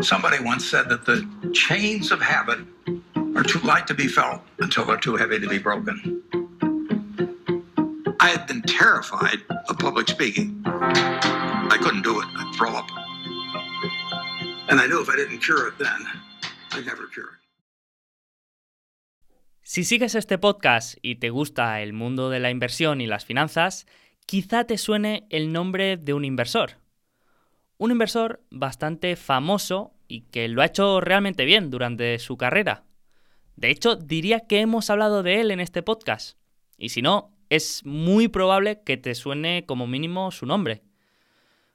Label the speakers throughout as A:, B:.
A: Somebody once said that the chains of habit are too light to be felt until they're too heavy to be broken. I had been terrified of public speaking. I couldn't do it. I'd throw up. And I knew if I didn't cure it then, I'd never cure it.
B: Si sigues este podcast y te gusta el mundo de la inversión y las finanzas, quizá te suene el nombre de un inversor. Un inversor bastante famoso y que lo ha hecho realmente bien durante su carrera. De hecho, diría que hemos hablado de él en este podcast. Y si no, es muy probable que te suene como mínimo su nombre.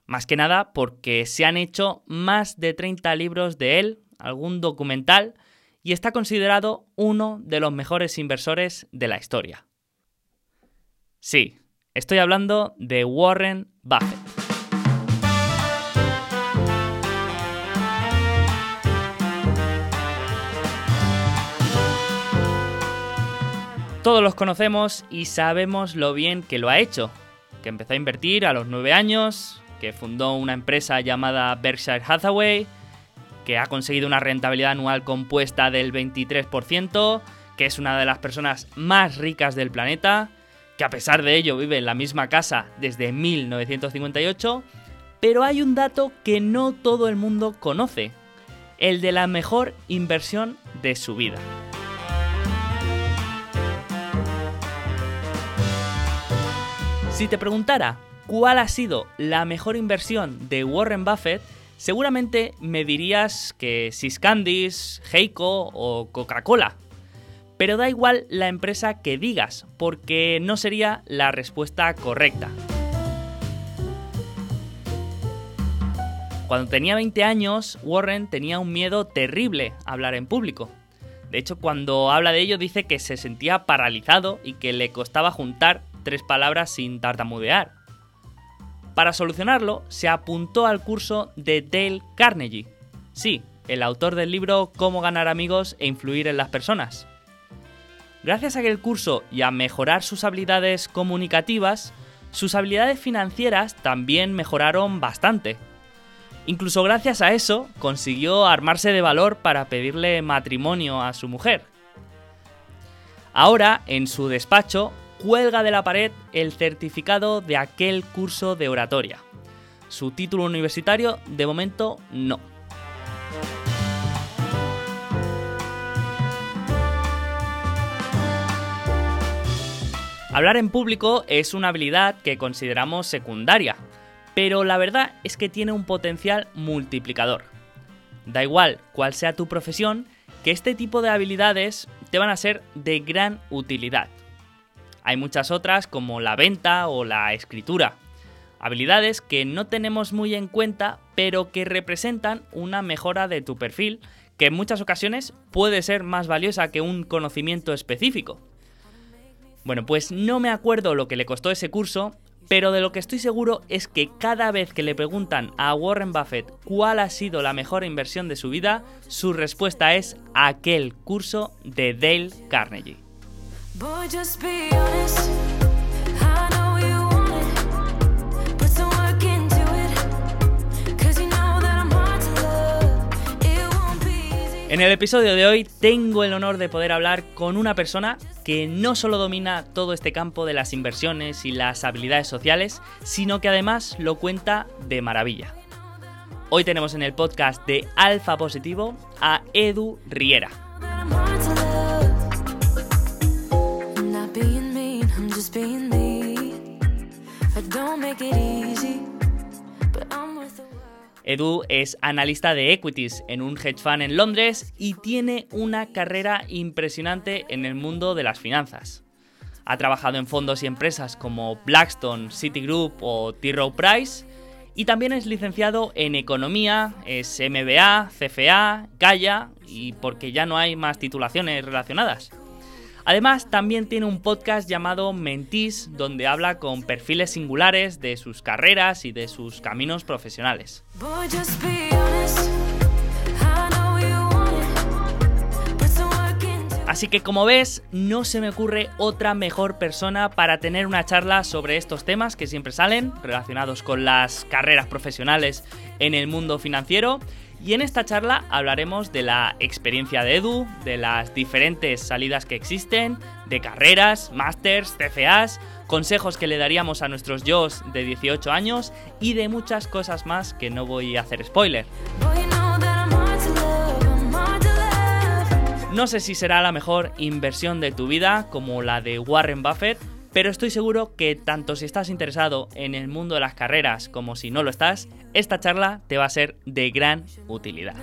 B: Más que nada porque se han hecho más de 30 libros de él, algún documental, y está considerado uno de los mejores inversores de la historia. Sí, estoy hablando de Warren Buffett. Todos los conocemos y sabemos lo bien que lo ha hecho, que empezó a invertir a los 9 años, que fundó una empresa llamada Berkshire Hathaway, que ha conseguido una rentabilidad anual compuesta del 23%, que es una de las personas más ricas del planeta, que a pesar de ello vive en la misma casa desde 1958, pero hay un dato que no todo el mundo conoce, el de la mejor inversión de su vida. Si te preguntara cuál ha sido la mejor inversión de Warren Buffett, seguramente me dirías que Siscandis, Heiko o Coca-Cola. Pero da igual la empresa que digas, porque no sería la respuesta correcta. Cuando tenía 20 años, Warren tenía un miedo terrible a hablar en público. De hecho, cuando habla de ello dice que se sentía paralizado y que le costaba juntar tres palabras sin tartamudear. Para solucionarlo, se apuntó al curso de Dale Carnegie. Sí, el autor del libro Cómo ganar amigos e influir en las personas. Gracias a aquel curso y a mejorar sus habilidades comunicativas, sus habilidades financieras también mejoraron bastante. Incluso gracias a eso consiguió armarse de valor para pedirle matrimonio a su mujer. Ahora, en su despacho, cuelga de la pared el certificado de aquel curso de oratoria. Su título universitario, de momento, no. Hablar en público es una habilidad que consideramos secundaria, pero la verdad es que tiene un potencial multiplicador. Da igual cuál sea tu profesión, que este tipo de habilidades te van a ser de gran utilidad. Hay muchas otras como la venta o la escritura. Habilidades que no tenemos muy en cuenta, pero que representan una mejora de tu perfil, que en muchas ocasiones puede ser más valiosa que un conocimiento específico. Bueno, pues no me acuerdo lo que le costó ese curso, pero de lo que estoy seguro es que cada vez que le preguntan a Warren Buffett cuál ha sido la mejor inversión de su vida, su respuesta es aquel curso de Dale Carnegie. En el episodio de hoy tengo el honor de poder hablar con una persona que no solo domina todo este campo de las inversiones y las habilidades sociales, sino que además lo cuenta de maravilla. Hoy tenemos en el podcast de Alfa Positivo a Edu Riera. Edu es analista de equities en un hedge fund en Londres y tiene una carrera impresionante en el mundo de las finanzas. Ha trabajado en fondos y empresas como Blackstone, Citigroup o T. Price y también es licenciado en economía, es MBA, CFA, Gaia y porque ya no hay más titulaciones relacionadas. Además, también tiene un podcast llamado Mentis, donde habla con perfiles singulares de sus carreras y de sus caminos profesionales. Así que como ves, no se me ocurre otra mejor persona para tener una charla sobre estos temas que siempre salen relacionados con las carreras profesionales en el mundo financiero Y en esta charla hablaremos de la experiencia de Edu, de las diferentes salidas que existen, de carreras, másters, CFAs, consejos que le daríamos a nuestros yo de 18 años y de muchas cosas más que no voy a hacer spoiler. No sé si será la mejor inversión de tu vida como la de Warren Buffett, pero estoy seguro que tanto si estás interesado en el mundo de las carreras como si no lo estás, esta charla te va a ser de gran utilidad.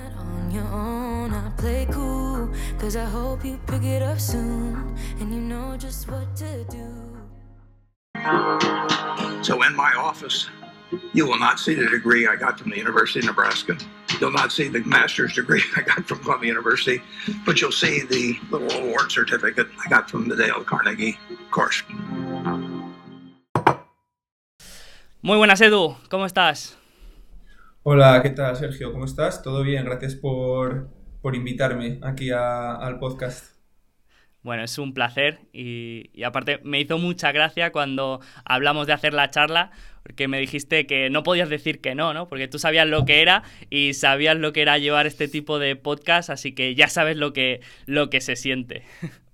A: So in my office, you will not see the degree I got from the University of Nebraska. You'll not see the master's degree I got from Columbia University, but you'll see the little award certificate I got from the Dale Carnegie course.
B: Muy buenas, Edu. ¿Cómo estás?
C: Hola, ¿qué tal, Sergio? ¿Cómo estás? Todo bien, gracias por, por invitarme aquí a, al podcast.
B: Bueno, es un placer y, aparte me hizo mucha gracia cuando hablamos de hacer la charla, porque me dijiste que no podías decir que no, ¿no? Porque tú sabías lo que era y sabías lo que era llevar este tipo de podcast, así que ya sabes lo que, lo que se siente.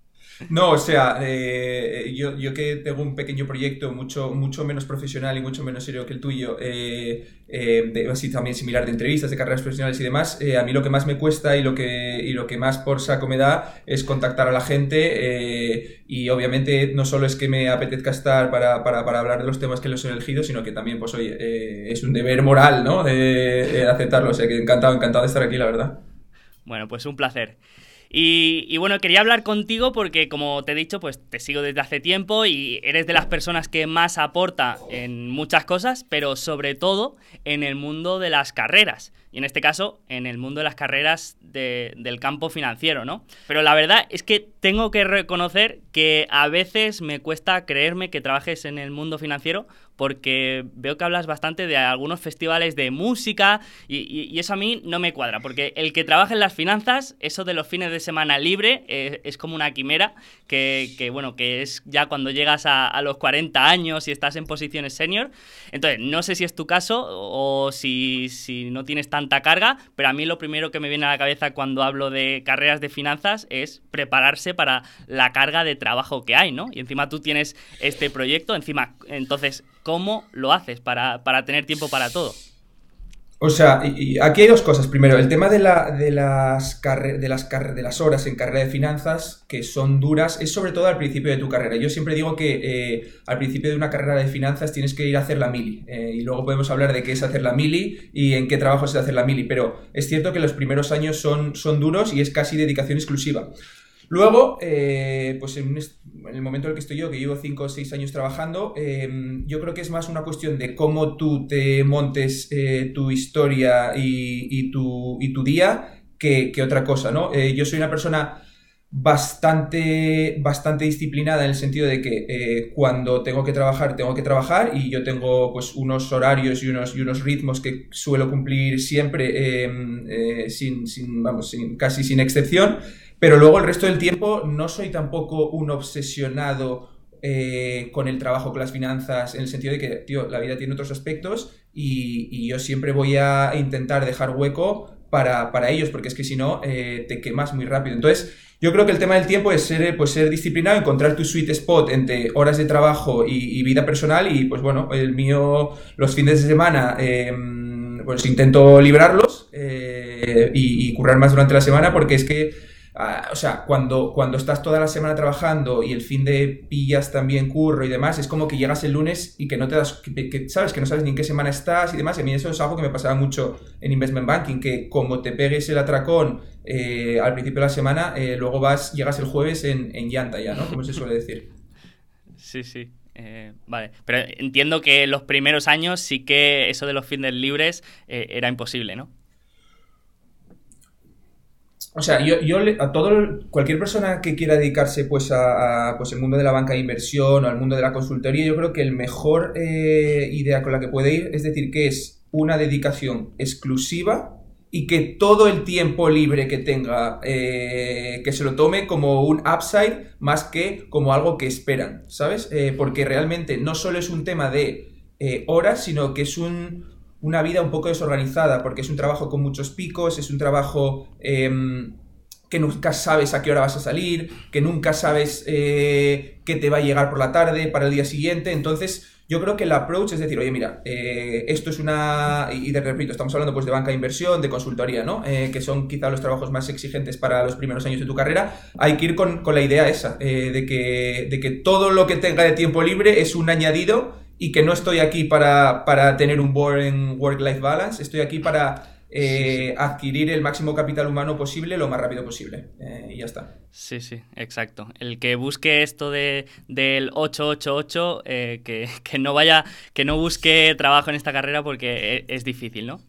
C: No, o sea, eh, yo, yo, que tengo un pequeño proyecto mucho, mucho menos profesional y mucho menos serio que el tuyo, eh, eh, así también similar de entrevistas, de carreras profesionales y demás, eh, a mí lo que más me cuesta y lo que, y lo que más por saco me da es contactar a la gente y obviamente no solo es que me apetezca estar para, para, para, hablar de los temas que los he elegido, sino que también, pues oye, es un deber moral, ¿no? De aceptarlo, o sea que encantado, encantado de estar aquí, la verdad.
B: Bueno, pues un placer. Y, bueno, quería hablar contigo porque, como te he dicho, pues te sigo desde hace tiempo y eres de las personas que más aporta en muchas cosas, pero sobre todo en el mundo de las carreras. Y en este caso, en el mundo de las carreras de, del campo financiero, ¿no? Pero la verdad es que tengo que reconocer que a veces me cuesta creerme que trabajes en el mundo financiero porque veo que hablas bastante de algunos festivales de música y, eso a mí no me cuadra, porque el que trabaja en las finanzas, eso de los fines de semana libre, eh, es como una quimera que, que, bueno, que es ya cuando llegas a, a, los 40 años y estás en posiciones senior. Entonces, no sé si es tu caso o si, si no tienes tanta carga, pero a mí lo primero que me viene a la cabeza cuando hablo de carreras de finanzas es prepararse para la carga de trabajo que hay, ¿no? Y encima tú tienes este proyecto, encima, entonces, ¿cómo lo haces para, para tener tiempo para todo?
C: O sea, aquí hay dos cosas. Primero, el tema de, las de, las de las horas en carrera de finanzas, que son duras, es sobre todo al principio de tu carrera. Yo siempre digo que eh, al principio de una carrera de finanzas tienes que ir a hacer la mili. Eh, y luego podemos hablar de qué es hacer la mili y en qué trabajo es hacer la mili. Pero es cierto que los primeros años son, son duros y es casi dedicación exclusiva. Luego, eh, pues en, el momento en el que estoy yo, que llevo 5 o 6 años trabajando, eh, yo creo que es más una cuestión de cómo tú te montes eh, tu historia y, tu, y, tu, día que, que otra cosa, ¿no? Eh, yo soy una persona bastante, bastante disciplinada en el sentido de que cuando tengo que trabajar, tengo que trabajar y yo tengo pues unos horarios y unos, y unos ritmos que suelo cumplir siempre eh, sin, sin, vamos, sin, casi sin excepción. Pero luego el resto del tiempo no soy tampoco un obsesionado eh, con el trabajo, con las finanzas, en el sentido de que, tío, la vida tiene otros aspectos y, yo siempre voy a intentar dejar hueco para, para ellos, porque es que si no, eh, te quemas muy rápido. Entonces, yo creo que el tema del tiempo es ser, pues, ser disciplinado, encontrar tu sweet spot entre horas de trabajo y, y vida personal y, pues bueno, el mío, los fines de semana, eh, pues intento librarlos eh, y, y currar más durante la semana porque es que Uh, o sea, cuando, cuando estás toda la semana trabajando y el fin de pillas también curro y demás, es como que llegas el lunes y que no te das, que, sabes, que no sabes ni en qué semana estás y demás. Y a mí eso es algo que me pasaba mucho en Investment Banking, que como te pegues el atracón eh, al principio de la semana, eh, luego vas, llegas el jueves en, llanta ya, ¿no? Como se suele decir.
B: Sí, sí. Eh, vale, pero entiendo que los primeros años sí que eso de los fines libres era imposible, ¿no?
C: O sea, yo, yo a todo, cualquier persona que quiera dedicarse pues a, a pues el mundo de la banca de inversión o al mundo de la consultoría, yo creo que el mejor eh, idea con la que puede ir es decir que es una dedicación exclusiva y que todo el tiempo libre que tenga, eh, que se lo tome como un upside más que como algo que esperan, ¿sabes? Eh, porque realmente no solo es un tema de eh, horas, sino que es un, una vida un poco desorganizada, porque es un trabajo con muchos picos, es un trabajo em, que nunca sabes a qué hora vas a salir, que nunca sabes eh, qué te va a llegar por la tarde para el día siguiente. Entonces, yo creo que el approach es decir, oye, mira, eh, esto es una. Y te repito, estamos hablando pues de banca de inversión, de consultoría, ¿no? Eh, que son quizá los trabajos más exigentes para los primeros años de tu carrera. Hay que ir con, la idea esa, de, que, de que todo lo que tenga de tiempo libre es un añadido y que no estoy aquí para, para tener un boring work-life balance, estoy aquí para eh, adquirir el máximo capital humano posible lo más rápido posible. Eh, y ya está.
B: Sí, sí, exacto. El que busque esto de, del 888, eh, que, que, no vaya, que no busque trabajo en esta carrera porque es, es difícil, ¿no?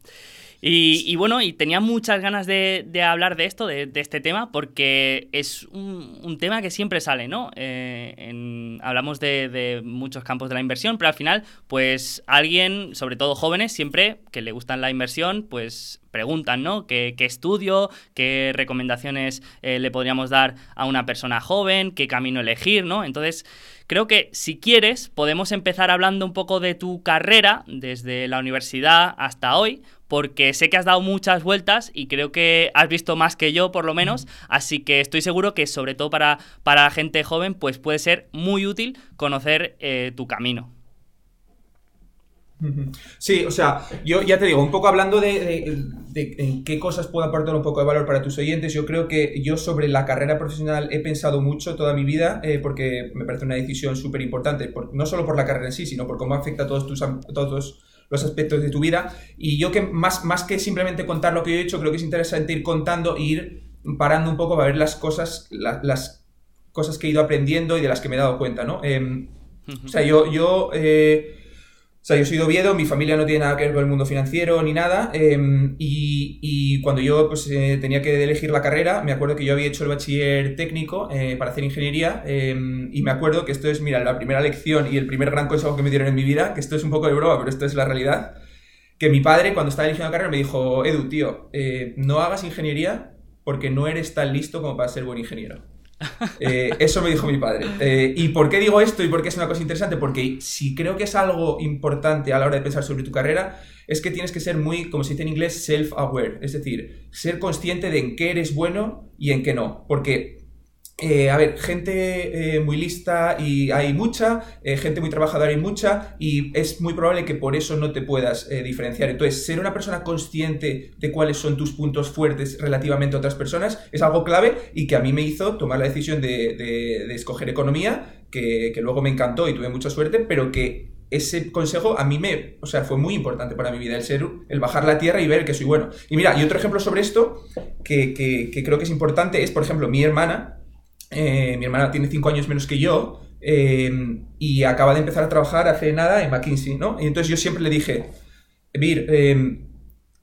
B: Y, bueno, y tenía muchas ganas de, hablar de esto, de, este tema, porque es un, tema que siempre sale, ¿no? Eh, hablamos de, muchos campos de la inversión, pero al final, pues alguien, sobre todo jóvenes, siempre que le gustan la inversión, pues preguntan, ¿no? ¿Qué, estudio? ¿Qué recomendaciones eh, le podríamos dar a una persona joven? ¿Qué camino elegir? ¿no? Entonces, creo que si quieres, podemos empezar hablando un poco de tu carrera desde la universidad hasta hoy, porque sé que has dado muchas vueltas y creo que has visto más que yo, por lo menos, así que estoy seguro que sobre todo para, para gente joven, pues puede ser muy útil conocer eh, tu camino.
C: Sí, o sea, yo ya te digo, un poco hablando de, en qué cosas puedo aportar un poco de valor para tus oyentes, yo creo que yo sobre la carrera profesional he pensado mucho toda mi vida, eh, porque me parece una decisión súper importante, no solo por la carrera en sí, sino por cómo afecta a todos tus, todos los aspectos de tu vida. Y yo que más, más que simplemente contar lo que yo he hecho, creo que es interesante ir contando e ir parando un poco para ver las cosas, las cosas que he ido aprendiendo y de las que me he dado cuenta, ¿no? Em, o sea, yo, yo eh, sea, yo soy de Oviedo, mi familia no tiene nada que ver con el mundo financiero ni nada. Em, y, cuando yo pues, eh, tenía que elegir la carrera, me acuerdo que yo había hecho el bachiller técnico eh, para hacer ingeniería. Em, y me acuerdo que esto es, mira, la primera lección y el primer gran consejo que me dieron en mi vida, que esto es un poco de broma, pero esto es la realidad. Que mi padre, cuando estaba eligiendo la carrera, me dijo: Edu, tío, eh, no hagas ingeniería porque no eres tan listo como para ser buen ingeniero. Eh, eso me dijo mi padre. Eh, ¿Y por qué digo esto y por qué es una cosa interesante? Porque si creo que es algo importante a la hora de pensar sobre tu carrera, es que tienes que ser muy, como se dice en inglés, self-aware. Es decir, ser consciente de en qué eres bueno y en qué no. Porque eh, a ver, gente eh, muy lista y hay mucha, eh, gente muy trabajadora hay mucha y es muy probable que por eso no te puedas diferenciar. Entonces, ser una persona consciente de cuáles son tus puntos fuertes relativamente a otras personas es algo clave y que a mí me hizo tomar la decisión de, escoger economía, que, luego me encantó y tuve mucha suerte, pero que ese consejo a mí me, o sea, fue muy importante para mi vida, el ser, el bajar la tierra y ver que soy bueno. Y mira, y otro ejemplo sobre esto que, que creo que es importante es, por ejemplo, mi hermana, eh, mi hermana tiene cinco años menos que yo eh, y acaba de empezar a trabajar hace nada en McKinsey, ¿no? Y entonces yo siempre le dije, Vir, em,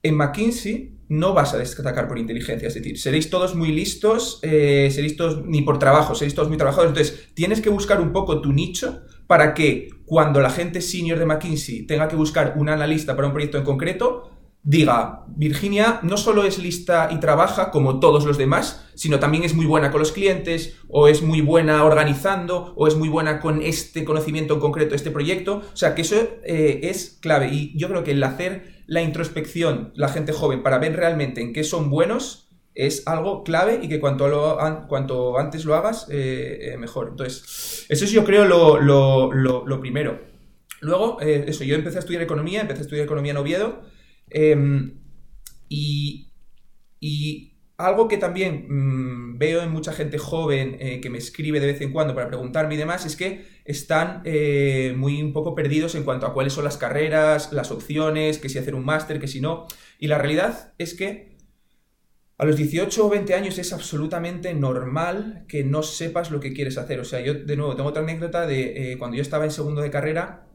C: en McKinsey no vas a destacar por inteligencia, es decir, seréis todos muy listos, eh, seréis todos ni por trabajo, seréis todos muy trabajadores, entonces tienes que buscar un poco tu nicho para que cuando la gente senior de McKinsey tenga que buscar un analista para un proyecto en concreto, diga, Virginia no solo es lista y trabaja como todos los demás, sino también es muy buena con los clientes, o es muy buena organizando, o es muy buena con este conocimiento en concreto, este proyecto. O sea, que eso eh, es clave. Y yo creo que el hacer la introspección, la gente joven, para ver realmente en qué son buenos, es algo clave y que cuanto, lo, cuanto antes lo hagas, eh, eh, mejor. Entonces, eso es yo creo lo, lo primero. Luego, eso, yo empecé a estudiar economía, empecé a estudiar economía en Oviedo, Em, y, algo que también mm, veo en mucha gente joven eh, que me escribe de vez en cuando para preguntarme y demás es que están eh, muy un poco perdidos en cuanto a cuáles son las carreras, las opciones, que si hacer un máster, que si no. Y la realidad es que a los 18 o 20 años es absolutamente normal que no sepas lo que quieres hacer. O sea, yo de nuevo tengo otra anécdota de eh, cuando yo estaba en segundo de carrera,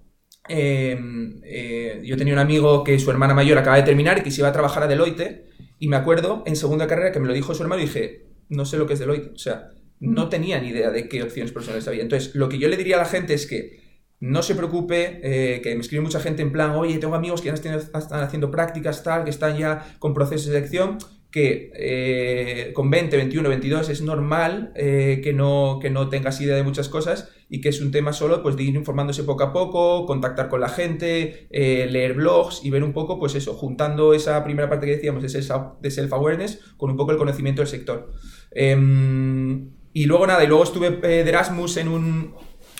C: Em, eh, yo tenía un amigo que su hermana mayor acaba de terminar y que se iba a trabajar a Deloitte. Y me acuerdo en segunda carrera que me lo dijo su hermano y dije, no sé lo que es Deloitte. O sea, no tenía ni idea de qué opciones profesionales había. Entonces, lo que yo le diría a la gente es que no se preocupe, eh, que me escribe mucha gente en plan, oye, tengo amigos que ya están haciendo prácticas, tal, que están ya con procesos de selección. que eh, con 20, 21, 22 es normal que, no, que no tengas idea de muchas cosas y que es un tema solo pues, de ir informándose poco a poco, contactar con la gente, eh, leer blogs y ver un poco, pues eso, juntando esa primera parte que decíamos de self-awareness con un poco el conocimiento del sector. Em, y luego nada, y luego estuve de Erasmus en un,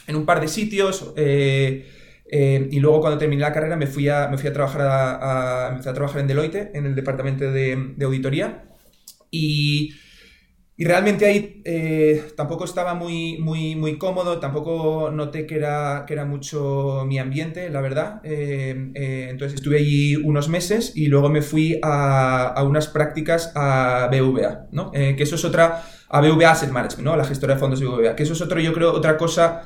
C: en un par de sitios. Eh, y luego cuando terminé la carrera me fui a, me fui a, trabajar, a, a trabajar en Deloitte, en el departamento de, de auditoría. Y, y, realmente ahí eh, tampoco estaba muy, muy, muy cómodo, tampoco noté que era, que era mucho mi ambiente, la verdad. Eh, entonces estuve allí unos meses y luego me fui a, a unas prácticas a BVA, ¿no? que eso es otra, a BVA Asset Management, ¿no? la gestora de fondos de BVA, que eso es otro, yo creo, otra cosa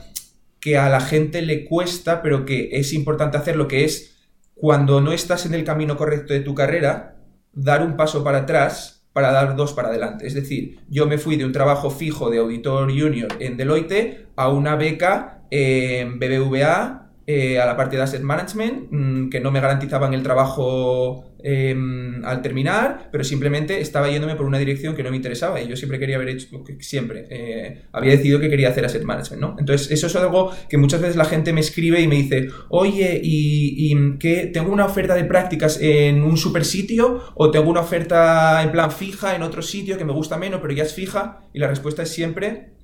C: que a la gente le cuesta, pero que es importante hacer lo que es cuando no estás en el camino correcto de tu carrera, dar un paso para atrás para dar dos para adelante. Es decir, yo me fui de un trabajo fijo de auditor junior en Deloitte a una beca en BBVA eh, a la parte de Asset Management, mm, que no me garantizaban el trabajo em, al terminar, pero simplemente estaba yéndome por una dirección que no me interesaba y yo siempre quería haber hecho, siempre, eh, había decidido que quería hacer Asset Management, ¿no? Entonces, eso es algo que muchas veces la gente me escribe y me dice, oye, ¿y, y qué? ¿Tengo una oferta de prácticas en un super sitio o tengo una oferta en plan fija en otro sitio que me gusta menos, pero ya es fija? Y la respuesta es siempre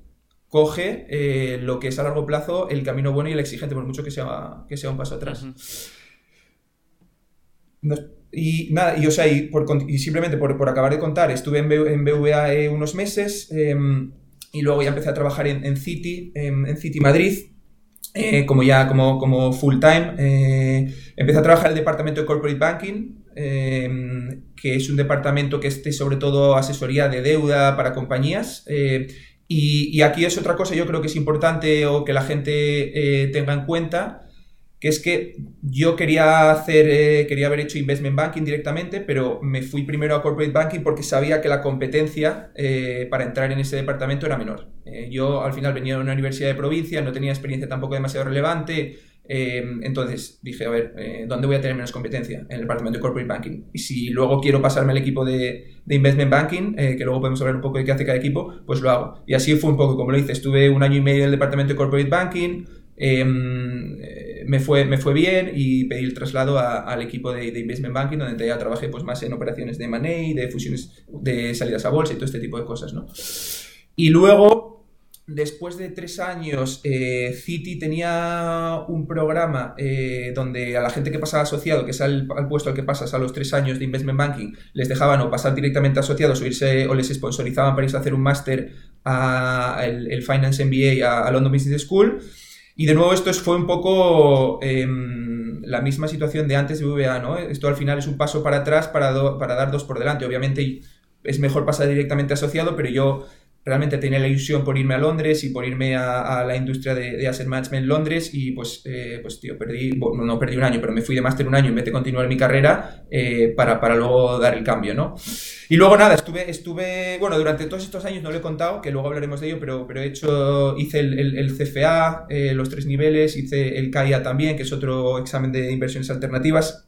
C: coge eh, lo que es a largo plazo el camino bueno y el exigente, por mucho que sea, que sea un paso atrás. y nada, y, o sea, y, simplemente por, acabar de contar, estuve en, en BVA eh, unos meses em, y luego ya empecé a trabajar en, en City, en, City Madrid, eh, como ya como, como full time. empecé a trabajar en el departamento de Corporate Banking, em, que es un departamento que esté sobre todo asesoría de deuda para compañías. Y, aquí es otra cosa, yo creo que es importante o que la gente eh, tenga en cuenta, que es que yo quería hacer, eh, quería haber hecho investment banking directamente, pero me fui primero a corporate banking porque sabía que la competencia eh, para entrar en ese departamento era menor. yo al final venía de una universidad de provincia, no tenía experiencia tampoco demasiado relevante, eh, entonces dije, a ver, eh, ¿dónde voy a tener menos competencia? En el departamento de Corporate Banking. Y si luego quiero pasarme al equipo de, Investment Banking, eh, que luego podemos hablar un poco de qué hace cada equipo, pues lo hago. Y así fue un poco, como lo hice, estuve un año y medio en el departamento de Corporate Banking, em, me, fue, me fue bien y pedí el traslado al equipo de, Investment Banking, donde ya trabajé pues, más en operaciones de money, de fusiones, de salidas a bolsa y todo este tipo de cosas, ¿no? Y luego Después de tres años, eh, Citi tenía un programa eh, donde a la gente que pasaba asociado, que es al, puesto al que pasas a los tres años de investment banking, les dejaban o pasar directamente asociados o, irse, o les sponsorizaban para irse a hacer un máster al el Finance MBA a, London Business School. Y de nuevo esto fue un poco em, la misma situación de antes de VA, ¿no? Esto al final es un paso para atrás para, para dar dos por delante. Obviamente es mejor pasar directamente asociado, pero yo realmente tenía la ilusión por irme a Londres y por irme a, la industria de, de, asset management en Londres y pues, eh, pues tío, perdí, bueno, no perdí un año, pero me fui de máster un año en vez de continuar mi carrera eh, para, para, luego dar el cambio, ¿no? Y luego nada, estuve, estuve, bueno, durante todos estos años no lo he contado, que luego hablaremos de ello, pero, pero he hecho, hice el, el, CFA, eh, los tres niveles, hice el CAIA también, que es otro examen de inversiones alternativas.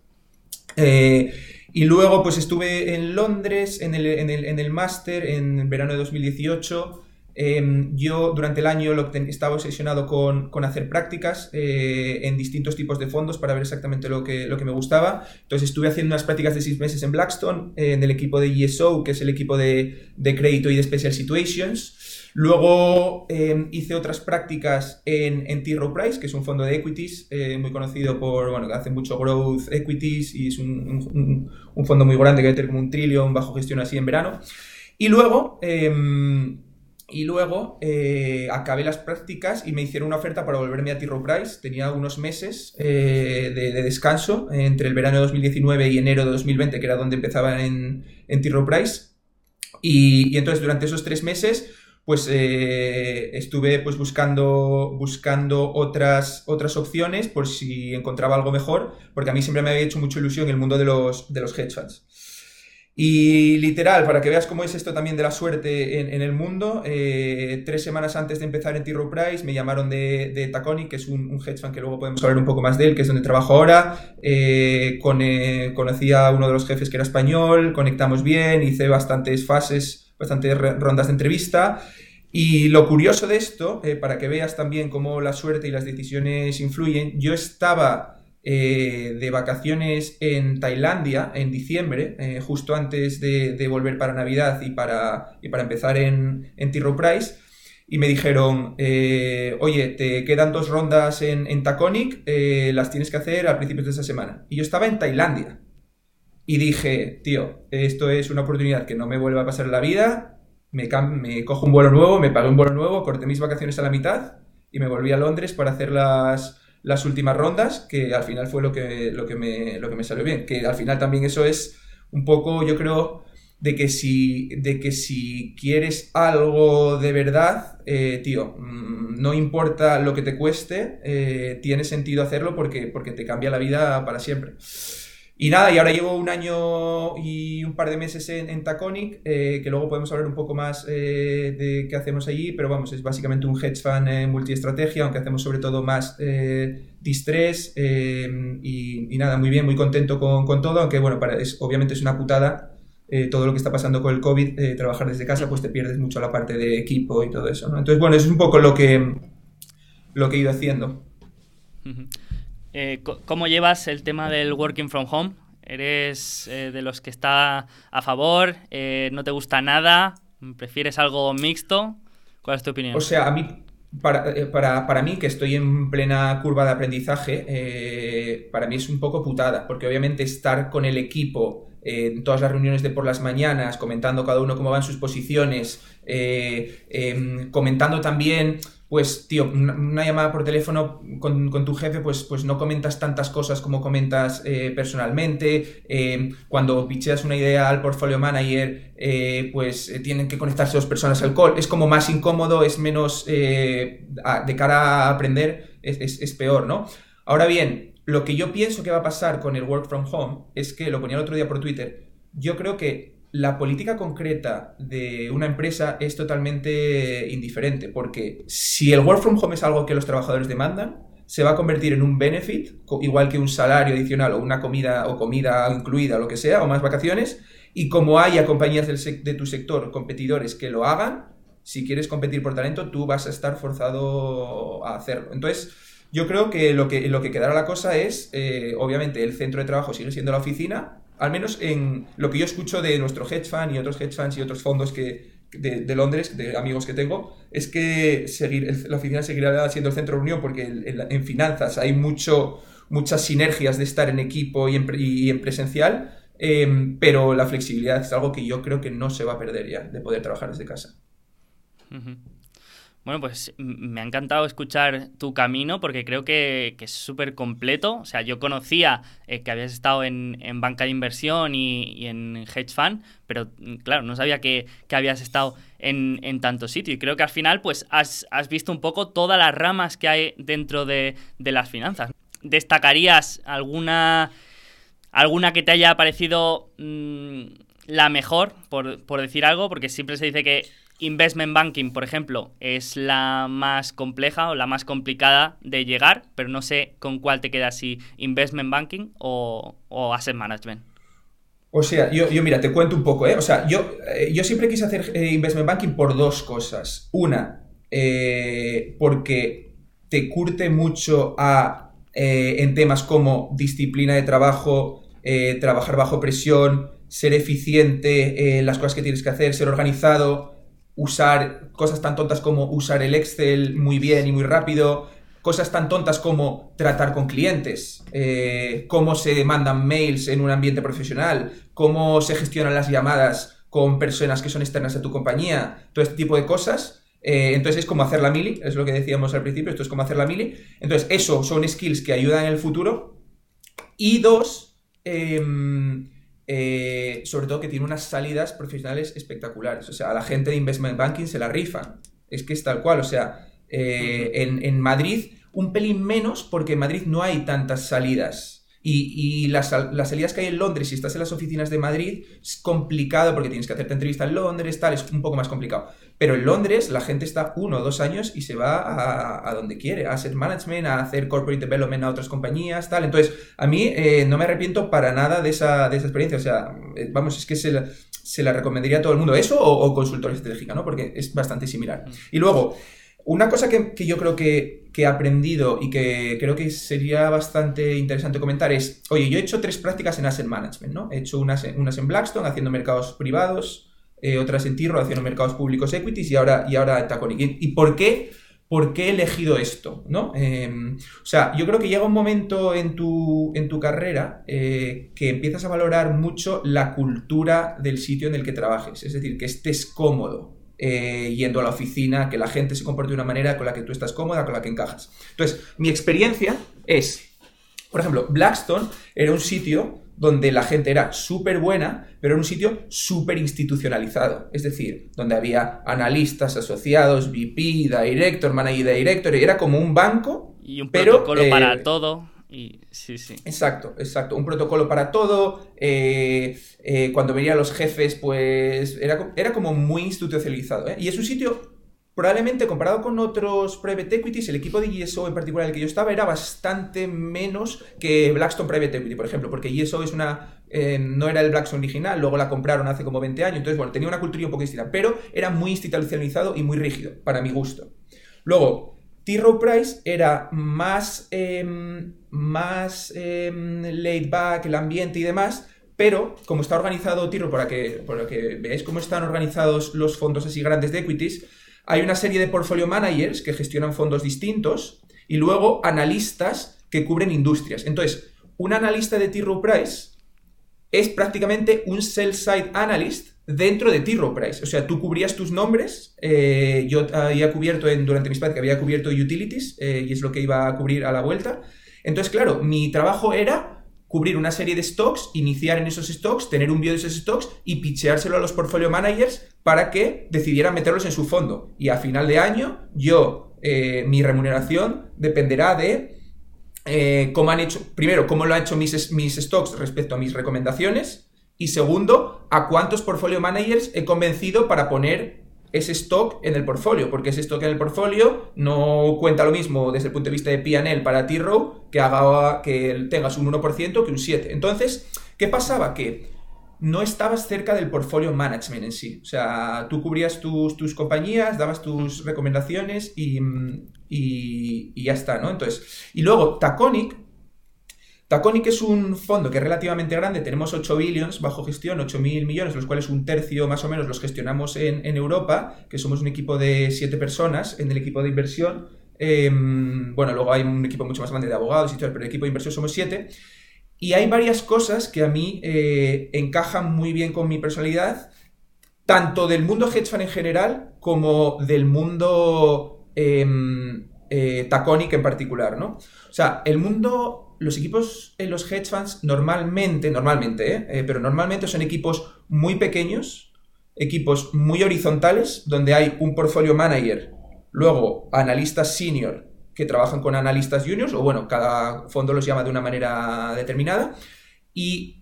C: Eh, y luego pues estuve en Londres en el, en el, en el máster en verano de 2018. Em, yo durante el año lo estaba obsesionado con, con hacer prácticas eh, en distintos tipos de fondos para ver exactamente lo que, lo que me gustaba. Entonces estuve haciendo unas prácticas de seis meses en Blackstone, en el equipo de ESO, que es el equipo de, de crédito y de Special Situations. Luego em, hice otras prácticas en, en T. Rowe Price, que es un fondo de equities eh, muy conocido por, bueno, que hace mucho growth equities y es un, un, fondo muy grande que debe tener como un trillón bajo gestión así en verano. Y luego, em, y luego eh, acabé las prácticas y me hicieron una oferta para volverme a T. Rowe Price. Tenía unos meses eh, de, descanso entre el verano de 2019 y enero de 2020, que era donde empezaba en, en T. Rowe Price. Y, y entonces durante esos tres meses pues eh, estuve pues buscando, buscando otras, otras opciones por si encontraba algo mejor, porque a mí siempre me había hecho mucha ilusión el mundo de los, de los hedge funds. Y literal, para que veas cómo es esto también de la suerte en, el mundo, eh, tres semanas antes de empezar en T. Price me llamaron de, de Taconic, que es un, hedge fund que luego podemos hablar un poco más de él, que es donde trabajo ahora. Eh, con, eh, a uno de los jefes que era español, conectamos bien, hice bastantes fases, bastantes rondas de entrevista. Y lo curioso de esto, para que veas también cómo la suerte y las decisiones influyen, yo estaba eh, de vacaciones en Tailandia en diciembre, eh, justo antes de, volver para Navidad y para, y para empezar en, en Price. Y me dijeron, eh, oye, te quedan dos rondas en, en Taconic, las tienes que hacer a principios de esta semana. Y yo estaba en Tailandia. Y dije, tío, esto es una oportunidad que no me vuelva a pasar en la vida. Me, me cojo un vuelo nuevo, me pagué un vuelo nuevo, corté mis vacaciones a la mitad y me volví a Londres para hacer las, las últimas rondas, que al final fue lo que, lo que, me, lo que me salió bien. Que al final también eso es un poco, yo creo, de que si, de que si quieres algo de verdad, eh, tío, mm, no importa lo que te cueste, eh, tiene sentido hacerlo porque, porque te cambia la vida para siempre. Y nada, y ahora llevo un año y un par de meses en, Taconic, eh, que luego podemos hablar un poco más eh, de qué hacemos allí, pero vamos, es básicamente un hedge fund eh, multiestrategia, aunque hacemos sobre todo más distress y, nada, muy bien, muy contento con, todo, aunque bueno, para, es, obviamente es una putada todo lo que está pasando con el COVID, trabajar desde casa, pues te pierdes mucho la parte de equipo y todo eso. Entonces, bueno, es un poco lo que, lo que he ido haciendo.
B: Eh, ¿Cómo llevas el tema del working from home? ¿Eres eh, de los que está a favor? Eh, ¿No te gusta nada? ¿Prefieres algo mixto? ¿Cuál es tu opinión?
C: O sea, a mí, para, mí, que estoy en plena curva de aprendizaje, para mí es un poco putada, porque obviamente estar con el equipo en todas las reuniones de por las mañanas, comentando cada uno cómo van sus posiciones, em, comentando también pues, tío, una, llamada por teléfono con, tu jefe, pues, pues no comentas tantas cosas como comentas eh, personalmente. Eh, cuando picheas una idea al portfolio manager, eh, pues tienen que conectarse dos personas al call. Es como más incómodo, es menos de cara a aprender, es, es peor, ¿no? Ahora bien, lo que yo pienso que va a pasar con el work from home es que, lo ponía el otro día por Twitter, yo creo que la política concreta de una empresa es totalmente indiferente, porque si el work from home es algo que los trabajadores demandan, se va a convertir en un benefit, igual que un salario adicional o una comida o comida incluida o lo que sea, o más vacaciones, y como haya compañías de tu sector, competidores que lo hagan, si quieres competir por talento, tú vas a estar forzado a hacerlo. Entonces, yo creo que lo que, lo que quedará la cosa es, eh, obviamente, el centro de trabajo sigue siendo la oficina, al menos en lo que yo escucho de nuestro hedge fund y otros hedge funds y otros fondos que, de, Londres, de amigos que tengo, es que seguir, la oficina seguirá siendo el centro de reunión porque en, finanzas hay mucho, muchas sinergias de estar en equipo y en, presencial, em, pero la flexibilidad es algo que yo creo que no se va a perder ya, de poder trabajar desde casa.
B: Bueno, pues me ha encantado escuchar tu camino porque creo que, es súper completo. O sea, yo conocía eh, que habías estado en, banca de inversión y, en hedge fund, pero mm, claro, no sabía que, habías estado en, en, tanto sitio. Y creo que al final, pues has, visto un poco todas las ramas que hay dentro de, las finanzas. ¿Destacarías alguna, alguna que te haya parecido mm, la mejor, por, por decir algo? Porque siempre se dice que Investment banking, por ejemplo, es la más compleja o la más complicada de llegar, pero no sé con cuál te quedas, si investment banking o, asset management.
C: O sea, yo, mira, te cuento un poco, ¿eh? O sea, yo, eh, yo siempre quise hacer eh, investment banking por dos cosas. Una, eh, porque te curte mucho a, en temas como disciplina de trabajo, trabajar bajo presión, ser eficiente en las cosas que tienes que hacer, ser organizado, usar cosas tan tontas como usar el Excel muy bien y muy rápido, cosas tan tontas como tratar con clientes, eh, cómo se mandan mails en un ambiente profesional, cómo se gestionan las llamadas con personas que son externas a tu compañía, todo este tipo de cosas. Eh, entonces es como hacer la mili, es lo que decíamos al principio, esto es como hacer la mili. Entonces eso son skills que ayudan en el futuro. Y dos, em, eh, sobre todo que tiene unas salidas profesionales espectaculares. O sea, a la gente de Investment Banking se la rifan. Es que es tal cual. O sea, eh, en, Madrid un pelín menos porque en Madrid no hay tantas salidas. Y, las, salidas que hay en Londres, si estás en las oficinas de Madrid, es complicado porque tienes que hacerte entrevista en Londres, tal, es un poco más complicado. Pero en Londres la gente está uno o dos años y se va a, donde quiere, a hacer management, a hacer corporate development a otras compañías, tal. Entonces, a mí eh, no me arrepiento para nada de esa, de esa experiencia. O sea, eh, vamos, es que se la, se la recomendaría a todo el mundo. Eso o, o consultoría estratégica, ¿no? Porque es bastante similar. Mm. Y luego... Una cosa que, yo creo que, he aprendido y que creo que sería bastante interesante comentar es, oye, yo he hecho tres prácticas en Asset Management, ¿no? He hecho unas, unas en Blackstone haciendo mercados privados, eh, otras en Tirro haciendo mercados públicos equities y ahora, y ahora en Taconic. ¿Y, por qué? ¿Por qué he elegido esto? ¿no? Em, o sea, yo creo que llega un momento en tu, en tu carrera eh, que empiezas a valorar mucho la cultura del sitio en el que trabajes, es decir, que estés cómodo, eh, yendo a la oficina, que la gente se comporte de una manera con la que tú estás cómoda, con la que encajas. Entonces, mi experiencia es, por ejemplo, Blackstone era un sitio donde la gente era súper buena, pero era un sitio súper institucionalizado. Es decir, donde había analistas asociados, VP, director, manager director, era como un banco.
B: Y un protocolo para eh, sí, sí.
C: Exacto, exacto. Un protocolo para todo. Eh, eh, cuando venían los jefes, pues era, era como muy institucionalizado. ¿eh? Y es un sitio, probablemente comparado con otros private equities, el equipo de GSO en particular en el que yo estaba era bastante menos que Blackstone Private Equity, por ejemplo, porque GSO es una... no era el Blackstone original, luego la compraron hace como 20 años, entonces, bueno, tenía una cultura un poco distinta, pero era muy institucionalizado y muy rígido, para mi gusto. Luego, T. Rowe Price era más, em, más em, laid back, el ambiente y demás, pero como está organizado T. Rowe, para que, para que veáis cómo están organizados los fondos así grandes de equities, hay una serie de portfolio managers que gestionan fondos distintos y luego analistas que cubren industrias. Entonces, un analista de T. Rowe Price es prácticamente un sell-side analyst dentro de T. Price. O sea, tú cubrías tus nombres. Eh, yo había cubierto en, durante mis que había cubierto utilities eh, y es lo que iba a cubrir a la vuelta. Entonces, claro, mi trabajo era cubrir una serie de stocks, iniciar en esos stocks, tener un bio de esos stocks y pitcheárselo a los portfolio managers para que decidieran meterlos en su fondo. Y a final de año, yo, eh, mi remuneración dependerá de cómo han hecho, primero, cómo lo han hecho mis, mis stocks respecto a mis recomendaciones y segundo, a cuántos portfolio managers he convencido para poner ese stock en el portfolio, porque ese stock en el portfolio no cuenta lo mismo desde el punto de vista de P&L para T-Row que haga que tengas un 1% que un 7%. Entonces, ¿qué pasaba? Que no estabas cerca del portfolio management en sí. O sea, tú cubrías tus, tus compañías, dabas tus recomendaciones y, y, y, ya está, ¿no? Entonces, y luego Taconic Taconic es un fondo que es relativamente grande, tenemos 8 billions bajo gestión, 8 mil millones, los cuales un tercio más o menos los gestionamos en, Europa, que somos un equipo de 7 personas en el equipo de inversión. Em, bueno, luego hay un equipo mucho más grande de abogados y todo, pero el equipo de inversión somos 7. Y hay varias cosas que a mí eh, encajan muy bien con mi personalidad, tanto del mundo hedge fund en general como del mundo em, eh, Taconic en particular, ¿no? O sea, el mundo los equipos en los hedge funds normalmente, normalmente, ¿eh? Eh, pero normalmente son equipos muy pequeños, equipos muy horizontales, donde hay un portfolio manager, luego analistas senior que trabajan con analistas juniors, o bueno, cada fondo los llama de una manera determinada, y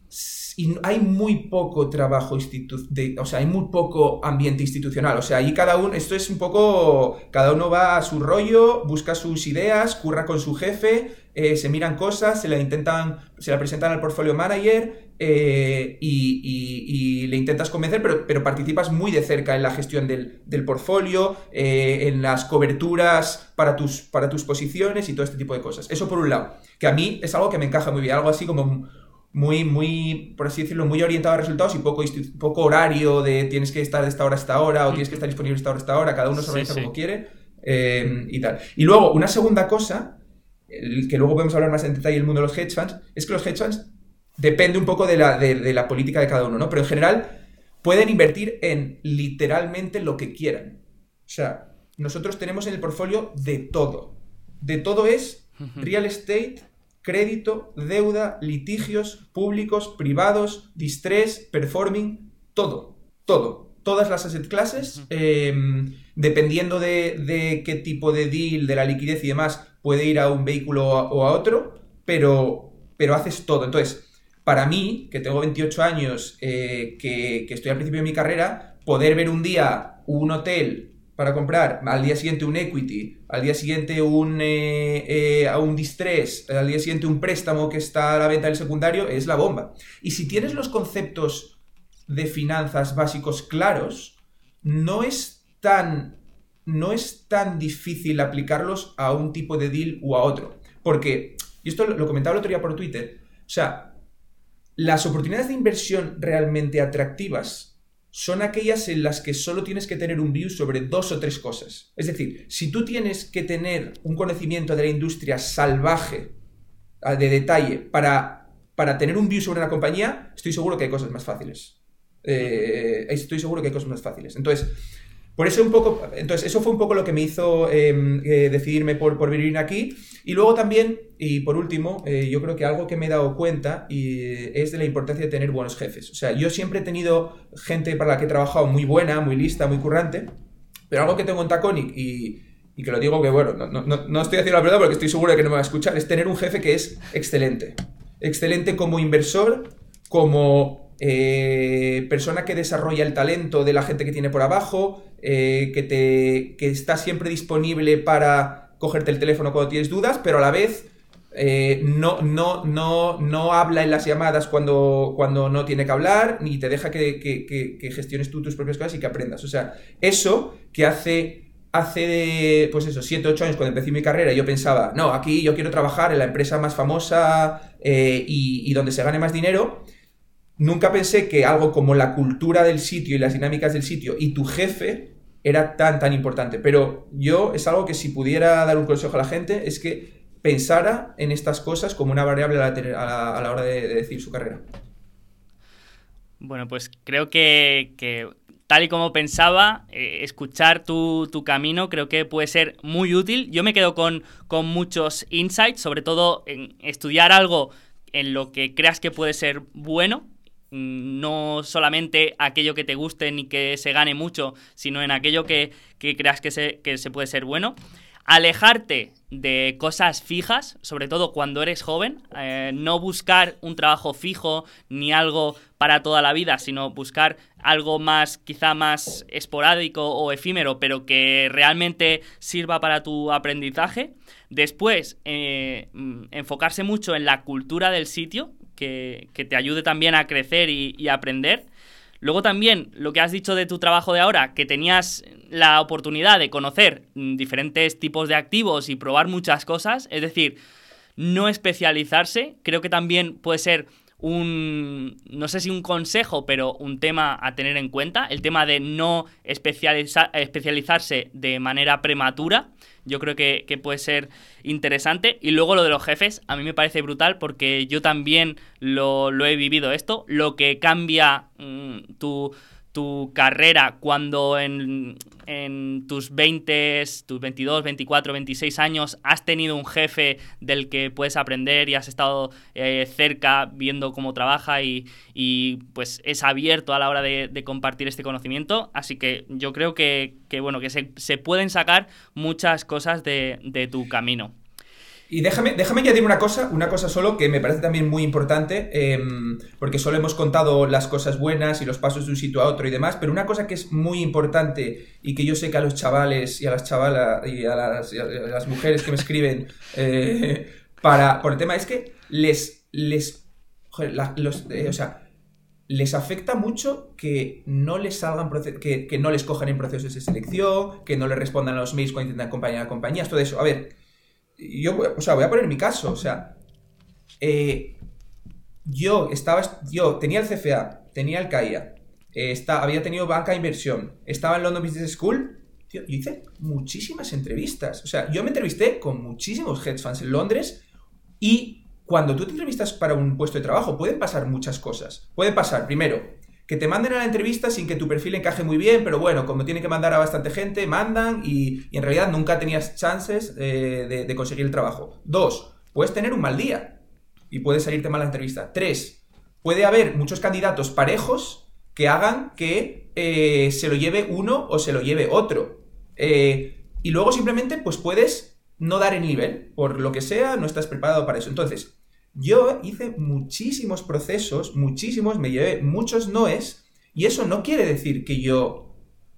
C: y hay muy poco trabajo de, o sea, hay muy poco ambiente institucional, o sea, ahí cada uno, esto es un poco, cada uno va a su rollo, busca sus ideas, curra con su jefe, eh, se miran cosas, se la intentan, se la presentan al portfolio manager eh, y, le intentas convencer, pero, pero, participas muy de cerca en la gestión del, del portfolio, eh, en las coberturas para tus, para tus posiciones y todo este tipo de cosas. Eso por un lado, que a mí es algo que me encaja muy bien, algo así como muy, muy, por así decirlo, muy orientado a resultados y poco, poco horario de tienes que estar de esta hora a esta hora o tienes que estar disponible de esta hora a esta hora, cada uno se organiza como quiere eh, y tal. Y luego, una segunda cosa, que luego podemos hablar más en detalle del mundo de los hedge funds, es que los hedge funds depende un poco de la, de, la política de cada uno, ¿no? Pero en general pueden invertir en literalmente lo que quieran. O sea, nosotros tenemos en el portfolio de todo. De todo es real estate, crédito, deuda, litigios públicos, privados, distress, performing, todo, todo. Todas las asset classes, em, dependiendo de, qué tipo de deal, de la liquidez y demás, puede ir a un vehículo o a, otro, pero pero haces todo. Entonces, para mí, que tengo 28 años, eh, que, que estoy al principio de mi carrera, poder ver un día un hotel para comprar, al día siguiente un equity, al día siguiente un, eh, eh, un distress, al día siguiente un préstamo que está a la venta del secundario, es la bomba. Y si tienes los conceptos de finanzas básicos claros, no es tan, no es tan difícil aplicarlos a un tipo de deal u a otro. Porque, y esto lo comentaba el otro día por Twitter, o sea, las oportunidades de inversión realmente atractivas son aquellas en las que solo tienes que tener un view sobre dos o tres cosas. Es decir, si tú tienes que tener un conocimiento de la industria salvaje, ah, de detalle, para, para tener un view sobre una compañía, estoy seguro que hay cosas más fáciles. Eh, estoy seguro que hay cosas más fáciles. Entonces, por eso un poco, entonces eso fue un poco lo que me hizo em, eh, decidirme por, por vivir aquí. Y luego también, y por último, eh, yo creo que algo que me he dado cuenta y, es de la importancia de tener buenos jefes. O sea, yo siempre he tenido gente para la que he trabajado muy buena, muy lista, muy currante, pero algo que tengo en Taconic y, y que lo digo que, bueno, no, no, no, estoy haciendo la verdad porque estoy seguro de que no me va a escuchar, es tener un jefe que es excelente. Excelente como inversor, como eh, persona que desarrolla el talento de la gente que tiene por abajo, eh, que, te, que está siempre disponible para cogerte el teléfono cuando tienes dudas, pero a la vez eh, no, no, no, no habla en las llamadas cuando, cuando no tiene que hablar, ni te deja que, que, gestiones tú tus propias cosas y que aprendas. O sea, eso que hace, hace pues eso, 7, 8 años cuando empecé mi carrera, yo pensaba, no, aquí yo quiero trabajar en la empresa más famosa eh, y, y donde se gane más dinero. Nunca pensé que algo como la cultura del sitio y las dinámicas del sitio y tu jefe era tan, tan importante. Pero yo es algo que si pudiera dar un consejo a la gente es que pensara en estas cosas como una variable a la, hora de, decir su carrera.
B: Bueno, pues creo que, tal y como pensaba, eh, escuchar tu, camino creo que puede ser muy útil. Yo me quedo con, con muchos insights, sobre todo en estudiar algo en lo que creas que puede ser bueno, no solamente aquello que te guste ni que se gane mucho, sino en aquello que, creas que se, que se puede ser bueno. Alejarte de cosas fijas, sobre todo cuando eres joven, eh, no buscar un trabajo fijo ni algo para toda la vida, sino buscar algo más, quizá más esporádico o efímero, pero que realmente sirva para tu aprendizaje. Después, eh, mm, enfocarse mucho en la cultura del sitio, que, te ayude también a crecer y, aprender. Luego también lo que has dicho de tu trabajo de ahora, que tenías la oportunidad de conocer mm, diferentes tipos de activos y probar muchas cosas, es decir, no especializarse, creo que también puede ser un, no sé si un consejo, pero un tema a tener en cuenta, el tema de no especializarse de manera prematura, yo creo que, puede ser interesante. Y luego lo de los jefes, a mí me parece brutal porque yo también lo, he vivido esto, lo que cambia mm, tu tu carrera cuando en, tus 20, tus 22, 24, 26 años has tenido un jefe del que puedes aprender y has estado eh, cerca viendo cómo trabaja y, pues es abierto a la hora de, compartir este conocimiento. Así que yo creo que, bueno, que se, pueden sacar muchas cosas de, de tu camino.
C: Y déjame, déjame añadir una cosa, una cosa solo que me parece también muy importante, em, porque solo hemos contado las cosas buenas y los pasos de un sitio a otro y demás, pero una cosa que es muy importante y que yo sé que a los chavales y a las chavalas y a las, mujeres que me escriben eh, para, por el tema es que les, les, eh, o sea, les afecta mucho que no les salgan que, que no les cojan en procesos de selección, que no les respondan a los mails cuando intentan acompañar a compañías, todo eso. A ver, yo, o sea, voy a poner mi caso, o sea, eh, yo estaba, yo tenía el CFA, tenía el CAIA, eh, había tenido banca de inversión, estaba en London Business School, tío, yo hice muchísimas entrevistas, o sea, yo me entrevisté con muchísimos hedge funds en Londres y cuando tú te entrevistas para un puesto de trabajo pueden pasar muchas cosas. Puede pasar, primero, que te manden a la entrevista sin que tu perfil encaje muy bien, pero bueno, como tiene que mandar a bastante gente, mandan y, en realidad nunca tenías chances eh, de, conseguir el trabajo. Dos, puedes tener un mal día y puede salirte mal la entrevista. Tres, puede haber muchos candidatos parejos que hagan que eh, se lo lleve uno o se lo lleve otro. Eh, y luego simplemente pues puedes no dar el nivel, por lo que sea, no estás preparado para eso. Entonces, Yo hice muchísimos procesos, muchísimos, me llevé muchos noes, y eso no quiere decir que yo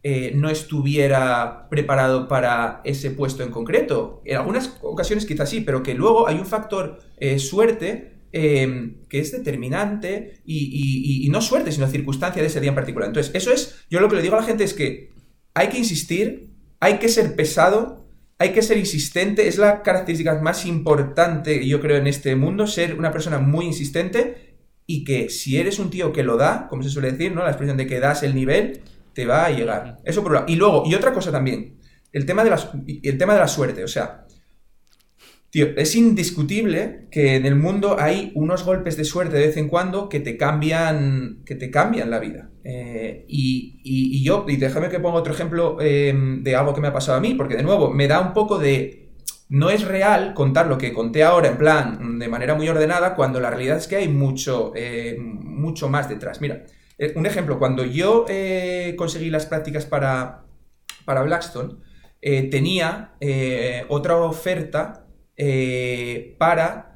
C: eh, no estuviera preparado para ese puesto en concreto. En algunas ocasiones quizás sí, pero que luego hay un factor eh, suerte eh, que es determinante y, y, no suerte, sino circunstancia de ese día en particular. Entonces, eso es, yo lo que le digo a la gente es que hay que insistir, hay que ser pesado, hay que ser insistente, es la característica más importante, yo creo, en este mundo, ser una persona muy insistente y que si eres un tío que lo da, como se suele decir, ¿no? La expresión de que das el nivel, te va a llegar. Eso por Y luego, y otra cosa también, el tema de, las, el tema de la suerte, o sea, Tío, es indiscutible que en el mundo hay unos golpes de suerte de vez en cuando que te cambian, que te cambian la vida. Eh, y, yo, y déjame que ponga otro ejemplo em, de algo que me ha pasado a mí, porque de nuevo, me da un poco de... No es real contar lo que conté ahora en plan de manera muy ordenada cuando la realidad es que hay mucho, eh, mucho más detrás. Mira, eh, un ejemplo, cuando yo conseguí las prácticas para, para Blackstone, tenía otra oferta para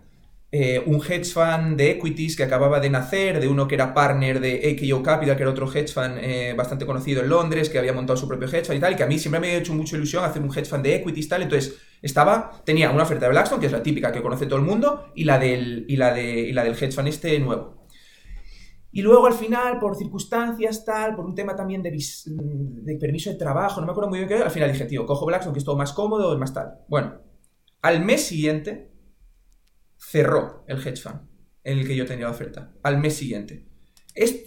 C: eh, un hedge fund de equities que acababa de nacer, de uno que era partner de AKO Capital, que era otro hedge fund eh, bastante conocido en Londres, que había montado su propio hedge fund y tal, y que a mí siempre me ha hecho mucha ilusión hacer un hedge fund de equities y tal, entonces estaba, tenía una oferta de Blackstone, que es la típica que conoce todo el mundo, y la del, y la de, y la del hedge fund este nuevo. Y luego al final, por circunstancias, tal, por un tema también de, permiso de trabajo, no me acuerdo muy bien qué, al final dije, tío, cojo Blackstone, que es todo más cómodo, es más tal. Bueno, al mes siguiente cerró el hedge fund en el que yo tenía la oferta. Al mes siguiente.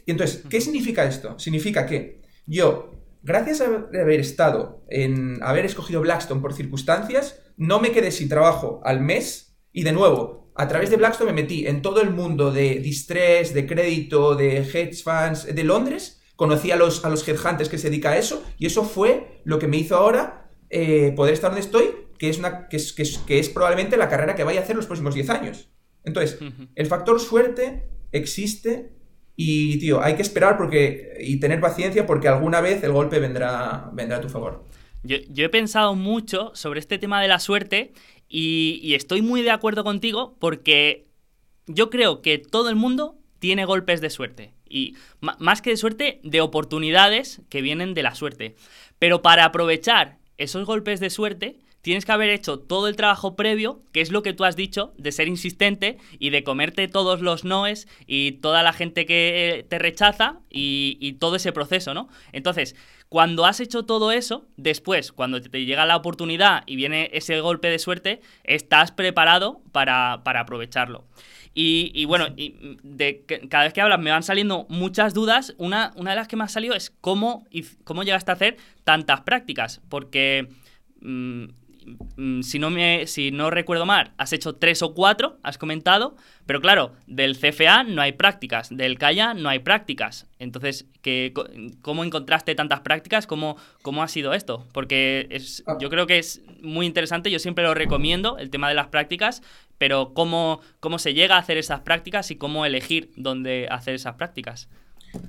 C: entonces, ¿qué significa esto? Significa que yo, gracias a haber estado en haber escogido Blackstone por circunstancias, no me quedé sin trabajo al mes y de nuevo, a través de Blackstone me metí en todo el mundo de distress, de crédito, de hedge funds de Londres, conocí a los, a los headhunters que se dedican a eso y eso fue lo que me hizo ahora eh, poder estar donde estoy que es, una, que es, que es, probablemente la carrera que vaya a hacer los próximos 10 años. Entonces, el factor suerte existe y, tío, hay que esperar porque, y tener paciencia porque alguna vez el golpe vendrá, vendrá a tu favor.
B: Yo, he pensado mucho sobre este tema de la suerte y, y estoy muy de acuerdo contigo porque yo creo que todo el mundo tiene golpes de suerte. Y más que de suerte, de oportunidades que vienen de la suerte. Pero para aprovechar esos golpes de suerte, tienes que haber hecho todo el trabajo previo, que es lo que tú has dicho, de ser insistente y de comerte todos los noes y toda la gente que eh, te rechaza y, todo ese proceso, ¿no? Entonces, cuando has hecho todo eso, después, cuando te llega la oportunidad y viene ese golpe de suerte, estás preparado para, aprovecharlo. Y, bueno, de, cada vez que hablas me van saliendo muchas dudas. Una, una de las que me ha salido es cómo, cómo llegaste a hacer tantas prácticas, porque... Mm, si no, me, si no recuerdo mal, has hecho tres o cuatro, has comentado, pero claro, del CFA no hay prácticas, del CAIA no hay prácticas. Entonces, ¿qué, ¿cómo encontraste tantas prácticas? ¿Cómo, ¿Cómo ha sido esto? Porque es, ah. yo creo que es muy interesante, yo siempre lo recomiendo, el tema de las prácticas, pero ¿cómo, cómo se llega a hacer esas prácticas y cómo elegir dónde hacer esas prácticas?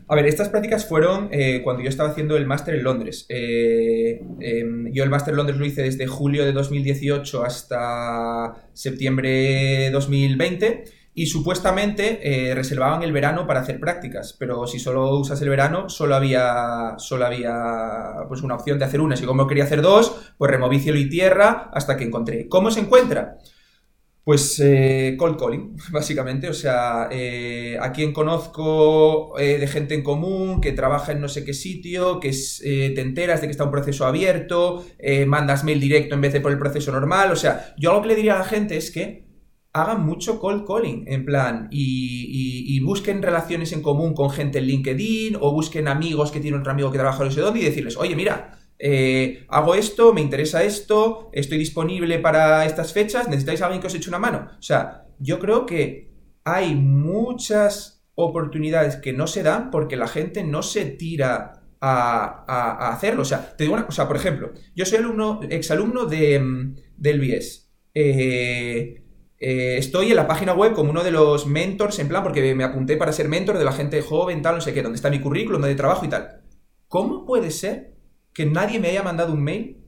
C: A ver, estas prácticas fueron eh, cuando yo estaba haciendo el máster en Londres. Eh, em, yo el máster en Londres lo hice desde julio de 2018 hasta septiembre de 2020 y supuestamente eh, reservaban el verano para hacer prácticas, pero si solo usas el verano, solo había, solo había pues, una opción de hacer una. Si como quería hacer dos, pues removí cielo y tierra hasta que encontré. ¿Cómo se encuentra? Pues eh, cold calling, básicamente. O sea, eh, a quien conozco eh, de gente en común que trabaja en no sé qué sitio, que te enteras de que está un proceso abierto, mandas mail directo en vez de por el proceso normal. O sea, yo algo que le diría a la gente es que hagan mucho cold calling, en plan, y, busquen relaciones en común con gente en LinkedIn o busquen amigos que tienen otro amigo que trabaja no sé dónde y decirles, oye, mira, eh, hago esto, me interesa esto, estoy disponible para estas fechas, necesitáis alguien que os eche una mano. O sea, yo creo que hay muchas oportunidades que no se dan porque la gente no se tira a, hacerlo. O sea, te digo una cosa, por ejemplo, yo soy alumno, exalumno de, mm, del BIES. Eh, eh, estoy en la página web como uno de los mentors, en plan, porque me apunté para ser mentor de la gente joven, tal, no sé qué, donde está mi currículum, donde trabajo y tal. ¿Cómo puede ser que nadie me haya mandado un mail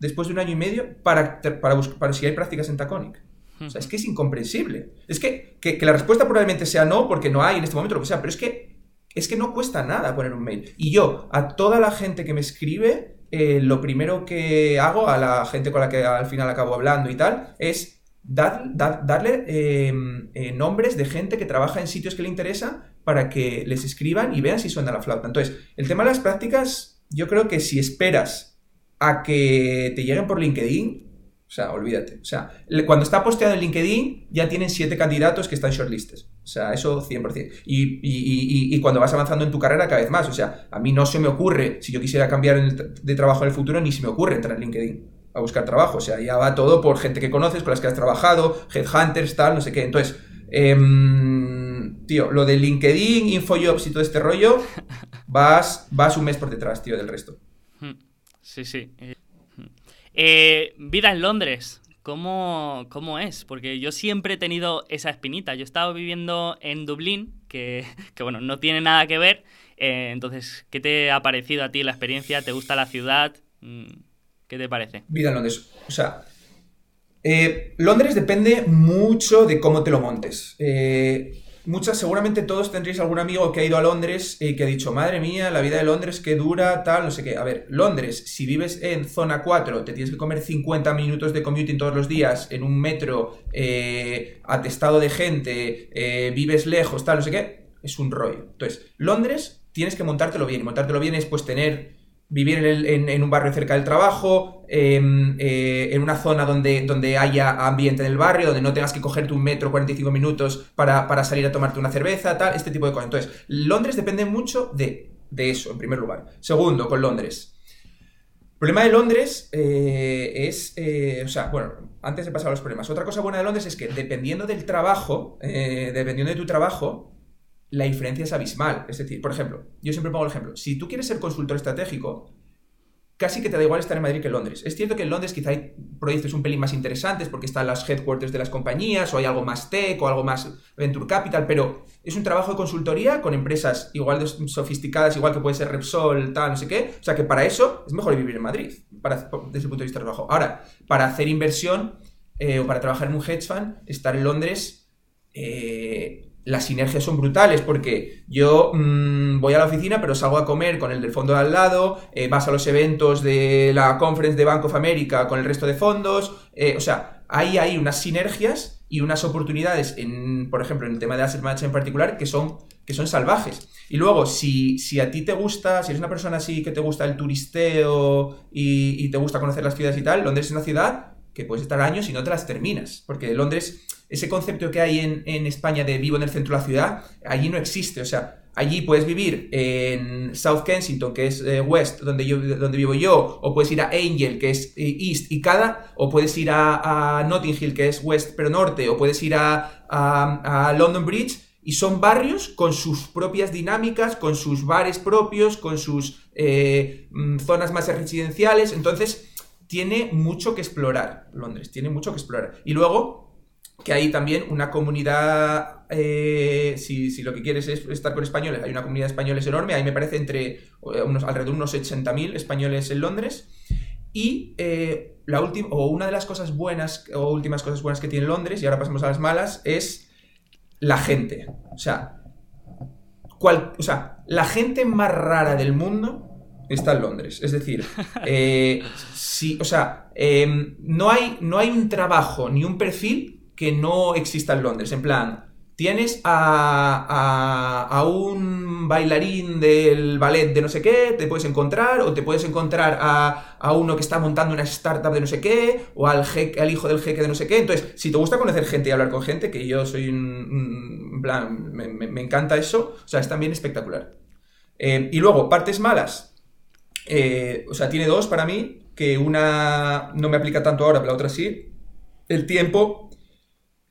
C: después de un año y medio para, para, para si hay prácticas en Taconic. O sea, es que es incomprensible. Es que, que, la respuesta probablemente sea no, porque no hay en este momento lo que sea, pero es que, es que no cuesta nada poner un mail. Y yo, a toda la gente que me escribe, eh, lo primero que hago, a la gente con la que al final acabo hablando y tal, es darle em, eh, nombres de gente que trabaja en sitios que le interesa para que les escriban y vean si suena la flauta. Entonces, el tema de las prácticas, yo creo que si esperas a que te lleguen por LinkedIn, o sea, olvídate. O sea, cuando está posteado en LinkedIn, ya tienen siete candidatos que están shortlistes. O sea, eso 100%. Y, y, y, y, cuando vas avanzando en tu carrera cada vez más. O sea, a mí no se me ocurre, si yo quisiera cambiar de trabajo en el futuro, ni se me ocurre entrar en LinkedIn a buscar trabajo. O sea, ya va todo por gente que conoces, con las que has trabajado, headhunters, tal, no sé qué. Entonces, em, tío, lo de LinkedIn, InfoJobs y todo este rollo, vas, vas un mes por detrás, tío, del resto.
B: Hmm. Sí, sí. Eh, vida en Londres, ¿cómo, ¿cómo, es? Porque yo siempre he tenido esa espinita. Yo he estado viviendo en Dublín, que, bueno, no tiene nada que ver. Eh, entonces, ¿qué te ha parecido a ti la experiencia? ¿Te gusta la ciudad? Mm, ¿Qué te parece?
C: Vida en Londres. O sea, eh, Londres depende mucho de cómo te lo montes. Eh, muchas, seguramente todos tendréis algún amigo que ha ido a Londres y que ha dicho, madre mía, la vida de Londres, qué dura, tal, no sé qué. A ver, Londres, si vives en zona 4, te tienes que comer 50 minutos de commuting todos los días en un metro eh, atestado de gente, eh, vives lejos, tal, no sé qué, es un rollo. Entonces, Londres tienes que montártelo bien. Y montártelo bien es pues tener vivir en, un barrio cerca del trabajo, em, eh, en una zona donde, donde haya ambiente en el barrio, donde no tengas que cogerte un metro 45 minutos para, salir a tomarte una cerveza, tal, este tipo de cosas. Entonces, Londres depende mucho de, eso, en primer lugar. Segundo, con Londres. El problema de Londres eh, es, eh, o sea, bueno, antes de pasar a los problemas, otra cosa buena de Londres es que dependiendo del trabajo, dependiendo de tu trabajo, la diferencia es abismal. Es decir, por ejemplo, yo siempre pongo el ejemplo, si tú quieres ser consultor estratégico, casi que te da igual estar en Madrid que en Londres. Es cierto que en Londres quizá hay proyectos un pelín más interesantes porque están las headquarters de las compañías o hay algo más tech o algo más venture capital, pero es un trabajo de consultoría con empresas igual de sofisticadas, igual que puede ser Repsol, tal, no sé qué. O sea que para eso es mejor vivir en Madrid, para, desde el punto de vista de trabajo. Ahora, para hacer inversión eh, o para trabajar en un hedge fund, estar en Londres... Eh, las sinergias son brutales porque yo mm, voy a la oficina pero salgo a comer con el del fondo de al lado, eh, vas a los eventos de la conference de Bank of America con el resto de fondos, eh, o sea, ahí hay unas sinergias y unas oportunidades, en, por ejemplo, en el tema de asset management en particular, que son, que son salvajes. Y luego, si, si a ti te gusta, si eres una persona así que te gusta el turisteo y, y te gusta conocer las ciudades y tal, Londres es una ciudad que puedes estar años y no te las terminas, porque Londres ese concepto que hay en, España de vivo en el centro de la ciudad, allí no existe. O sea, allí puedes vivir en South Kensington, que es eh, West, donde, yo, donde vivo yo, o puedes ir a Angel, que es eh, East y cada, o puedes ir a, Notting Hill, que es West pero Norte, o puedes ir a, London Bridge, y son barrios con sus propias dinámicas, con sus bares propios, con sus eh, mm, zonas más residenciales. Entonces, tiene mucho que explorar Londres, tiene mucho que explorar. Y luego, que hay también una comunidad, eh, si, lo que quieres es estar con españoles, hay una comunidad de españoles enorme, ahí me parece entre eh, unos, alrededor de unos 80.000 españoles en Londres. Y eh, la última, o una de las cosas buenas, o últimas cosas buenas que tiene Londres, y ahora pasamos a las malas, es la gente. O sea, cual, o sea la gente más rara del mundo está en Londres. Es decir, si, o sea, em, no, hay, no hay un trabajo ni un perfil que no exista en Londres. En plan, tienes a, a, un bailarín del ballet de no sé qué, te puedes encontrar, o te puedes encontrar a, a uno que está montando una startup de no sé qué, o al, hijo del jeque de no sé qué. Entonces, si te gusta conocer gente y hablar con gente, que yo soy un... en plan, me, encanta eso, o sea, es también espectacular. Eh, y luego, partes malas. Eh, o sea, tiene dos para mí, que una no me aplica tanto ahora, pero la otra sí. El tiempo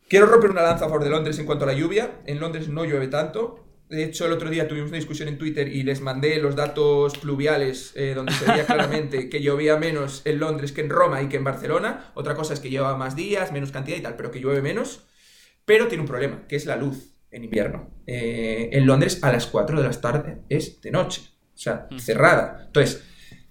C: Quiero romper una lanza a favor de Londres en cuanto a la lluvia. En Londres no llueve tanto. De hecho, el otro día tuvimos una discusión en Twitter y les mandé los datos pluviales eh, donde se veía claramente que llovía menos en Londres que en Roma y que en Barcelona. Otra cosa es que lleva más días, menos cantidad y tal, pero que llueve menos. Pero tiene un problema, que es la luz en invierno. Eh, en Londres a las 4 de la tarde es de noche, o sea, cerrada. Entonces,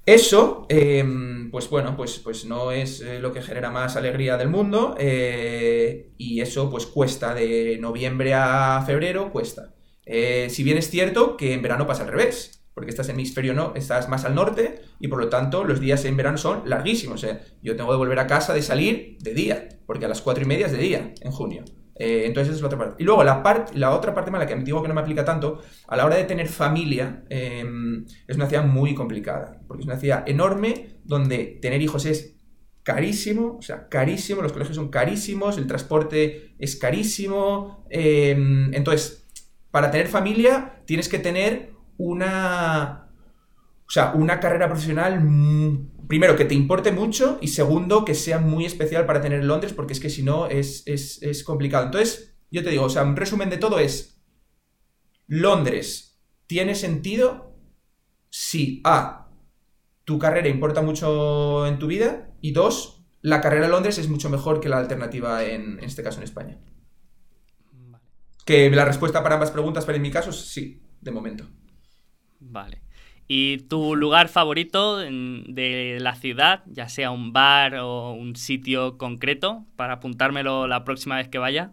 C: Eso, em, pues bueno, pues, pues no es eh, lo que genera más alegría del mundo eh, y eso pues cuesta de noviembre a febrero, cuesta. Eh, si bien es cierto que en verano pasa al revés, porque estás en hemisferio no, estás más al norte y por lo tanto los días en verano son larguísimos. Yo tengo que volver a casa de salir de día, porque a las cuatro y media es de día en junio. Eh, entonces es la otra parte. Y luego la, parte la otra parte mala que digo que no me aplica tanto, a la hora de tener familia, em, es una ciudad muy complicada, porque es una ciudad enorme donde tener hijos es carísimo, o sea, carísimo, los colegios son carísimos, el transporte es carísimo. Em, entonces, para tener familia tienes que tener una... O sea, una carrera profesional primero, que te importe mucho y segundo, que sea muy especial para tener en Londres, porque es que si no es, complicado. Entonces, yo te digo, o sea, un resumen de todo es, Londres tiene sentido si A, tu carrera importa mucho en tu vida y dos, la carrera en Londres es mucho mejor que la alternativa en, en este caso en España. Que la respuesta para ambas preguntas, pero en mi caso, sí, de momento.
B: Vale. ¿Y tu lugar favorito de la ciudad, ya sea un bar o un sitio concreto, para apuntármelo la próxima vez que vaya?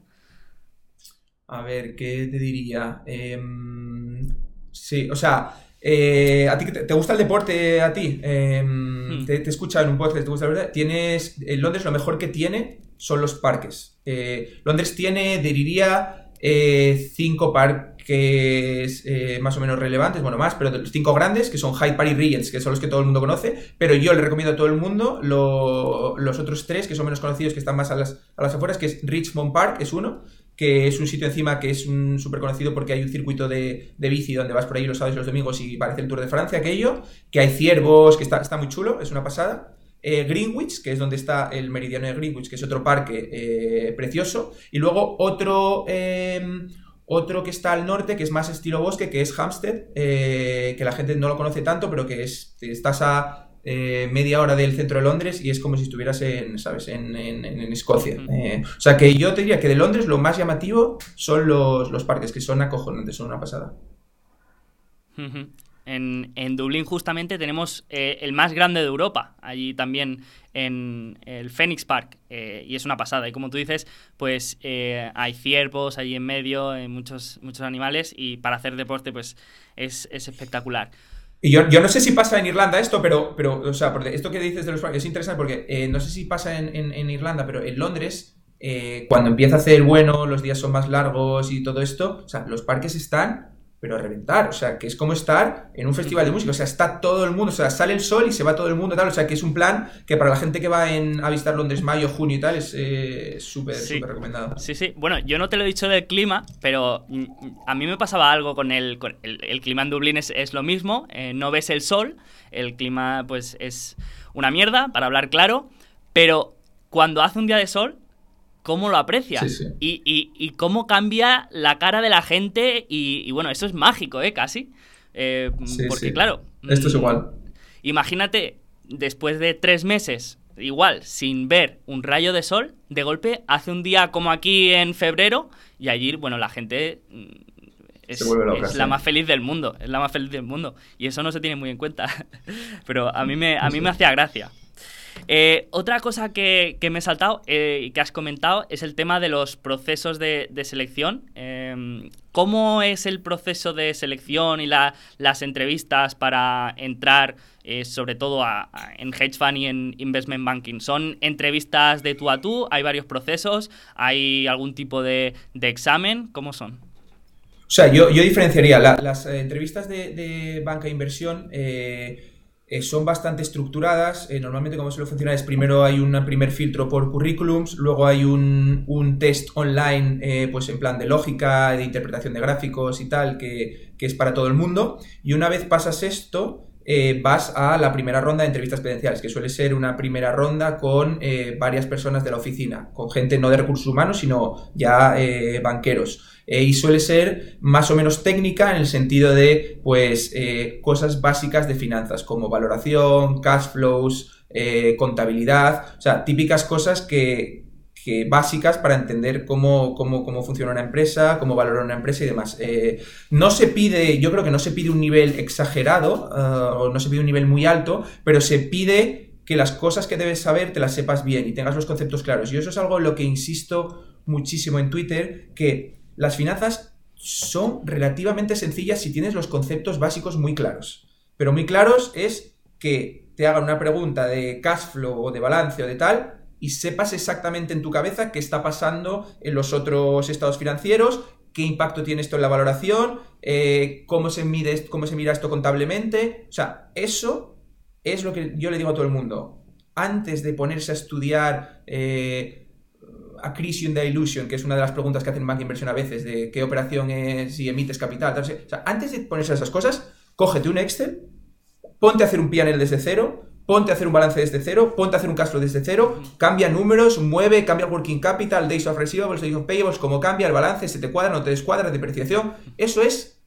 C: A ver, ¿qué te diría? Em, sí, o sea, eh, ¿a ti te, gusta el deporte a ti? Em, hmm. te, escucha en un podcast, te gusta la verdad. Tienes, en Londres lo mejor que tiene son los parques. Eh, Londres tiene, diría, eh, cinco parques que es eh, más o menos relevantes, bueno, más, pero los cinco grandes, que son Hyde Park y Regents, que son los que todo el mundo conoce, pero yo le recomiendo a todo el mundo los otros tres, que son menos conocidos, que están más a las, a las afueras, que es Richmond Park, es uno, que es un sitio encima que es súper conocido porque hay un circuito de, de, bici donde vas por ahí los sábados y los domingos y parece el Tour de Francia aquello, que hay ciervos, que está, está muy chulo, es una pasada. Eh, Greenwich, que es donde está el meridiano de Greenwich, que es otro parque eh, precioso, y luego otro, otro que está al norte, que es más estilo bosque, que es Hampstead, eh, que la gente no lo conoce tanto, pero que es, estás a eh, media hora del centro de Londres y es como si estuvieras en, ¿sabes? en, Escocia. Eh, o sea que yo te diría que de Londres lo más llamativo son los, los parques, que son acojonantes, son una pasada.
B: En, en, Dublín justamente tenemos eh, el más grande de Europa, allí también en el Phoenix Park, eh, y es una pasada. Y como tú dices, pues eh, hay ciervos allí en medio, muchos, muchos animales, y para hacer deporte pues es, espectacular.
C: Y yo, yo, no sé si pasa en Irlanda esto, pero, pero o sea, esto que dices de los parques es interesante porque no sé si pasa en, en, Irlanda, pero en Londres, cuando empieza a hacer bueno, los días son más largos y todo esto, o sea, los parques están pero a reventar, o sea, que es como estar en un festival de música, o sea, está todo el mundo, o sea, sale el sol y se va todo el mundo, tal, o sea, que es un plan que para la gente que va en, a visitar Londres mayo, junio y tal, es eh, súper, súper recomendado.
B: Sí, sí, bueno, yo no te lo he dicho del clima, pero mm, a mí me pasaba algo con el, el, clima en Dublín, es, lo mismo, eh, no ves el sol, el clima pues es una mierda, para hablar claro, pero cuando hace un día de sol, cómo lo aprecia Y, cómo cambia la cara de la gente y, bueno, eso es mágico, ¿eh? Casi. Eh, porque claro...
C: Esto es igual. Mm,
B: imagínate, después de tres meses, igual, sin ver un rayo de sol, de golpe hace un día como aquí en febrero y allí, bueno, la gente... Mm, es, la más feliz del mundo, es la más feliz del mundo. Y eso no se tiene muy en cuenta. Pero a mí me, a mí me hacía gracia. Eh, otra cosa que, me he saltado eh, y que has comentado es el tema de los procesos de, selección. Em, ¿Cómo es el proceso de selección y las entrevistas para entrar, eh, sobre todo en hedge fund y en investment banking? ¿Son entrevistas de tú a tú? ¿Hay varios procesos? ¿Hay algún tipo de, examen? ¿Cómo son?
C: O sea, yo, diferenciaría las entrevistas de, banca e inversión son bastante estructuradas. Eh, normalmente como suele funcionar es primero hay un primer filtro por currículums, luego hay un, test online eh, pues en plan de lógica, de interpretación de gráficos y tal, que, que es para todo el mundo. Y una vez pasas esto, vas a la primera ronda de entrevistas credenciales, que suele ser una primera ronda con varias personas de la oficina, con gente no de recursos humanos, sino ya banqueros. Eh, y suele ser más o menos técnica en el sentido de, pues, eh, cosas básicas de finanzas, como valoración, cash flows, eh, contabilidad, o sea, típicas cosas que, que básicas para entender cómo, cómo, cómo, funciona una empresa, cómo valorar una empresa y demás. No se pide, yo creo que no se pide un nivel exagerado, o no se pide un nivel muy alto, pero se pide que las cosas que debes saber te las sepas bien y tengas los conceptos claros. Y eso es algo en lo que insisto muchísimo en Twitter, que las finanzas son relativamente sencillas si tienes los conceptos básicos muy claros. Pero muy claros es que te hagan una pregunta de cash flow o de balance o de tal y sepas exactamente en tu cabeza qué está pasando en los otros estados financieros, qué impacto tiene esto en la valoración, eh, cómo, se mide, cómo se mira esto contablemente. O sea, eso es lo que yo le digo a todo el mundo. Antes de ponerse a estudiar eh, accretion de illusion, que es una de las preguntas que hacen Banca Inversión a veces, de qué operación es, si emites capital, o sea, antes de ponerse a esas cosas, cógete un Excel, ponte a hacer un PNL desde cero, ponte a hacer un balance desde cero, ponte a hacer un cash flow desde cero, cambia números, mueve, cambia el working capital, days of receivables, days of payables, como cambia el balance, se te cuadra, no te descuadra, depreciación. Eso es,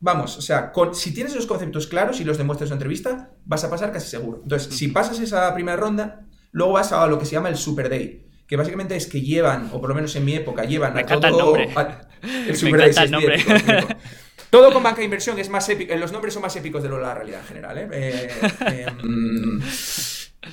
C: vamos, o sea, si tienes esos conceptos claros y los demuestras en entrevista, vas a pasar casi seguro. Entonces, si pasas esa primera ronda, luego vas a lo que se llama el Super Day, que básicamente es que llevan, o por lo menos en mi época, llevan
B: a todo... El, nombre.
C: el Super Day. El nombre. Todo con banca de inversión es más épico. Los nombres son más épicos de lo la realidad en general. ¿eh? eh em,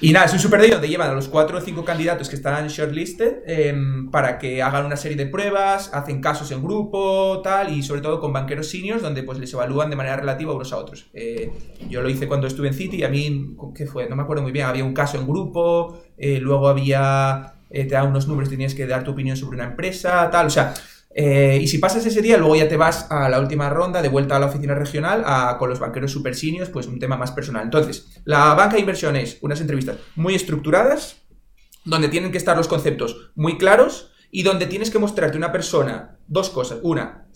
C: y nada, es un super day donde llevan a los cuatro o cinco candidatos que están shortlisted em, para que hagan una serie de pruebas, hacen casos en grupo, tal, y sobre todo con banqueros seniors donde pues les evalúan de manera relativa unos a otros. Eh, yo lo hice cuando estuve en City y a mí, ¿qué fue? No me acuerdo muy bien, había un caso en grupo, eh, luego había, te daban unos números, tenías que dar tu opinión sobre una empresa, tal, o sea, eh, y si pasas ese día, luego ya te vas a la última ronda, de vuelta a la oficina regional, con los banqueros super seniors, pues un tema más personal. Entonces, la banca de inversión es unas entrevistas muy estructuradas, donde tienen que estar los conceptos muy claros y donde tienes que mostrarte una persona dos cosas. Una,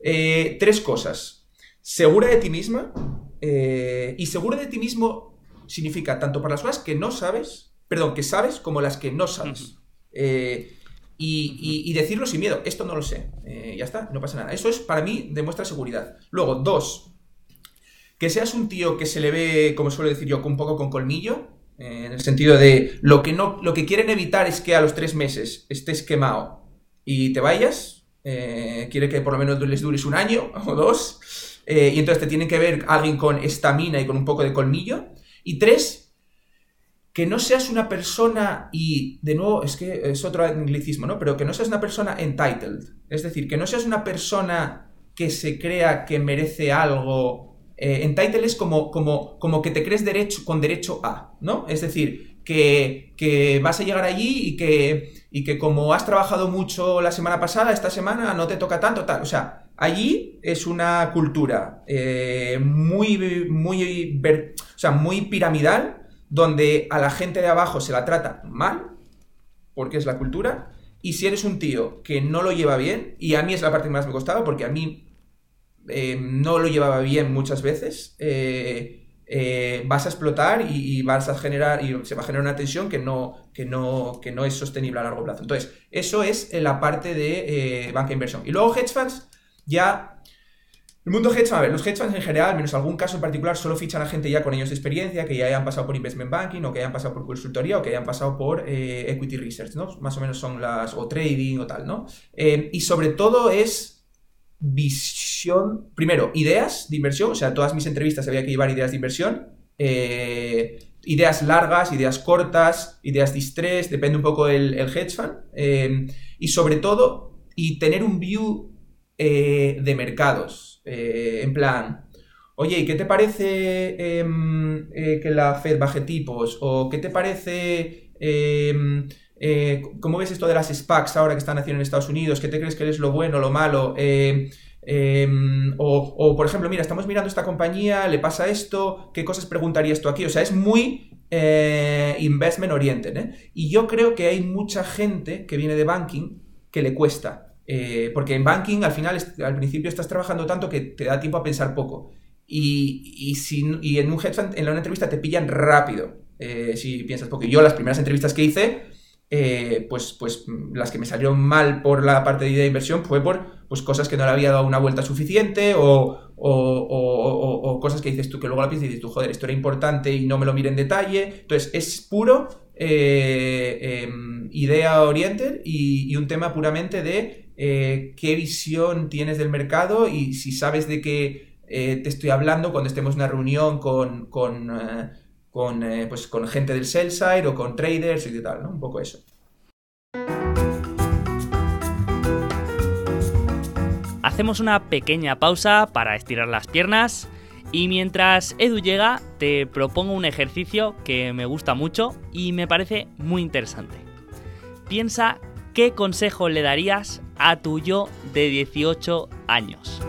C: eh, tres cosas. Segura de ti misma. Eh, y segura de ti mismo significa tanto para las cosas que no sabes, perdón, que sabes como las que no sabes. Eh, y, decirlo sin miedo. Esto no lo sé. Eh, ya está, no pasa nada. Eso es, para mí, demuestra seguridad. Luego, dos, que seas un tío que se le ve, como suelo decir yo, un poco con colmillo. Eh, en el sentido de lo que, no, lo que quieren evitar es que a los tres meses estés quemado y te vayas. Quiere que por lo menos les dures un año o dos. y entonces te tienen que ver alguien con estamina y con un poco de colmillo. Y tres, que no seas una persona, y de nuevo es que es otro anglicismo, ¿no? Pero que no seas una persona entitled. Es decir, que no seas una persona que se crea que merece algo. Eh, entitled es como, como, como que te crees derecho, con derecho a, ¿no? Es decir, que, que vas a llegar allí y que, y que como has trabajado mucho la semana pasada, esta semana no te toca tanto, tal. O sea, allí es una cultura eh, muy, muy, o sea, muy piramidal donde a la gente de abajo se la trata mal, porque es la cultura, y si eres un tío que no lo lleva bien, y a mí es la parte que más me costaba, porque a mí eh, no lo llevaba bien muchas veces, eh, eh, vas a explotar y, vas a generar, y se va a generar una tensión que no, que no, que no es sostenible a largo plazo. Entonces, eso es la parte de banca inversión. Y luego hedge funds, ya el mundo hedge a ver, los hedge funds en general, menos algún caso en particular, solo fichan a gente ya con años de experiencia, que ya hayan pasado por investment banking, o que hayan pasado por consultoría, o que hayan pasado por eh, equity research, ¿no? Más o menos son las, o trading o tal, ¿no? Eh, y sobre todo es visión, primero, ideas de inversión, o sea, todas mis entrevistas había que llevar ideas de inversión, eh, ideas largas, ideas cortas, ideas de estrés, depende un poco del el hedge fund, y sobre todo, y tener un view de mercados. Eh, en plan, oye, ¿y qué te parece em, eh, que la Fed baje tipos? ¿O qué te parece... Em, eh, ¿Cómo ves esto de las SPACs ahora que están haciendo en Estados Unidos? ¿Qué te crees que es lo bueno, lo malo? Em, o, por ejemplo, mira, estamos mirando esta compañía, le pasa esto, ¿qué cosas preguntarías tú aquí? O sea, es muy investment oriented. Y yo creo que hay mucha gente que viene de banking que le cuesta. Eh, porque en banking al final, al principio estás trabajando tanto que te da tiempo a pensar poco. Y, si, en un fund, en una entrevista te pillan rápido eh, si piensas poco. Yo las primeras entrevistas que hice, eh, pues, pues las que me salieron mal por la parte de idea de inversión fue por pues, cosas que no le había dado una vuelta suficiente o, cosas que dices tú que luego la piensas y dices tú, joder, esto era importante y no me lo mire en detalle. Entonces es puro em, idea oriented y, un tema puramente de eh, qué visión tienes del mercado y si sabes de qué te estoy hablando cuando estemos en una reunión con, con, con, pues, con gente del sell side o con traders y tal, ¿no? Un poco eso.
B: Hacemos una pequeña pausa para estirar las piernas y mientras Edu llega, te propongo un ejercicio que me gusta mucho y me parece muy interesante. Piensa qué consejo le darías a tu yo de 18 años.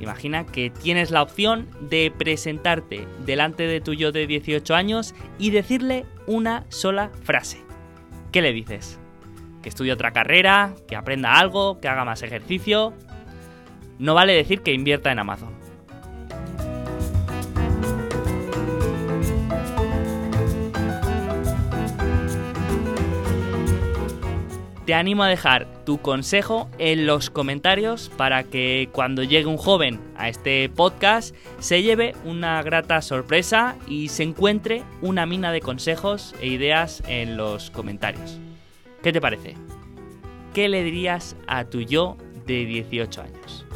B: Imagina que tienes la opción de presentarte delante de tu yo de 18 años y decirle una sola frase. ¿Qué le dices? que estudie otra carrera, que aprenda algo, que haga más ejercicio. No vale decir que invierta en Amazon. Te animo a dejar tu consejo en los comentarios para que cuando llegue un joven a este podcast se lleve una grata sorpresa y se encuentre una mina de consejos e ideas en los comentarios. ¿Qué te parece? ¿Qué le dirías a tu yo de 18 años?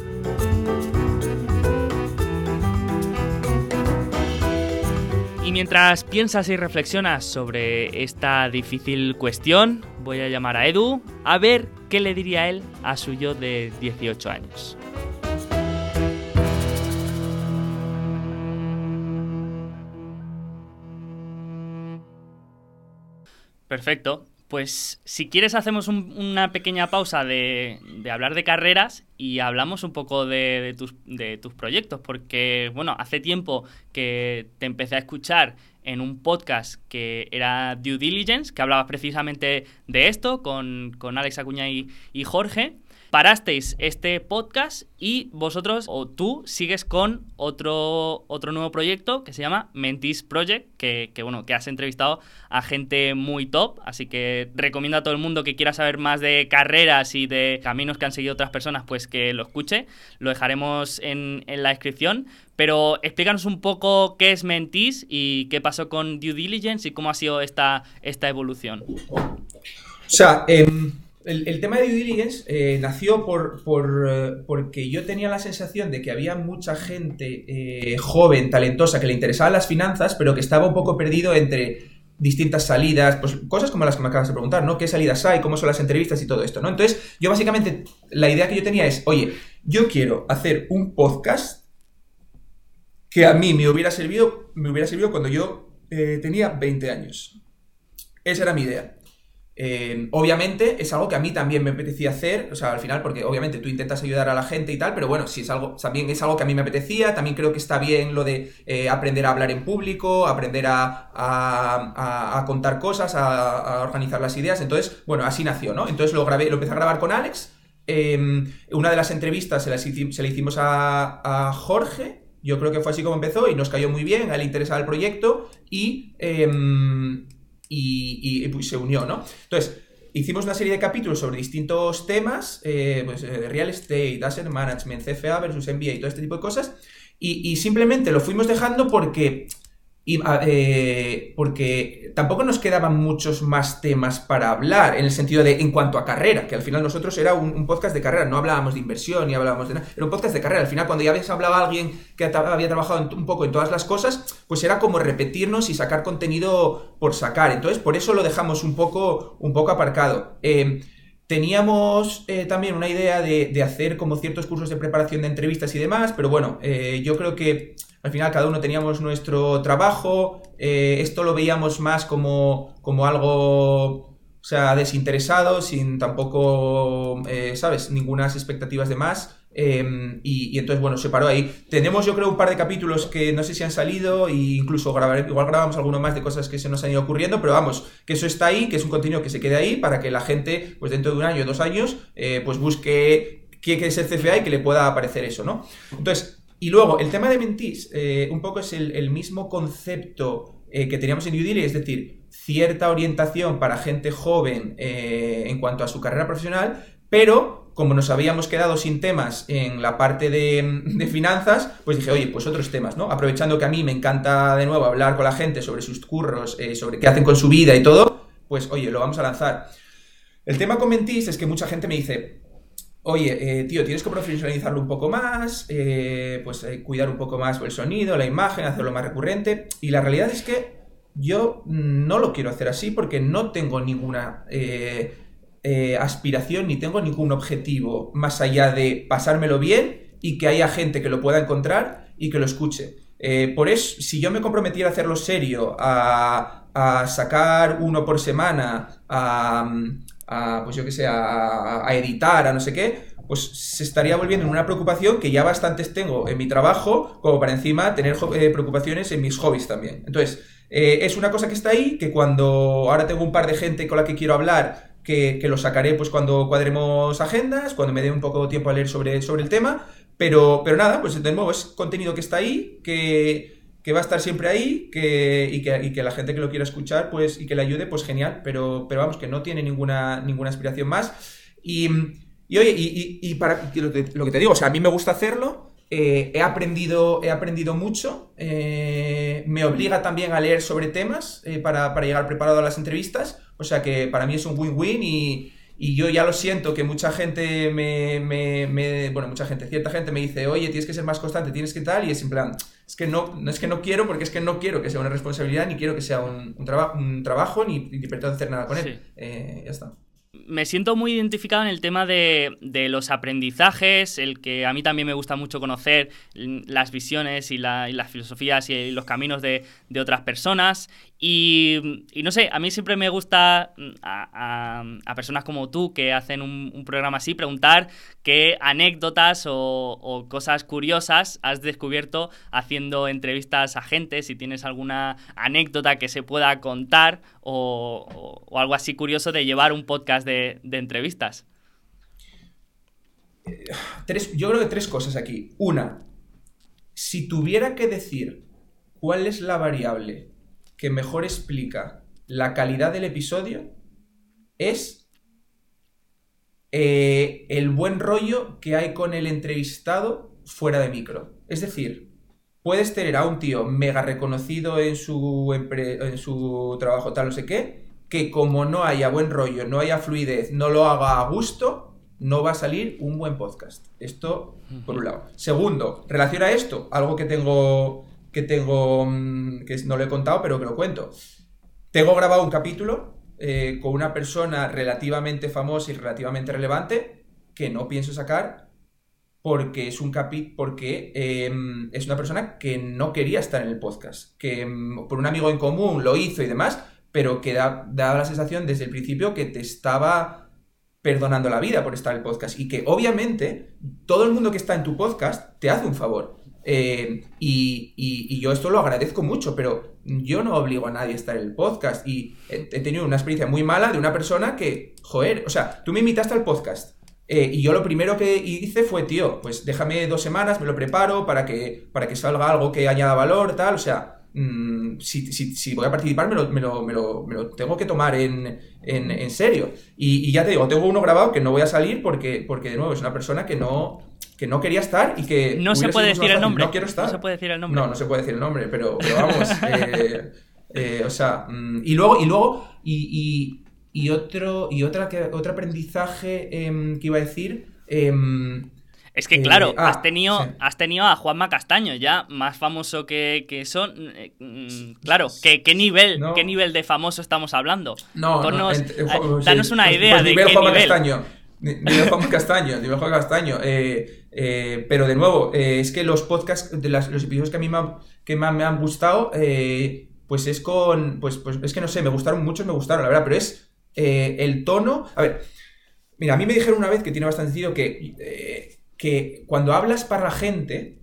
B: Y mientras piensas y reflexionas sobre esta difícil cuestión, voy a llamar a Edu a ver qué le diría él a su yo de 18 años. Perfecto. Pues si quieres hacemos una pequeña pausa de, hablar de carreras y hablamos un poco de, tus, de tus proyectos, porque bueno, hace tiempo que te empecé a escuchar en un podcast que era Due Diligence, que hablaba precisamente de esto con, con Alex Acuña y Jorge parasteis este podcast y vosotros o tú sigues con otro, otro nuevo proyecto que se llama Mentis Project, que, bueno, que has entrevistado a gente muy top, así que recomiendo a todo el mundo que quiera saber más de carreras y de caminos que han seguido otras personas, pues que lo escuche, lo dejaremos en, la descripción, pero explícanos un poco qué es Mentis y qué pasó con Due Diligence y cómo ha sido esta, esta evolución.
C: O sea, eh, el, tema de due diligence eh, nació por, eh, porque yo tenía la sensación de que había mucha gente eh, joven, talentosa, que le interesaban las finanzas, pero que estaba un poco perdido entre distintas salidas, pues cosas como las que me acabas de preguntar, ¿no? ¿Qué salidas hay? ¿Cómo son las entrevistas y todo esto, ¿no? Entonces, yo básicamente, la idea que yo tenía es, oye, yo quiero hacer un podcast que a mí me hubiera servido, me hubiera servido cuando yo tenía 20 años. Esa era mi idea. Obviamente es algo que a mí también me apetecía hacer, o sea, al final, porque obviamente tú intentas ayudar a la gente y tal, pero bueno, si es algo, también es algo que a mí me apetecía, también creo que está bien lo de eh, aprender a hablar en público, aprender a, contar cosas, a, organizar las ideas, entonces, bueno, así nació, ¿no? Entonces lo grabé, lo empecé a grabar con Alex, em, una de las entrevistas se, la hicimos a, Jorge, yo creo que fue así como empezó y nos cayó muy bien, a él interesaba el proyecto y... Em, y, pues, se unió, ¿no? Entonces, hicimos una serie de capítulos sobre distintos temas, eh, pues, eh, real estate, asset management, CFA versus MBA y todo este tipo de cosas, y simplemente lo fuimos dejando porque y, eh, porque tampoco nos quedaban muchos más temas para hablar, en el sentido de en cuanto a carrera, que al final nosotros era un, podcast de carrera, no hablábamos de inversión ni hablábamos de nada, era un podcast de carrera. Al final, cuando ya habías hablado a alguien que había trabajado un poco en todas las cosas, pues era como repetirnos y sacar contenido por sacar. Entonces, por eso lo dejamos un poco, un poco aparcado. Eh, teníamos eh, también una idea de, de, hacer como ciertos cursos de preparación de entrevistas y demás, pero bueno, yo creo que al final cada uno teníamos nuestro trabajo, eh, esto lo veíamos más como, como algo, o sea, desinteresado, sin tampoco, eh, ¿sabes?, ninguna expectativas de más. Em, y, entonces, bueno, se paró ahí. Tenemos, yo creo, un par de capítulos que no sé si han salido, e incluso grabar, igual grabamos alguno más de cosas que se nos han ido ocurriendo, pero vamos, que eso está ahí, que es un contenido que se quede ahí para que la gente, pues dentro de un año dos años, eh, pues busque qué es el CFA y que le pueda aparecer eso, ¿no? Entonces, y luego, el tema de Mentis, eh, un poco es el, mismo concepto eh, que teníamos en Udily, es decir, cierta orientación para gente joven en cuanto a su carrera profesional, pero como nos habíamos quedado sin temas en la parte de, finanzas, pues dije, oye, pues otros temas, ¿no? Aprovechando que a mí me encanta de nuevo hablar con la gente sobre sus curros, eh, sobre qué hacen con su vida y todo, pues oye, lo vamos a lanzar. El tema con Mentis es que mucha gente me dice, oye, eh, tío, tienes que profesionalizarlo un poco más, eh, pues cuidar un poco más el sonido, la imagen, hacerlo más recurrente. Y la realidad es que yo no lo quiero hacer así porque no tengo ninguna aspiración ni tengo ningún objetivo más allá de pasármelo bien y que haya gente que lo pueda encontrar y que lo escuche. Eh, por eso, si yo me comprometiera a hacerlo serio, a, sacar uno por semana, a, pues yo que sé, a, editar, a no sé qué, pues se estaría volviendo en una preocupación que ya bastantes tengo en mi trabajo, como para encima tener eh, preocupaciones en mis hobbies también. Entonces, es una cosa que está ahí, que cuando ahora tengo un par de gente con la que quiero hablar, que, lo sacaré pues cuando cuadremos agendas, cuando me dé un poco de tiempo a leer sobre, sobre el tema, pero, pero nada, pues de nuevo es contenido que está ahí, que, va a estar siempre ahí que, y, que, la gente que lo quiera escuchar pues, y que le ayude, pues genial, pero, pero vamos, que no tiene ninguna, ninguna aspiración más. Y, y oye, y, para lo que, lo que te digo, o sea, a mí me gusta hacerlo, eh, he, aprendido, he aprendido mucho, eh, me obliga también a leer sobre temas eh, para, para, llegar preparado a las entrevistas, o sea que para mí es un win-win y, y, yo ya lo siento que mucha gente me, me, bueno, mucha gente, cierta gente me dice, oye, tienes que ser más constante, tienes que tal, y es en plan, es que no, no es que no quiero, porque es que no quiero que sea una responsabilidad, ni quiero que sea un, un, un trabajo, ni, ni pretendo hacer nada con él. ya está
B: me siento muy identificado en el tema de, los aprendizajes, el que a mí también me gusta mucho conocer las visiones y, las filosofías y los caminos de, de otras personas. Y, no sé, a mí siempre me gusta mm, a, personas como tú que hacen un, programa así preguntar qué anécdotas o, cosas curiosas has descubierto haciendo entrevistas a gente, si tienes alguna anécdota que se pueda contar o, algo así curioso de llevar un podcast de, entrevistas.
C: yo creo que tres cosas aquí. Una, si tuviera que decir cuál es la variable que mejor explica la calidad del episodio es eh, el buen rollo que hay con el entrevistado fuera de micro. Es decir, puedes tener a un tío mega reconocido en su, en su trabajo, tal, no sé qué, que como no haya buen rollo, no haya fluidez, no lo haga a gusto, no va a salir un buen podcast. Esto, por un lado. Segundo, relaciona esto, algo que tengo que tengo, mm, que no lo he contado, pero que lo cuento. Tengo grabado un capítulo eh, con una persona relativamente famosa y relativamente relevante que no pienso sacar porque es un capi porque em, es una persona que no quería estar en el podcast, que em, por un amigo en común lo hizo y demás, pero que da, da, la sensación desde el principio que te estaba perdonando la vida por estar en el podcast y que obviamente todo el mundo que está en tu podcast te hace un favor. Eh, y, yo esto lo agradezco mucho, pero yo no obligo a nadie a estar en el podcast. Y he, tenido una experiencia muy mala de una persona que, joder, o sea, tú me invitaste al podcast. Eh, y yo lo primero que hice fue, tío, pues déjame dos semanas, me lo preparo para que, para que salga algo que añada valor, tal. O sea, mm, si, si, voy a participar, me lo, me lo, me lo, tengo que tomar en, en, serio. Y, y, ya te digo, tengo uno grabado que no voy a salir porque, porque de nuevo, es una persona que no que no quería estar y que...
B: No se puede decir el nombre.
C: No quiero estar.
B: No se puede decir el nombre.
C: No, no se puede decir el nombre, pero, vamos. Eh, eh, o sea, mm, y luego, y luego, y, y, otro, y otra, otro aprendizaje em, que iba a decir... Em,
B: es que, claro, eh, has, ah, tenido, has tenido a Juanma Castaño, ya más famoso que, que son. Mm, claro, ¿qué, qué nivel, ¿qué nivel de famoso estamos hablando?
C: No,
B: danos una idea de qué
C: Juanma Castaño. Dime Juan Castaño, dime Juan Castaño. Eh, eh, pero de nuevo, eh, es que los podcasts, de los episodios que a mí me, que me han gustado, pues es con. Pues, pues es que no sé, me gustaron muchos, me gustaron, la verdad, pero es el tono. A ver, mira, a mí me dijeron una vez que tiene bastante sentido que, que cuando hablas para la gente,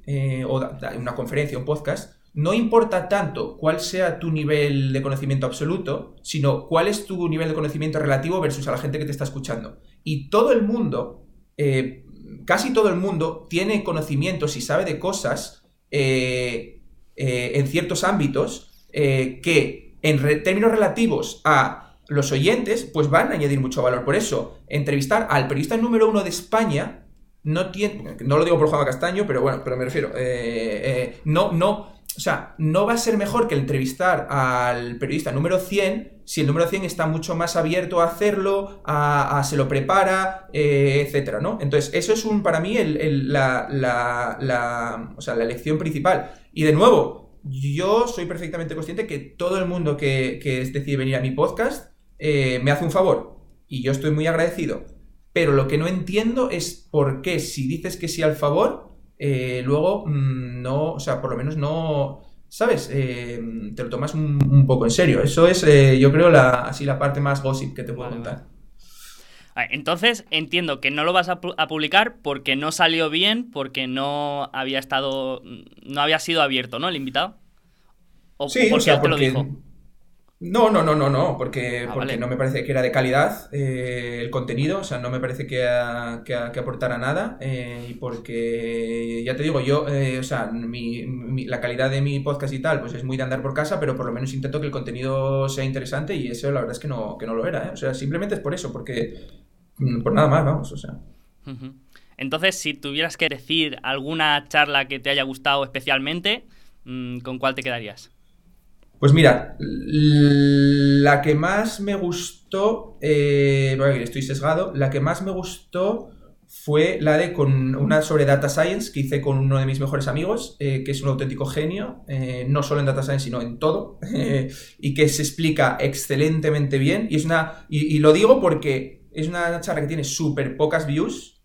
C: o en una conferencia, un podcast, no importa tanto cuál sea tu nivel de conocimiento absoluto, sino cuál es tu nivel de conocimiento relativo versus a la gente que te está escuchando. Y todo el mundo, eh, casi todo el mundo, tiene conocimientos y sabe de cosas eh, eh, en ciertos ámbitos que en términos relativos a los oyentes pues van a añadir mucho valor. Por eso, entrevistar al periodista número uno de España no tiene, no lo digo por Juan Castaño, pero bueno, pero me refiero, eh, eh, no, no, o sea, no va a ser mejor que el entrevistar al periodista número 100 si el número 100 está mucho más abierto a hacerlo, a, se lo prepara, eh, etcétera, ¿no? Entonces, eso es un, para mí la, la, o sea, la lección principal. Y de nuevo, yo soy perfectamente consciente que todo el mundo que, que decide venir a mi podcast me hace un favor. Y yo estoy muy agradecido. Pero lo que no entiendo es por qué, si dices que sí al favor, eh, luego mm, no, o sea, por lo menos no, ¿sabes? Eh, te lo tomas un, poco en serio. Eso es, eh, yo creo, la, así la parte más gossip que te puedo contar.
B: Entonces entiendo que no lo vas a, publicar porque no salió bien, porque no había estado, no había sido abierto, ¿no? El invitado.
C: ¿O sí, porque o te lo dijo? No, no, no, no, no, porque, ah, porque no me parece que era de calidad eh, el contenido, o sea, no me parece que, que, aportara nada eh, y porque, ya te digo, yo, eh, o sea, la calidad de mi podcast y tal, pues es muy de andar por casa, pero por lo menos intento que el contenido sea interesante y eso la verdad es que no, que no lo era, o sea, simplemente es por eso, porque, mm, por nada más, vamos, o sea.
B: Entonces, si tuvieras que decir alguna charla que te haya gustado especialmente, mm, ¿con cuál te quedarías?
C: Pues mira, la que más me gustó, eh, estoy sesgado, la que más me gustó fue la de con una sobre data science que hice con uno de mis mejores amigos, eh, que es un auténtico genio, eh, no solo en data science, sino en todo, y que se explica excelentemente bien. Y es una. Y, lo digo porque es una charla que tiene súper pocas views.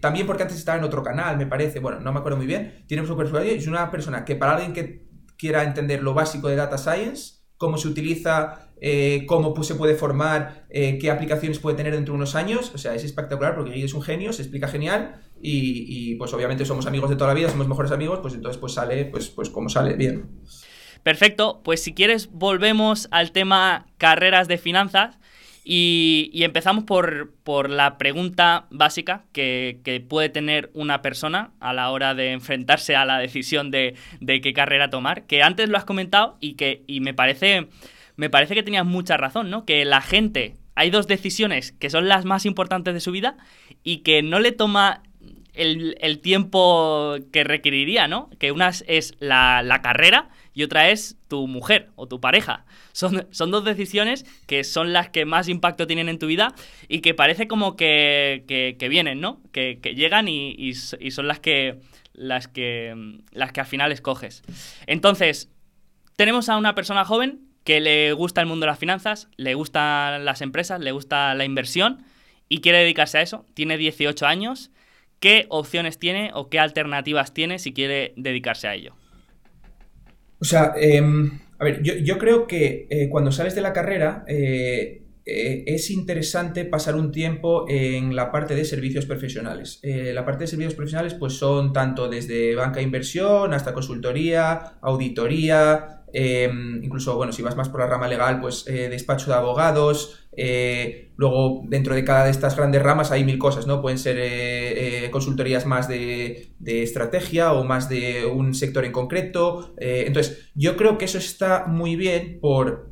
C: también porque antes estaba en otro canal, me parece, bueno, no me acuerdo muy bien. Tiene súper y es una persona que para alguien que quiera entender lo básico de Data Science, cómo se utiliza, eh, cómo se puede formar, eh, qué aplicaciones puede tener dentro de unos años. O sea, es espectacular porque es un genio, se explica genial y, pues obviamente somos amigos de toda la vida, somos mejores amigos, pues entonces pues sale pues, pues como sale bien.
B: Perfecto, pues si quieres volvemos al tema carreras de finanzas. Y, empezamos por, la pregunta básica que, puede tener una persona a la hora de enfrentarse a la decisión de, qué carrera tomar, que antes lo has comentado y que me, parece, me parece que tenías mucha razón, ¿no? Que la gente, hay dos decisiones que son las más importantes de su vida y que no le toma el, tiempo que requeriría, ¿no? Que una es la, la carrera y otra es tu mujer o tu pareja. Son, son dos decisiones que son las que más impacto tienen en tu vida y que parece como que, que, vienen, ¿no? Que, llegan y, y, son las que, las, que, las que al final escoges. Entonces, tenemos a una persona joven que le gusta el mundo de las finanzas, le gustan las empresas, le gusta la inversión y quiere dedicarse a eso. Tiene 18 años. ¿Qué opciones tiene o qué alternativas tiene si quiere dedicarse a ello?
C: O sea, em, a ver, yo, creo que eh, cuando sales de la carrera eh, eh, es interesante pasar un tiempo en la parte de servicios profesionales. la parte de servicios profesionales pues son tanto desde banca e inversión hasta consultoría, auditoría, Em, incluso, bueno, si vas más por la rama legal, pues eh, despacho de abogados. Eh, luego, dentro de cada de estas grandes ramas hay mil cosas, ¿no? Pueden ser eh, consultorías más de, estrategia o más de un sector en concreto. entonces, yo creo que eso está muy bien por,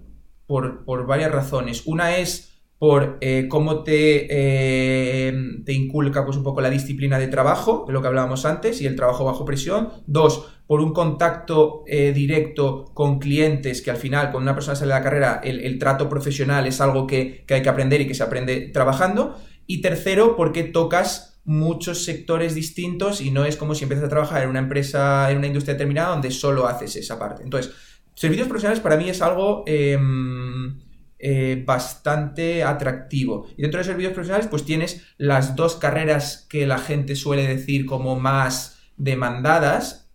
C: por, varias razones. Una es por cómo te, te inculca pues, un poco la disciplina de trabajo, de lo que hablábamos antes, y el trabajo bajo presión. Dos, por un contacto eh, directo con clientes, que al final, cuando una persona sale de la carrera, el, trato profesional es algo que, hay que aprender y que se aprende trabajando. Y tercero, porque tocas muchos sectores distintos y no es como si empiezas a trabajar en una empresa, en una industria determinada donde solo haces esa parte. Entonces, servicios profesionales para mí es algo em, eh, bastante atractivo. Y dentro de servicios profesionales, pues tienes las dos carreras que la gente suele decir como más demandadas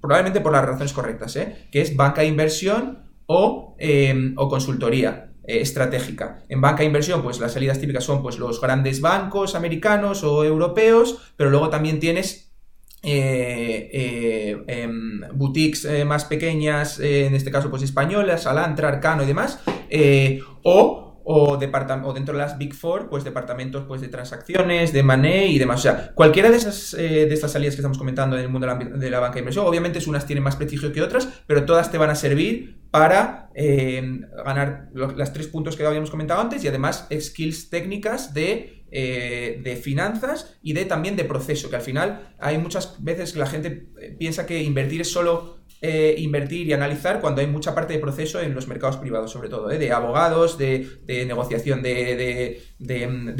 C: probablemente por las razones correctas, ¿eh? que es banca de inversión o, em, consultoría eh, estratégica. En banca de inversión, pues las salidas típicas son pues, los grandes bancos americanos o europeos, pero luego también tienes eh, em, boutiques más pequeñas, en este caso pues españolas, Alantra, Arcano y demás, o o, o dentro de las Big Four, pues departamentos pues, de transacciones, de money y demás. O sea, cualquiera de, esas, eh, de estas salidas que estamos comentando en el mundo de la, banca de inversión, obviamente unas tienen más prestigio que otras, pero todas te van a servir para eh, ganar los tres puntos que habíamos comentado antes y además skills técnicas de, eh, de, finanzas y de también de proceso, que al final hay muchas veces que la gente eh, piensa que invertir es solo eh, invertir y analizar cuando hay mucha parte de proceso en los mercados privados, sobre todo, de abogados, de, negociación de,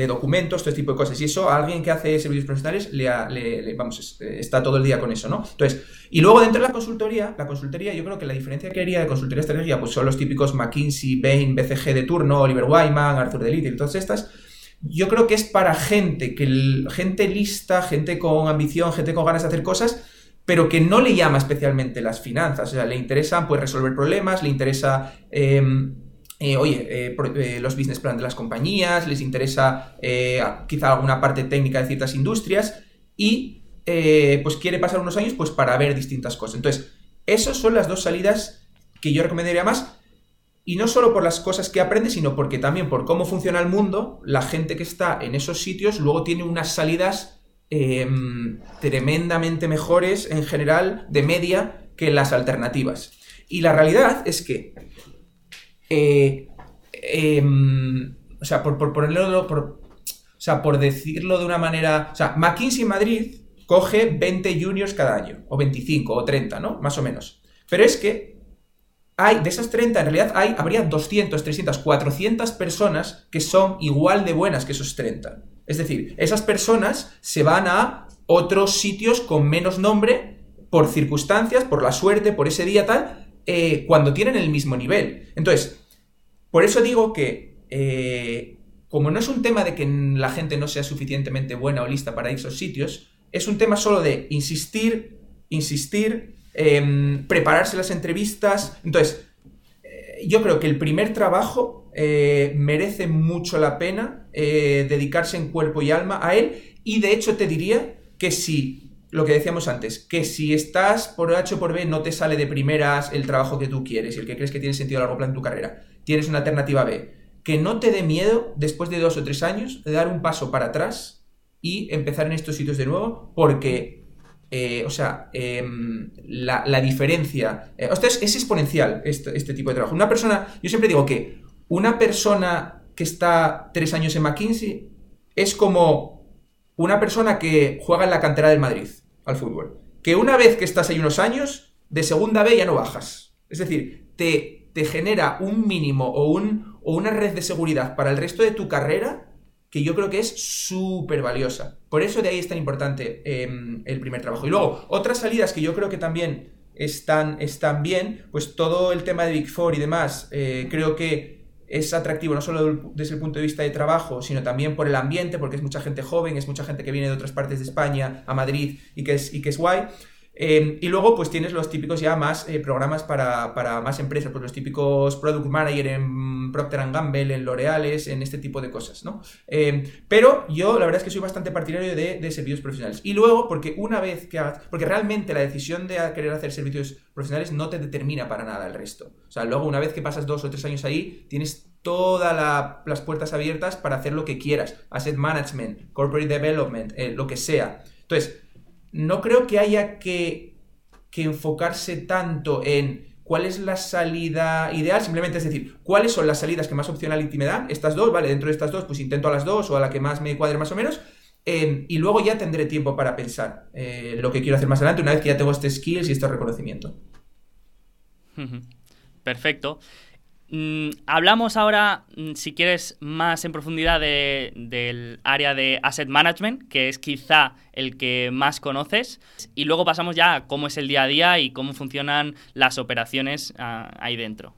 C: documentos, todo este tipo de cosas. Y eso a alguien que hace servicios profesionales le, vamos, está todo el día con eso, ¿no? Entonces, y luego dentro de la consultoría, la consultoría, yo creo que la diferencia que haría de consultoría estratégica pues son los típicos McKinsey, Bain, BCG de turno, Oliver Wyman, Arthur Delite y todas estas. Yo creo que es para gente, que gente lista, gente con ambición, gente con ganas de hacer cosas, pero que no le llama especialmente las finanzas. O sea, le interesa pues, resolver problemas, le interesa, em, eh, oye, eh, eh, los business plan de las compañías, les interesa quizá alguna parte técnica de ciertas industrias y pues quiere pasar unos años pues para ver distintas cosas. Entonces, esas son las dos salidas que yo recomendaría más. Y no solo por las cosas que aprende, sino porque también por cómo funciona el mundo, la gente que está en esos sitios luego tiene unas salidas Em, tremendamente mejores en general de media que las alternativas. Y la realidad es que, eh, em, o sea, por, ponerlo, por, o sea, por decirlo de una manera, o sea, McKinsey Madrid coge 20 juniors cada año, o 25, o 30, ¿no? Más o menos. Pero es que hay, de esas 30, en realidad hay, habría 200, 300, 400 personas que son igual de buenas que esos 30. Es decir, esas personas se van a otros sitios con menos nombre por circunstancias, por la suerte, por ese día tal, eh, cuando tienen el mismo nivel. Entonces, por eso digo que, eh, como no es un tema de que la gente no sea suficientemente buena o lista para esos sitios, es un tema solo de insistir, insistir, em, prepararse las entrevistas. Entonces, eh, yo creo que el primer trabajo eh, merece mucho la pena eh, dedicarse en cuerpo y alma a él. Y de hecho te diría que si, lo que decíamos antes, que si estás por H o por B no te sale de primeras el trabajo que tú quieres y el que crees que tiene sentido a largo plazo en tu carrera, tienes una alternativa B, que no te dé miedo después de dos o tres años de dar un paso para atrás y empezar en estos sitios de nuevo, porque eh, o sea, em, la, diferencia. o sea, es, exponencial este, este, tipo de trabajo. Una persona, yo siempre digo que una persona que está tres años en McKinsey es como una persona que juega en la cantera del Madrid al fútbol. Que una vez que estás ahí unos años, de segunda B ya no bajas. Es decir, te, te genera un mínimo o, un, o una red de seguridad para el resto de tu carrera que yo creo que es súper valiosa. Por eso de ahí es tan importante em, el primer trabajo. Y luego, otras salidas que yo creo que también están, están bien, pues todo el tema de Big Four y demás, eh, creo que es atractivo no solo desde el punto de vista de trabajo, sino también por el ambiente, porque es mucha gente joven, es mucha gente que viene de otras partes de España a Madrid y que es, y que es guay. Em, y luego, pues tienes los típicos ya más eh, programas para, más empresas, pues los típicos Product Manager en Procter Gamble, en L'Oreales, en este tipo de cosas, ¿no? Em, pero yo la verdad es que soy bastante partidario de, de, servicios profesionales. Y luego, porque una vez que hagas, porque realmente la decisión de querer hacer servicios profesionales no te determina para nada el resto. O sea, luego una vez que pasas dos o tres años ahí, tienes todas las puertas abiertas para hacer lo que quieras. Asset management, corporate development, eh, lo que sea. Entonces, no creo que haya que, enfocarse tanto en cuál es la salida ideal, simplemente es decir, cuáles son las salidas que más opcionality me dan, estas dos, vale, dentro de estas dos, pues intento a las dos o a la que más me cuadre más o menos, em, y luego ya tendré tiempo para pensar eh, lo que quiero hacer más adelante una vez que ya tengo este skills y este reconocimiento.
B: Perfecto. Mm, hablamos ahora, mm, si quieres, más en profundidad del área de asset management, que es quizá el que más conoces, y luego pasamos ya a cómo es el día a día y cómo funcionan las operaciones ah, ahí dentro.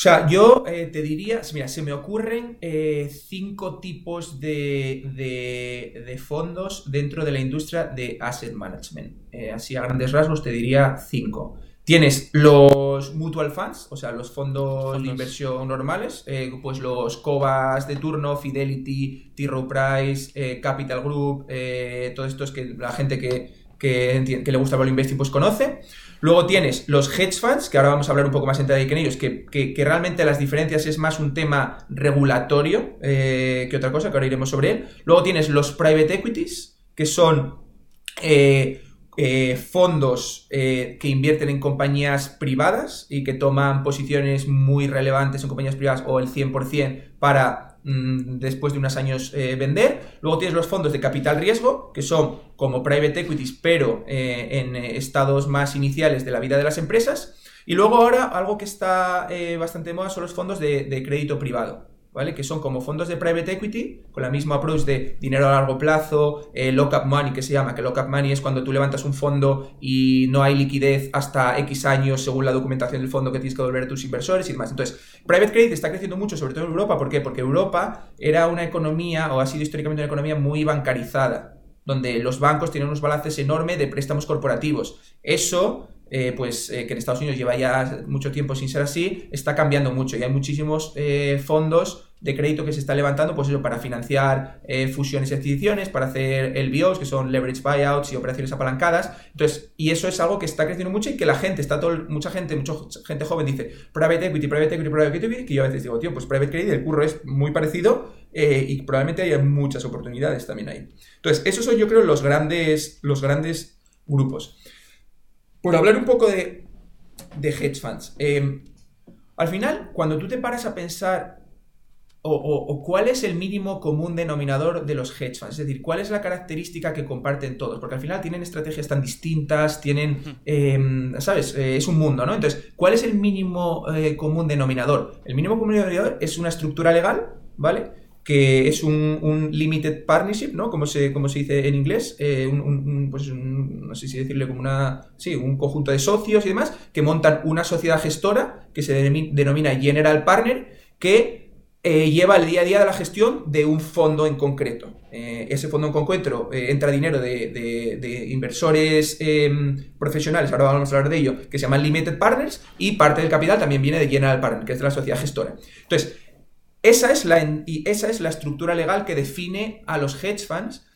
C: O sea, yo eh, te diría, mira, se me ocurren eh, cinco tipos de, de, fondos dentro de la industria de asset management. Eh, así a grandes rasgos te diría cinco. Tienes los mutual funds, o sea, los fondos, de inversión normales, eh, pues los COBAS de turno, Fidelity, T. Rowe Price, eh, Capital Group, eh, todo esto es que la gente que, que, le gusta el investing pues conoce. Luego tienes los hedge funds, que ahora vamos a hablar un poco más en detalle con ellos, que, que, realmente las diferencias es más un tema regulatorio que otra cosa, que ahora iremos sobre él. Luego tienes los private equities, que son eh, fondos eh, que invierten en compañías privadas y que toman posiciones muy relevantes en compañías privadas o el 100% para mm, después de unos años eh, vender. Luego tienes los fondos de capital riesgo, que son como private equities, pero en estados más iniciales de la vida de las empresas. Y luego ahora algo que está bastante moda son los fondos de crédito privado. ¿Vale? Que son como fondos de private equity, con la misma approach de dinero a largo plazo, eh, lock-up money, que se llama, que lock-up money es cuando tú levantas un fondo y no hay liquidez hasta X años según la documentación del fondo que tienes que devolver a tus inversores y demás. Entonces, private credit está creciendo mucho, sobre todo en Europa. ¿Por qué? Porque Europa era una economía, o ha sido históricamente una economía muy bancarizada donde los bancos tienen unos balances enormes de préstamos corporativos. Eso eh, pues eh, que en Estados Unidos lleva ya mucho tiempo sin ser así, está cambiando mucho y hay muchísimos eh, fondos de crédito que se están levantando, pues eso, para financiar fusiones y adquisiciones, para hacer LBOs, que son leverage buyouts y operaciones apalancadas. Entonces, y eso es algo que está creciendo mucho y que la gente, está todo, mucha gente, mucha gente joven dice, private equity, private equity, private equity, que yo a veces digo, tío, pues private credit, el curro es muy parecido y probablemente haya muchas oportunidades también ahí. Entonces, esos son yo creo los grandes, los grandes grupos. Por hablar un poco de, hedge funds. Em, al final, cuando tú te paras a pensar o, cuál es el mínimo común denominador de los hedge funds, es decir, cuál es la característica que comparten todos, porque al final tienen estrategias tan distintas, tienen, em, ¿sabes? Eh, es un mundo, ¿no? Entonces, ¿cuál es el mínimo eh, común denominador? El mínimo común denominador es una estructura legal, ¿vale? Que es un, limited partnership, ¿no? Como se, como se dice en inglés, eh, un, pues no sé si decirle como una, sí, un conjunto de socios y demás, que montan una sociedad gestora que se denomina General Partner, que eh, lleva el día a día de la gestión de un fondo en concreto. Eh, ese fondo en concreto entra dinero de, inversores em, profesionales, ahora vamos a hablar de ello, que se llaman Limited Partners, y parte del capital también viene de General Partner, que es de la sociedad gestora. Entonces, esa es, la, y esa es la estructura legal que define a los hedge funds.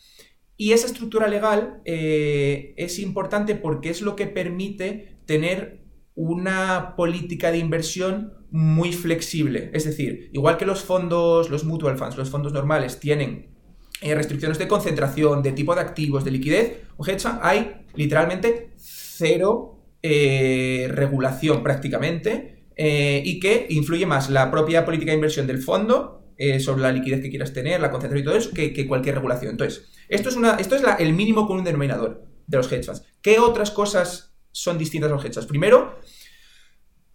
C: Y esa estructura legal eh, es importante porque es lo que permite tener una política de inversión muy flexible. Es decir, igual que los fondos, los mutual funds, los fondos normales tienen eh, restricciones de concentración, de tipo de activos, de liquidez, un hedge fund hay literalmente cero eh, regulación prácticamente eh, y que influye más la propia política de inversión del fondo eh, sobre la liquidez que quieras tener, la concentración y todo eso, que, cualquier regulación. Entonces, esto es, una, esto es el mínimo común denominador de los hedge funds. ¿Qué otras cosas son distintas a los hedge funds? Primero,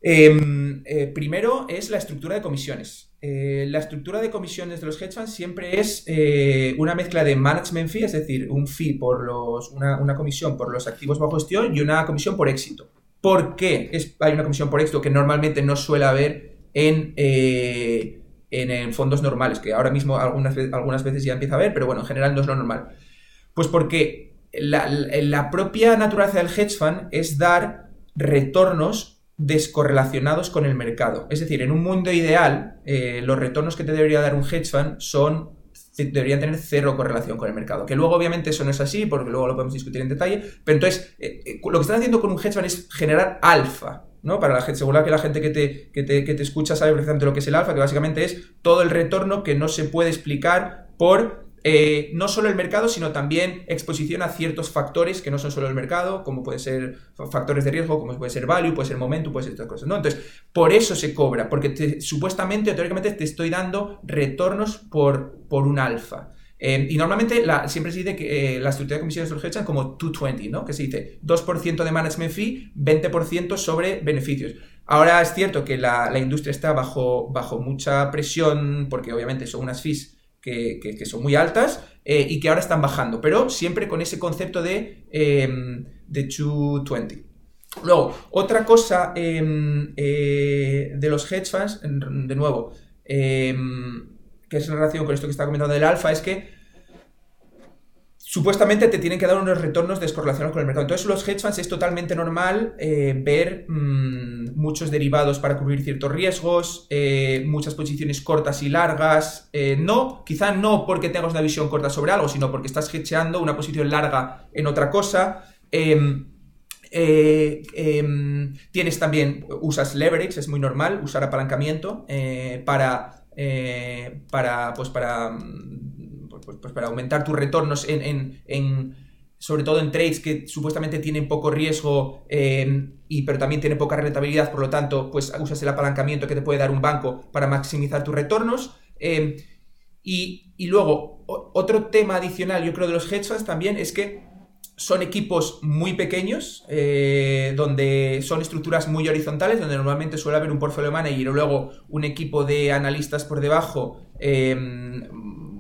C: em, eh, primero es la estructura de comisiones. la estructura de comisiones de los hedge funds siempre es una mezcla de management fee, es decir, un fee por los, una, una comisión por los activos bajo gestión y una comisión por éxito. ¿Por qué es, hay una comisión por éxito que normalmente no suele haber en, eh, en, fondos normales? Que ahora mismo algunas, algunas veces ya empieza a haber, pero bueno, en general no es lo normal. Pues porque la, propia naturaleza del hedge fund es dar retornos descorrelacionados con el mercado. Es decir, en un mundo ideal, eh, los retornos que te debería dar un hedge fund son deberían tener cero correlación con el mercado. Que luego, obviamente, eso no es así, porque luego lo podemos discutir en detalle. Pero entonces, eh, eh, lo que están haciendo con un hedge fund es generar alfa. ¿no? Para la gente, seguro que la gente que te, que te, que te escucha sabe perfectamente lo que es el alfa, que básicamente es todo el retorno que no se puede explicar por eh, no solo el mercado, sino también exposición a ciertos factores que no son solo el mercado, como pueden ser factores de riesgo, como puede ser value, puede ser momento, puede ser estas cosas. Entonces, por eso se cobra, porque supuestamente, teóricamente, te estoy dando retornos por, por un alfa. Eh, y normalmente siempre se dice que eh, la estructura de comisiones los como 220, ¿no? Que se dice 2% de management fee, 20% sobre beneficios. Ahora es cierto que la, la industria está bajo, bajo mucha presión, porque obviamente son unas fees que, son muy altas eh, y que ahora están bajando, pero siempre con ese concepto de, eh, de 220. Luego, otra cosa em, eh, de los hedge funds, de nuevo, em, que es en relación con esto que está comentando del alfa, es que supuestamente te tienen que dar unos retornos descorrelacionados con el mercado. Entonces, los hedge funds es totalmente normal eh, ver mm, muchos derivados para cubrir ciertos riesgos, eh, muchas posiciones cortas y largas. Eh, no, quizá no porque tengas una visión corta sobre algo, sino porque estás hedgeando una posición larga en otra cosa. Em, em, tienes también, usas leverage, es muy normal usar apalancamiento para, para, pues para mm, pues, pues, para aumentar tus retornos en, sobre todo en trades que supuestamente tienen poco riesgo, em, y, pero también tienen poca rentabilidad, por lo tanto, pues usas el apalancamiento que te puede dar un banco para maximizar tus retornos. Em, y, y, luego, otro tema adicional, yo creo, de los hedge funds también es que son equipos muy pequeños, eh, donde son estructuras muy horizontales, donde normalmente suele haber un portfolio manager y luego un equipo de analistas por debajo,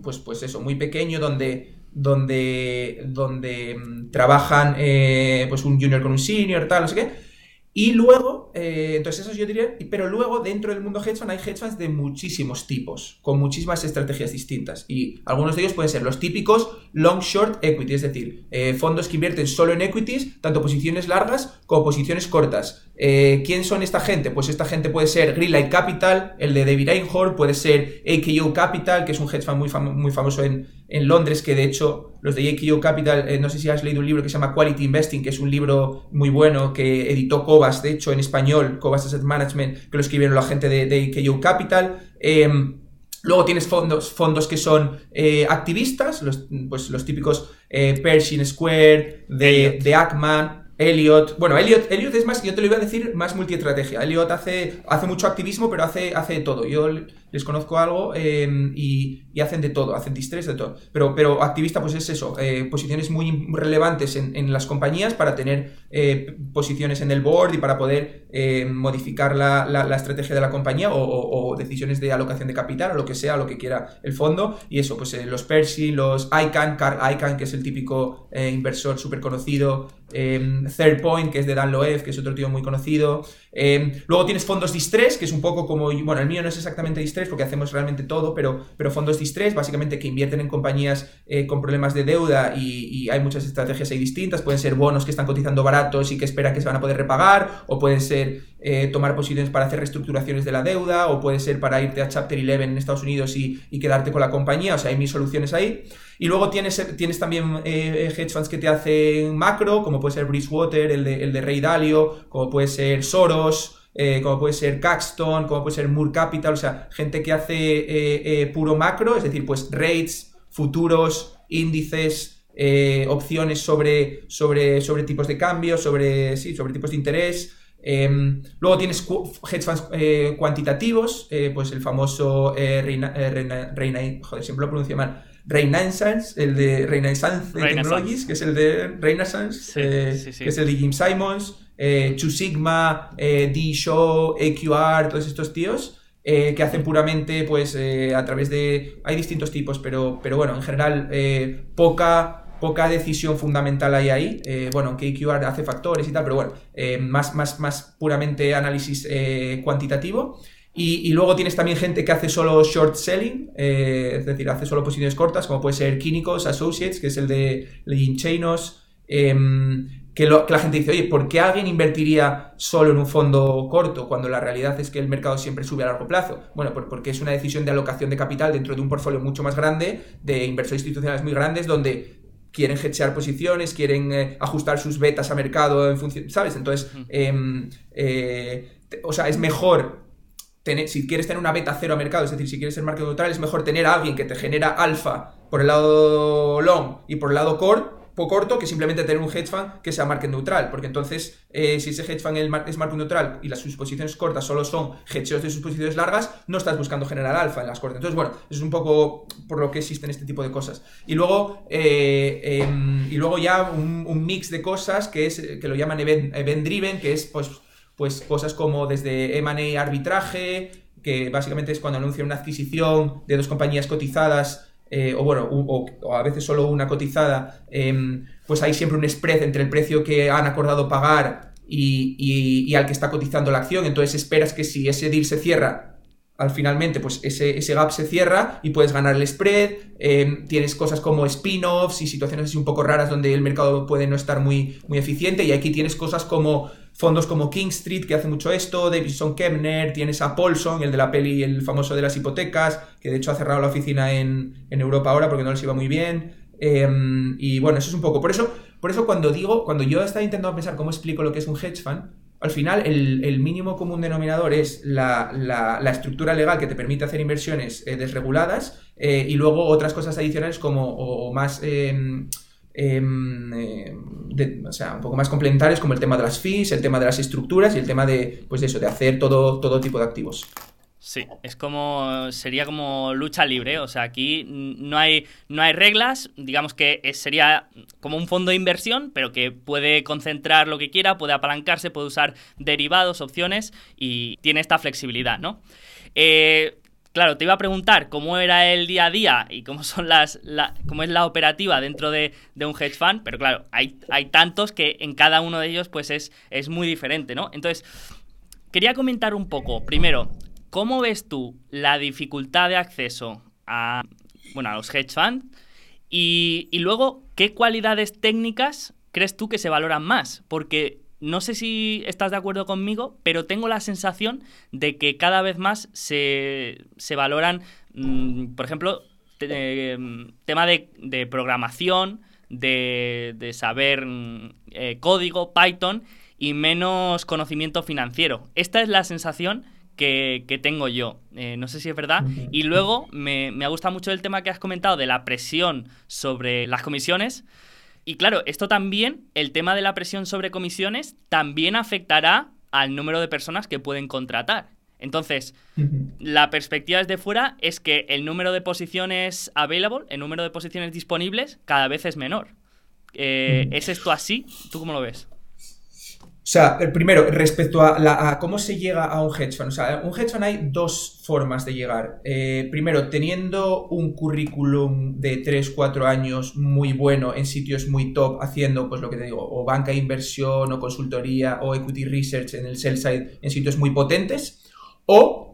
C: pues, pues eso, muy pequeño, donde donde, donde mm, trabajan eh, pues un junior con un senior, tal, no sé qué. Y luego, eh, entonces eso yo diría, pero luego dentro del mundo hedge fund hay hedge funds de muchísimos tipos, con muchísimas estrategias distintas. Y algunos de ellos pueden ser los típicos long short equity, es decir, eh, fondos que invierten solo en equities, tanto posiciones largas como posiciones cortas. Eh, ¿Quién son esta gente? Pues esta gente puede ser Greenlight Capital, el de David Einhorn, puede ser AKO Capital, que es un hedge fund muy, muy famoso en, en Londres, que de hecho los de AKO Capital, eh, no sé si has leído un libro que se llama Quality Investing, que es un libro muy bueno que editó Cobas, de hecho en español, Cobas Asset Management, que lo escribieron la gente de, de Capital. Em, luego tienes fondos, fondos que son eh, activistas, los, pues los típicos eh, Pershing Square, de, de Ackman, Elliot, bueno, Elliot, Elliot es más, yo te lo iba a decir, más multiestrategia. Elliot hace, hace mucho activismo, pero hace, hace todo. Yo les conozco algo em, y, hacen de todo, hacen distress de todo. Pero, pero activista, pues es eso, eh, posiciones muy relevantes en, las compañías para tener eh, posiciones en el board y para poder eh, modificar la, la, estrategia de la compañía o, decisiones de alocación de capital o lo que sea, lo que quiera el fondo. Y eso, pues los Percy, los ICANN, Carl ICANN, que es el típico inversor súper conocido, em, Third Point, que es de Dan Loeb, que es otro tío muy conocido. Em, luego tienes fondos distress, que es un poco como, bueno, el mío no es exactamente distress porque hacemos realmente todo, pero, pero fondos distress, básicamente que invierten en compañías eh, con problemas de deuda y, hay muchas estrategias ahí distintas. Pueden ser bonos que están cotizando baratos y que esperan que se van a poder repagar, o pueden ser eh, tomar posiciones para hacer reestructuraciones de la deuda, o puede ser para irte a Chapter 11 en Estados Unidos y, quedarte con la compañía. O sea, hay mis soluciones ahí. Y luego tienes, tienes también eh, hedge funds que te hacen macro, como puede ser Bridgewater, el de, el de Rey Dalio, como puede ser Soros. Eh, como puede ser Caxton, como puede ser Moore Capital, o sea, gente que hace eh, eh, puro macro, es decir, pues rates, futuros, índices, opciones sobre, sobre, sobre tipos de cambio, sobre, sí, sobre tipos de interés. Em, luego tienes hedge funds cuantitativos, pues el famoso Reina, Reina, joder, siempre lo pronuncio mal, Renaissance, el de Renaissance, Technologies, que es el de Renaissance, que es el de Jim Simons eh, Two Sigma, eh, D-Show, AQR, todos estos tíos. Eh, que hacen puramente pues eh, a través de hay distintos tipos pero, pero bueno en general poca poca decisión fundamental hay ahí bueno aunque AQR hace factores y tal pero bueno más, más, más puramente análisis cuantitativo y, luego tienes también gente que hace solo short selling, es decir, hace solo posiciones cortas, como puede ser Quínicos Associates, que es el de Legend Chainos, em, que, la gente dice, oye, ¿por qué alguien invertiría solo en un fondo corto cuando la realidad es que el mercado siempre sube a largo plazo? Bueno, porque es una decisión de alocación de capital dentro de un portfolio mucho más grande, de inversores institucionales muy grandes, donde quieren hedgear posiciones, quieren eh, ajustar sus betas a mercado en función, ¿sabes? Entonces, em, eh, o sea, es mejor Tener, si quieres tener una beta cero a mercado, es decir, si quieres ser market neutral, es mejor tener a alguien que te genera alfa por el lado long y por el lado core corto que simplemente tener un hedge fund que sea market neutral, porque entonces eh, si ese hedge fund es market neutral y las sus posiciones cortas solo son hedgeos de sus posiciones largas, no estás buscando generar alfa en las cortas. Entonces, bueno, es un poco por lo que existen este tipo de cosas. Y luego, eh, em, y luego ya un, mix de cosas que es que lo llaman event, driven, que es pues, pues cosas como desde M&A arbitraje, que básicamente es cuando anuncian una adquisición de dos compañías cotizadas eh, o bueno, o, a veces solo una cotizada, em, pues hay siempre un spread entre el precio que han acordado pagar y, al que está cotizando la acción. Entonces esperas que si ese deal se cierra, al finalmente, pues ese, ese gap se cierra y puedes ganar el spread. Em, tienes cosas como spin-offs y situaciones así un poco raras donde el mercado puede no estar muy, muy eficiente. Y aquí tienes cosas como fondos como King Street, que hace mucho esto, Davidson Kemner, tienes a Paulson, el de la peli, el famoso de las hipotecas, que de hecho ha cerrado la oficina en, Europa ahora porque no les iba muy bien. Em, y bueno, eso es un poco. Por eso, por eso cuando digo, cuando yo estaba intentando pensar cómo explico lo que es un hedge fund, al final el, mínimo común denominador es la, estructura legal que te permite hacer inversiones eh, desreguladas eh, y luego otras cosas adicionales como o, más... Em, em, o sea, un poco más complementarios como el tema de las fees, el tema de las estructuras y el tema de, pues eso, de hacer todo, todo tipo de activos.
B: Sí, es como sería como lucha libre, o sea, aquí no hay no hay reglas, digamos que sería como un fondo de inversión, pero que puede concentrar lo que quiera, puede apalancarse, puede usar derivados, opciones y tiene esta flexibilidad, ¿no? Eh, claro, te iba a preguntar cómo era el día a día y cómo son las cómo es la operativa dentro de, un hedge fund, pero claro, hay, hay tantos que en cada uno de ellos pues es, es muy diferente, ¿no? Entonces, quería comentar un poco, primero, ¿Cómo ves tú la dificultad de acceso a, bueno, a los hedge funds? Y, luego, ¿qué cualidades técnicas crees tú que se valoran más? Porque no sé si estás de acuerdo conmigo, pero tengo la sensación de que cada vez más se, valoran, mm, por ejemplo, tema de, programación, de, saber mm, eh, código, Python y menos conocimiento financiero. Esta es la sensación que, tengo yo. Eh, no sé si es verdad. Y luego me, me ha gustado mucho el tema que has comentado de la presión sobre las comisiones. Y claro, esto también, el tema de la presión sobre comisiones, también afectará al número de personas que pueden contratar. Entonces, la perspectiva desde fuera es que el número de posiciones available, el número de posiciones disponibles, cada vez es menor. Eh, ¿Es esto así? ¿Tú cómo lo ves?
C: O sea, primero, respecto a, cómo se llega a un hedge fund. O sea, un hedge fund hay dos formas de llegar. Eh, primero, teniendo un currículum de 3, 4 años muy bueno en sitios muy top, haciendo, pues lo que te digo, o banca de inversión, o consultoría, o equity research en el sell side en sitios muy potentes. O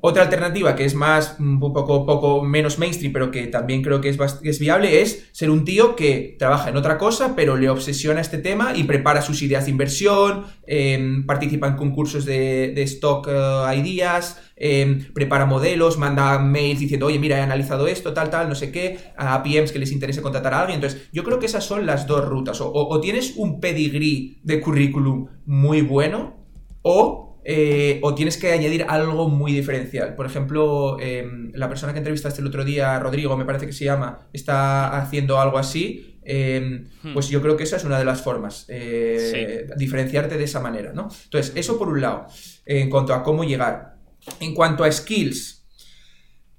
C: otra alternativa que es más, un poco, poco menos mainstream, pero que también creo que es, es, viable, es ser un tío que trabaja en otra cosa, pero le obsesiona este tema y prepara sus ideas de inversión, em, participa en concursos de, stock uh, ideas, em, prepara modelos, manda mails diciendo, oye, mira, he analizado esto, tal, tal, no sé qué, a PMs que les interese contratar a alguien. Entonces, yo creo que esas son las dos rutas. O, o tienes un pedigree de currículum muy bueno, o eh, o tienes que añadir algo muy diferencial. Por ejemplo, em, la persona que entrevistaste el otro día, Rodrigo, me parece que se llama, está haciendo algo así. Em, hmm. Pues yo creo que esa es una de las formas, eh, diferenciarte de esa manera, ¿no? Entonces, eso por un lado, en cuanto a cómo llegar. En cuanto a skills,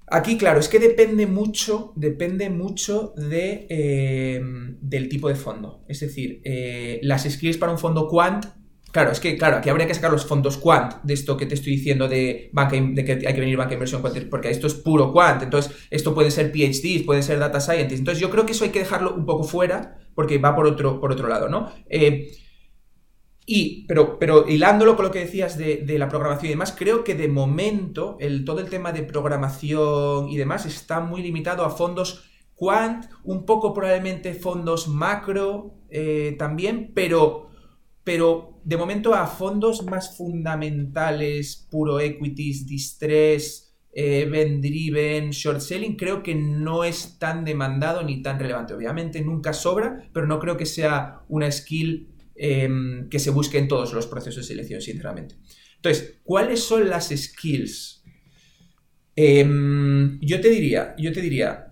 C: aquí, claro, es que depende mucho, depende mucho de, em, del tipo de fondo. Es decir, eh, las skills para un fondo quant Claro, es que, claro, aquí habría que sacar los fondos quant de esto que te estoy diciendo de, banca, de que hay que venir banca inversión porque esto es puro quant. Entonces, esto puede ser PhDs, puede ser data scientists. Entonces, yo creo que eso hay que dejarlo un poco fuera porque va por otro, por otro lado, ¿no? Eh, y, pero, pero hilándolo con lo que decías de, la programación y demás, creo que de momento el, todo el tema de programación y demás está muy limitado a fondos quant, un poco probablemente fondos macro eh, también, pero pero de momento a fondos más fundamentales, puro equities, distress, eh, event driven, short selling, creo que no es tan demandado ni tan relevante. Obviamente nunca sobra, pero no creo que sea una skill em, que se busque en todos los procesos de selección, sinceramente. Entonces, ¿cuáles son las skills? Em, yo te diría, yo te diría,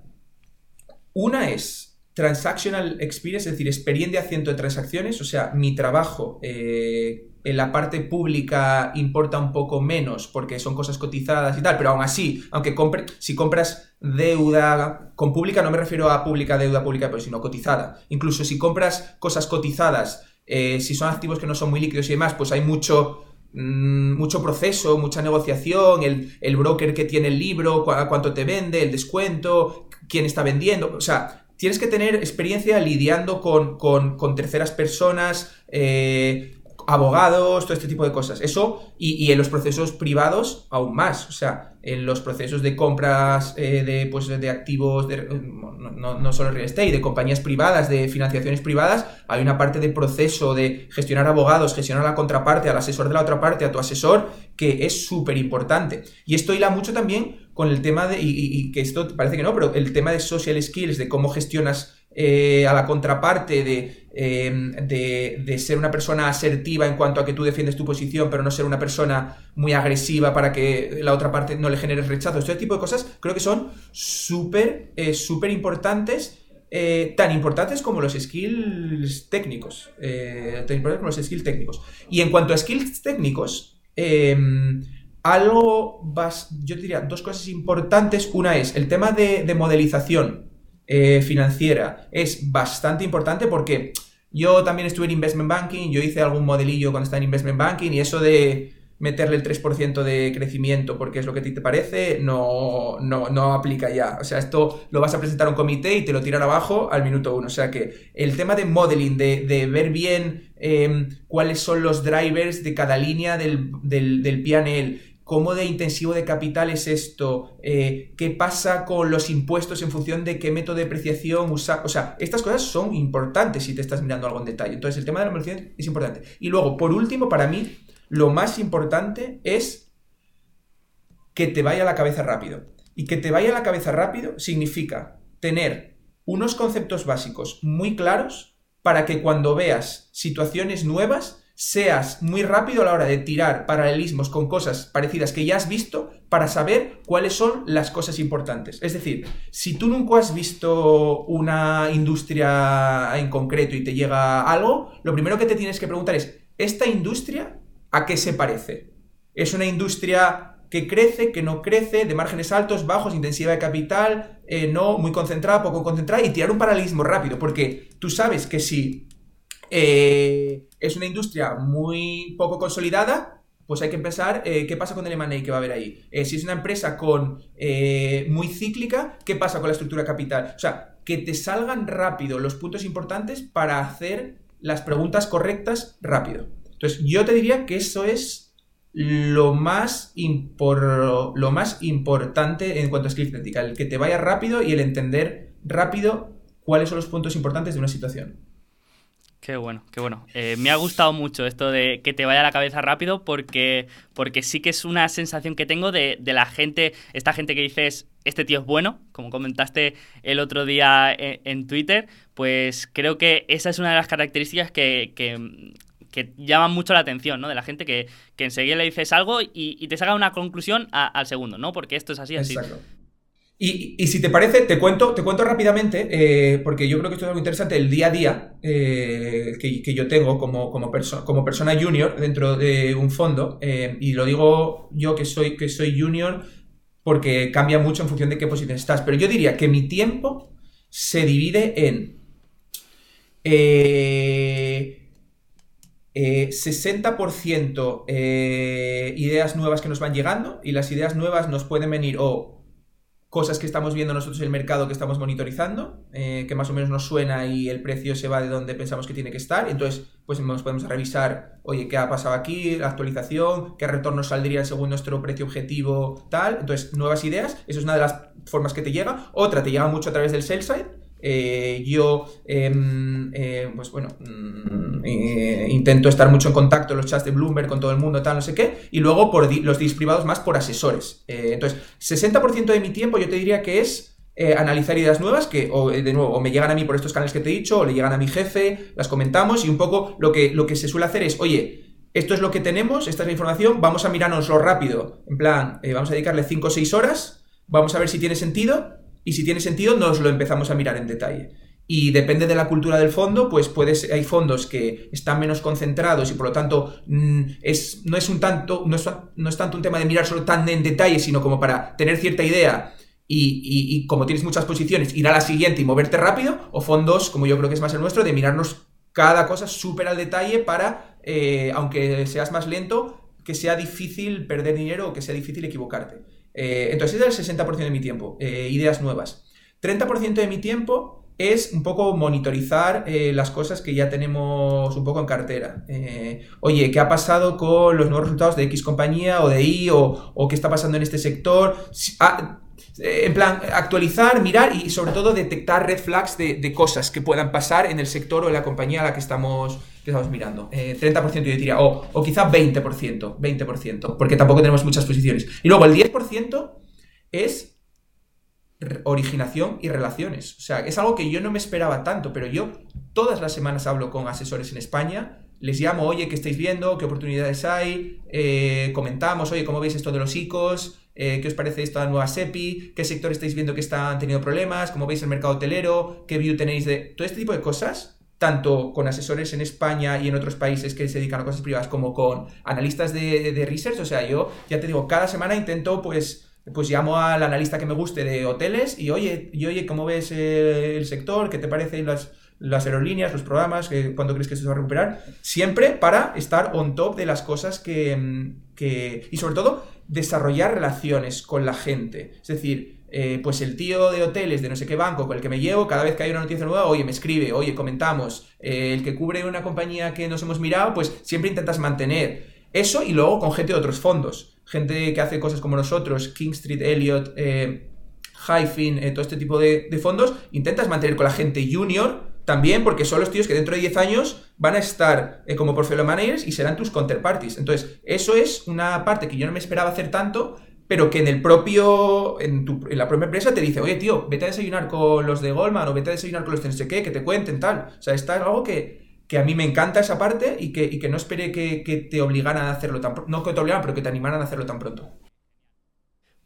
C: una es transactional experience, es decir, experiencia de transacciones, o sea, mi trabajo eh, en la parte pública importa un poco menos porque son cosas cotizadas y tal, pero aún así, aunque compre, si compras deuda con pública, no me refiero a pública, deuda pública, pero sino cotizada. Incluso si compras cosas cotizadas, eh, si son activos que no son muy líquidos y demás, pues hay mucho mm, mucho proceso, mucha negociación, el, broker que tiene el libro, cuánto te vende, el descuento, quién está vendiendo, o sea, tienes que tener experiencia lidiando con, terceras personas, eh, abogados, todo este tipo de cosas. Eso, y, en los procesos privados, aún más. O sea, en los procesos de compras eh, de, pues, de activos, de, no, no, solo real estate, de compañías privadas, de financiaciones privadas, hay una parte de proceso de gestionar abogados, gestionar la contraparte, al asesor de la otra parte, a tu asesor, que es súper importante. Y esto hila mucho también con el tema de, y, que esto parece que no, pero el tema de social skills, de cómo gestionas eh, a la contraparte, em, de, de, ser una persona asertiva en cuanto a que tú defiendes tu posición, pero no ser una persona muy agresiva para que la otra parte no le genere rechazo. Este tipo de cosas creo que son súper, eh, súper importantes eh, tan importantes como los skills técnicos. Eh, tan importantes como los skills técnicos. Y en cuanto a skills técnicos, em, algo, vas, yo diría dos cosas importantes. Una es el tema de, modelización eh, financiera. Es bastante importante porque yo también estuve en investment banking, yo hice algún modelillo cuando estaba en investment banking y eso de meterle el 3% de crecimiento porque es lo que a ti te parece, no, no, aplica ya. O sea, esto lo vas a presentar a un comité y te lo tiran abajo al minuto uno. O sea que el tema de modeling, de, ver bien em, cuáles son los drivers de cada línea del, del, del PNL, cómo de intensivo de capital es esto, eh, qué pasa con los impuestos en función de qué método de depreciación usar. O sea, estas cosas son importantes si te estás mirando algo en detalle. Entonces, el tema de la modelización es importante. Y luego, por último, para mí, lo más importante es que te vaya la cabeza rápido. Y que te vaya la cabeza rápido significa tener unos conceptos básicos muy claros para que cuando veas situaciones nuevas seas muy rápido a la hora de tirar paralelismos con cosas parecidas que ya has visto para saber cuáles son las cosas importantes. Es decir, si tú nunca has visto una industria en concreto y te llega algo, lo primero que te tienes que preguntar es, ¿esta industria ¿A qué se parece? Es una industria que crece, que no crece, de márgenes altos, bajos, intensiva de capital, eh, no, muy concentrada, poco concentrada, y tirar un paralelismo rápido, porque tú sabes que si eh, es una industria muy poco consolidada, pues hay que pensar eh, qué pasa con el M&A que va a haber ahí. si es una empresa con muy cíclica, ¿qué pasa con la estructura capital? O sea, que te salgan rápido los puntos importantes para hacer las preguntas correctas rápido. Entonces, yo te diría que eso es lo más, lo más importante en cuanto a crítica, el que te vaya rápido y el entender rápido cuáles son los puntos importantes de una situación.
B: Qué bueno, qué bueno. Eh, me ha gustado mucho esto de que te vaya a la cabeza rápido porque, porque sí que es una sensación que tengo de, la gente, esta gente que dices, este tío es bueno, como comentaste el otro día en, Twitter, pues creo que esa es una de las características que, que llaman mucho la atención, ¿no? De la gente que, que enseguida le dices algo y, te saca una conclusión al segundo, ¿no? Porque esto es así, así.
C: Y, y, si te parece, te cuento, te cuento rápidamente, eh, porque yo creo que esto es algo interesante, el día a día eh, que, que, yo tengo como, como, como, persona junior dentro de un fondo, eh, y lo digo yo que soy, que soy junior porque cambia mucho en función de qué posición estás, pero yo diría que mi tiempo se divide en... 60% eh, eh, ideas nuevas que nos van llegando y las ideas nuevas nos pueden venir o cosas que estamos viendo nosotros en el mercado que estamos monitorizando, eh, que más o menos nos suena y el precio se va de donde pensamos que tiene que estar. Entonces, pues nos podemos revisar, oye, ¿qué ha pasado aquí? La actualización, qué retorno saldría según nuestro precio objetivo, tal. Entonces, nuevas ideas, eso es una de las formas que te llega. Otra, te llega mucho a través del sell side eh, yo, em, eh, pues bueno, mm, eh, intento estar mucho en contacto en los chats de Bloomberg con todo el mundo, tal, no sé qué, y luego por los deals privados más por asesores. entonces, 60% de mi tiempo yo te diría que es analizar ideas nuevas que, o, de nuevo, o me llegan a mí por estos canales que te he dicho, o le llegan a mi jefe, las comentamos, y un poco lo que, lo que se suele hacer es, oye, esto es lo que tenemos, esta es la información, vamos a mirárnoslo rápido, en plan, vamos a dedicarle 5 o 6 horas, vamos a ver si tiene sentido, y si tiene sentido nos lo empezamos a mirar en detalle. Y depende de la cultura del fondo, pues puedes, hay fondos que están menos concentrados y por lo tanto mm, es, no, es un tanto, no, es, tanto un tema de mirar solo tan en detalle, sino como para tener cierta idea y, como tienes muchas posiciones, ir a la siguiente y moverte rápido, o fondos, como yo creo que es más el nuestro, de mirarnos cada cosa súper al detalle para, eh, aunque seas más lento, que sea difícil perder dinero o que sea difícil equivocarte. Eh, entonces, ese es el 60% de mi tiempo, eh, ideas nuevas. 30% de mi tiempo es un poco monitorizar eh, las cosas que ya tenemos un poco en cartera. oye, ¿qué ha pasado con los nuevos resultados de X compañía o de Y o, qué está pasando en este sector? Ah, en plan, actualizar, mirar y sobre todo detectar red flags de, cosas que puedan pasar en el sector o en la compañía a la que estamos, que estamos mirando. 30% yo diría, o, o quizá 20%, 20%, porque tampoco tenemos muchas posiciones. Y luego el 10% es originación y relaciones. O sea, es algo que yo no me esperaba tanto, pero yo todas las semanas hablo con asesores en España les llamo, oye, ¿qué estáis viendo? ¿Qué oportunidades hay? Eh, comentamos, oye, ¿cómo veis esto de los ICOs? Eh, qué os parece esta nueva SEPI, qué sector estáis viendo que están teniendo problemas, cómo veis el mercado hotelero, qué view tenéis de todo este tipo de cosas, tanto con asesores en España y en otros países que se dedican a cosas privadas como con analistas de, de research. O sea, yo ya te digo, cada semana intento pues pues llamo al analista que me guste de hoteles y oye, y oye, ¿cómo ves el sector? ¿Qué te parecen las, las aerolíneas, los programas? ¿Cuándo crees que se va a recuperar? Siempre para estar on top de las cosas que, que y sobre todo desarrollar relaciones con la gente. Es decir, eh, pues el tío de hoteles de no sé qué banco con el que me llevo, cada vez que hay una noticia nueva, oye, me escribe, oye, comentamos. Eh, el que cubre una compañía que nos hemos mirado, pues siempre intentas mantener eso y luego con gente de otros fondos gente que hace cosas como nosotros, King Street, Elliot, eh, Hyphen, eh, todo este tipo de, fondos, intentas mantener con la gente junior también, porque son los tíos que dentro de 10 años van a estar eh, como portfolio managers y serán tus counterparties. Entonces, eso es una parte que yo no me esperaba hacer tanto, pero que en el propio, en, la propia empresa te dice, oye, tío, vete a desayunar con los de Goldman o vete a desayunar con los de no sé qué, que te cuenten tal. O sea, está algo que, que a mí me encanta esa parte y que, que no esperé que, te obligaran a hacerlo tan pronto. No que te obligaran, pero que te animaran a hacerlo tan pronto.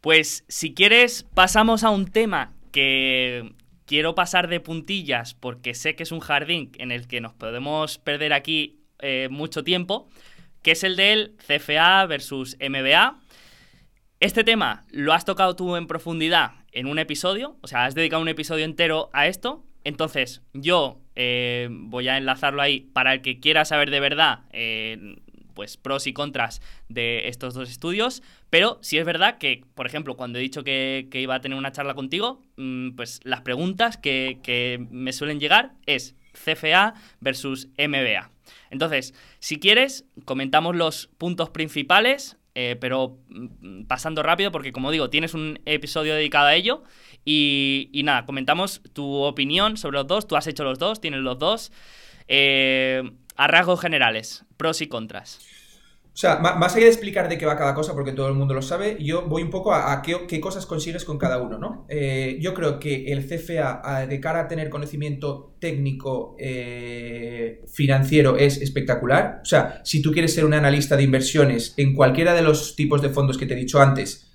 B: Pues si quieres, pasamos a un tema que quiero pasar de puntillas porque sé que es un jardín en el que nos podemos perder aquí eh, mucho tiempo, que es el del CFA versus MBA. Este tema lo has tocado tú en profundidad en un episodio, o sea, has dedicado un episodio entero a esto. Entonces, yo eh, voy a enlazarlo ahí para el que quiera saber de verdad, eh, pues pros y contras de estos dos estudios. Pero sí es verdad que, por ejemplo, cuando he dicho que, iba a tener una charla contigo, mm, pues las preguntas que, me suelen llegar es CFA versus MBA. Entonces, si quieres, comentamos los puntos principales, eh, pero mm, pasando rápido, porque como digo, tienes un episodio dedicado a ello. Y, nada, comentamos tu opinión sobre los dos. Tú has hecho los dos, tienes los dos. Eh, a rasgos generales, pros y contras.
C: O sea, más allá de explicar de qué va cada cosa, porque todo el mundo lo sabe, yo voy un poco a, qué, cosas consigues con cada uno, ¿no? Eh, yo creo que el CFA, de cara a tener conocimiento técnico eh, financiero, es espectacular. O sea, si tú quieres ser un analista de inversiones en cualquiera de los tipos de fondos que te he dicho antes,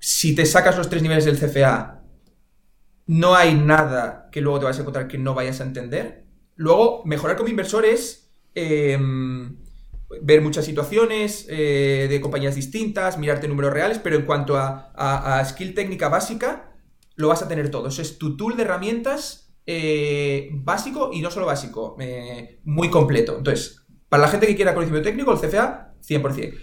C: si te sacas los tres niveles del CFA, no hay nada que luego te vayas a encontrar que no vayas a entender. Luego, mejorar como inversor es em, ver muchas situaciones eh, de compañías distintas, mirarte números reales, pero en cuanto a, skill técnica básica, lo vas a tener todo. Es tu tool de herramientas eh, básico y no solo básico, eh, muy completo. Entonces, para la gente que quiera conocimiento técnico, el CFA, 100%.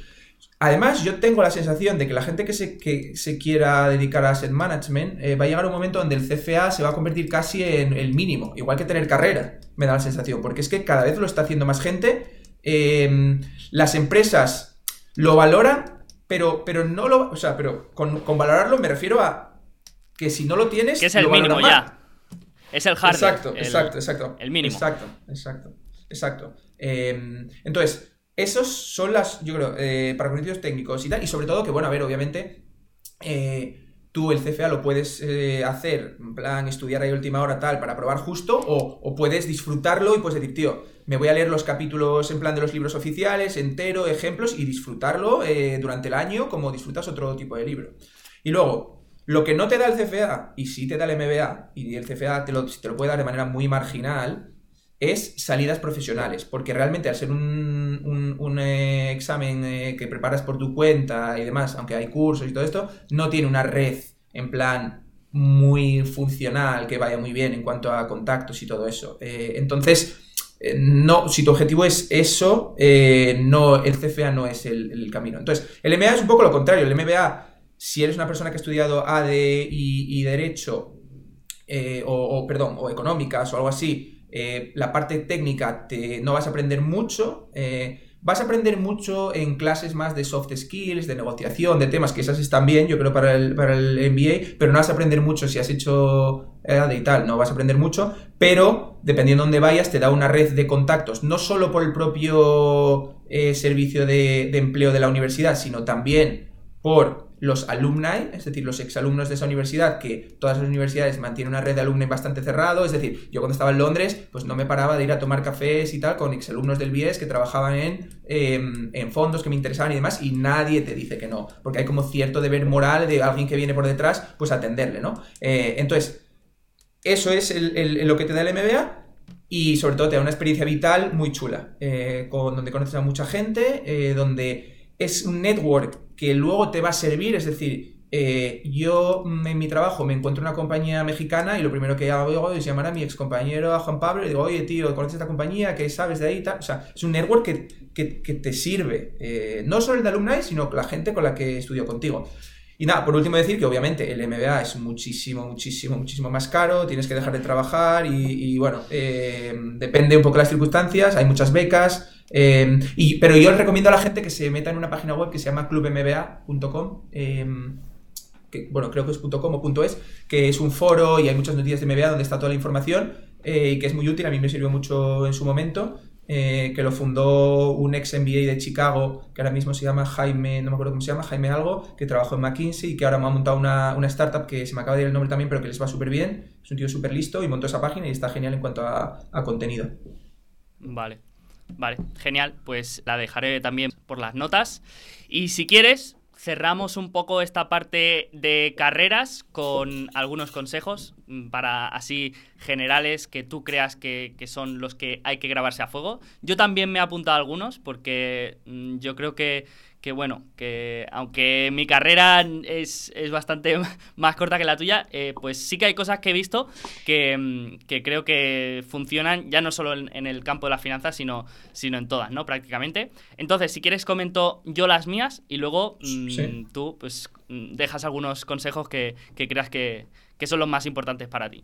C: Además, yo tengo la sensación de que la gente que se, que se quiera dedicar a asset management eh, va a llegar un momento donde el CFA se va a convertir casi en el mínimo, igual que tener carrera, me da la sensación, porque es que cada vez lo está haciendo más gente. Em, las empresas lo valoran, pero, pero no lo. O sea, pero con, valorarlo me refiero a que si no lo tienes.
B: Que es el mínimo ya. Es el hard.
C: Exacto, exacto, exacto.
B: El mínimo.
C: Exacto, exacto. Exacto. Em, entonces, esos son las, yo creo, eh, para conocimientos técnicos y tal. Y sobre todo que, bueno, a ver, obviamente, eh, tú el CFA lo puedes eh, hacer, en plan, estudiar ahí última hora tal, para probar justo, o, puedes disfrutarlo y puedes decir, tío, me voy a leer los capítulos en plan de los libros oficiales, entero, ejemplos, y disfrutarlo durante el año como disfrutas otro tipo de libro. Y luego, lo que no te da el CFA, y sí te da el MBA, y el CFA te lo, te lo puede dar de manera muy marginal, es salidas profesionales, porque realmente al ser un, un, eh, examen eh, que preparas por tu cuenta y demás, aunque hay cursos y todo esto, no tiene una red en plan muy funcional que vaya muy bien en cuanto a contactos y todo eso. Eh, entonces, no, si tu objetivo es eso, no, el CFA no es el, camino. Entonces, el MBA es un poco lo contrario. El MBA, si eres una persona que ha estudiado AD y, y Derecho, o, o, perdón, o económicas o algo así, eh, la parte técnica te, no vas a aprender mucho. Eh, vas a aprender mucho en clases más de soft skills, de negociación, de temas que esas están bien, yo creo, para el, para el MBA, pero no vas a aprender mucho si has hecho EAD y tal, no vas a aprender mucho, pero dependiendo de dónde vayas, te da una red de contactos, no solo por el propio eh, servicio de empleo de la universidad, sino también por los alumni, es decir, los exalumnos de esa universidad, que todas las universidades mantienen una red de alumni bastante cerrado, es decir, yo cuando estaba en Londres, pues no me paraba de ir a tomar cafés y tal con exalumnos del BIES que trabajaban en, em, en fondos que me interesaban y demás, y nadie te dice que no, porque hay como cierto deber moral de alguien que viene por detrás, pues atenderle, ¿no? Eh, entonces, eso es lo que te da el MBA y sobre todo te da una experiencia vital muy chula, eh, con, donde conoces a mucha gente, eh, donde es un network que luego te va a servir, es decir, eh, yo en mi trabajo me encuentro una compañía mexicana y lo primero que hago es llamar a mi ex compañero, a Juan Pablo, y digo, oye tío, ¿conoces esta compañía? ¿Qué sabes de ahí? O sea, es un network que, que te sirve, no solo el de alumni, sino la gente con la que estudio contigo. Y nada, por último decir que obviamente el MBA es muchísimo, muchísimo, muchísimo más caro, tienes que dejar de trabajar y, bueno, eh, depende un poco de las circunstancias, hay muchas becas, eh, pero yo les recomiendo a la gente que se meta en una página web que se llama clubmba.com. Eh, que, bueno, creo que es .com que es un foro y hay muchas noticias de MBA donde está toda la información y que es muy útil, a mí me sirvió mucho en su momento. Eh, que lo fundó un ex MBA de Chicago, que ahora mismo se llama Jaime, no me acuerdo cómo se llama, Jaime algo, que trabajó en McKinsey y que ahora me ha montado una, startup que se me acaba de ir el nombre también, pero que les va súper bien. Es un tío súper listo y montó esa página y está genial en cuanto a, contenido.
B: Vale. Vale, genial. Pues la dejaré también por las notas. Y si quieres, cerramos un poco esta parte de carreras con algunos consejos para así generales que tú creas que, son los que hay que grabarse a fuego. Yo también me he apuntado a algunos porque mm, yo creo que que bueno, que aunque mi carrera es, bastante más corta que la tuya, eh, pues sí que hay cosas que he visto que, mm, creo que funcionan ya no solo en, el campo de las finanzas, sino, sino en todas, ¿no? Prácticamente. Entonces, si quieres comento yo las mías y luego mm, tú pues mm, dejas algunos consejos que, creas que, que son los más importantes para ti.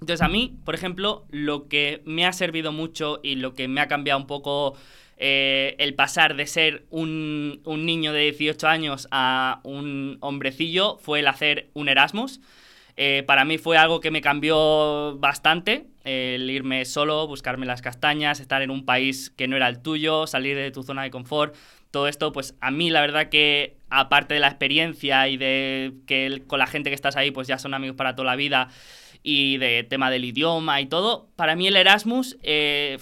B: Entonces, a mí, por ejemplo, lo que me ha servido mucho y lo que me ha cambiado un poco eh, el pasar de ser un, niño de 18 años a un hombrecillo fue el hacer un Erasmus. Eh, para mí fue algo que me cambió bastante, el irme solo, buscarme las castañas, estar en un país que no era el tuyo, salir de tu zona de confort. Todo esto, pues a mí la verdad que aparte de la experiencia y de que con la gente que estás ahí, pues ya son amigos para toda la vida y de tema del idioma y todo, para mí el Erasmus eh,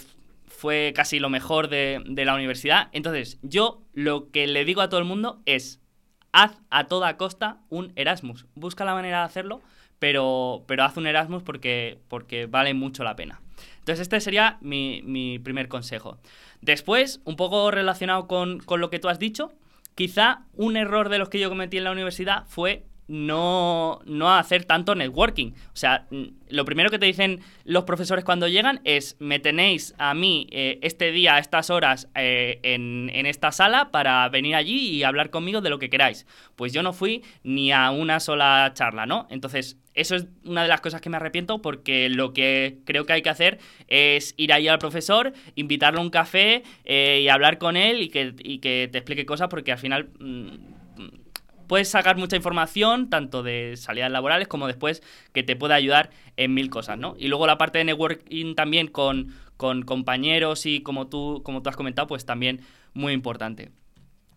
B: fue casi lo mejor de, la universidad. Entonces, yo lo que le digo a todo el mundo es, haz a toda costa un Erasmus. Busca la manera de hacerlo, pero, pero haz un Erasmus porque, porque vale mucho la pena. Entonces, este sería mi, primer consejo. Después, un poco relacionado con, con lo que tú has dicho, quizá un error de los que yo cometí en la universidad fue no, no hacer tanto networking. O sea, lo primero que te dicen los profesores cuando llegan es, me tenéis a mí eh, este día, a estas horas, eh, en, en, esta sala para venir allí y hablar conmigo de lo que queráis. Pues yo no fui ni a una sola charla, ¿no? Entonces, eso es una de las cosas que me arrepiento porque lo que creo que hay que hacer es ir allí al profesor, invitarlo a un café eh, y hablar con él y que, y que, te explique cosas porque al final... Mm, puedes sacar mucha información, tanto de salidas laborales como después, que te puede ayudar en mil cosas, ¿no? Y luego la parte de networking también con, con compañeros y como tú, como tú has comentado, pues también muy importante.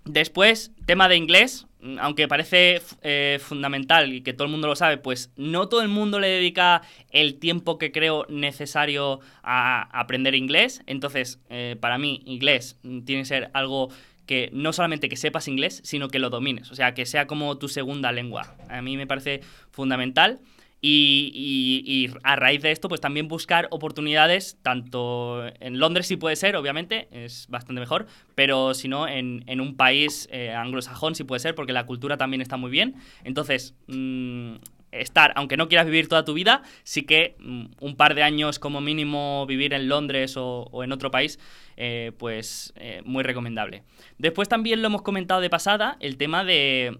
B: Después, tema de inglés, aunque parece eh, fundamental y que todo el mundo lo sabe, pues no todo el mundo le dedica el tiempo que creo necesario a aprender inglés. Entonces, eh, para mí, inglés tiene que ser algo que no solamente que sepas inglés, sino que lo domines, o sea, que sea como tu segunda lengua. A mí me parece fundamental. Y, a raíz de esto, pues también buscar oportunidades, tanto en Londres si puede ser, obviamente, es bastante mejor, pero si no, en, un país eh, anglosajón si puede ser, porque la cultura también está muy bien. Entonces, mm, estar, aunque no quieras vivir toda tu vida, sí que mm, un par de años como mínimo vivir en Londres o, en otro país, eh, pues eh, muy recomendable. Después también lo hemos comentado de pasada, el tema de,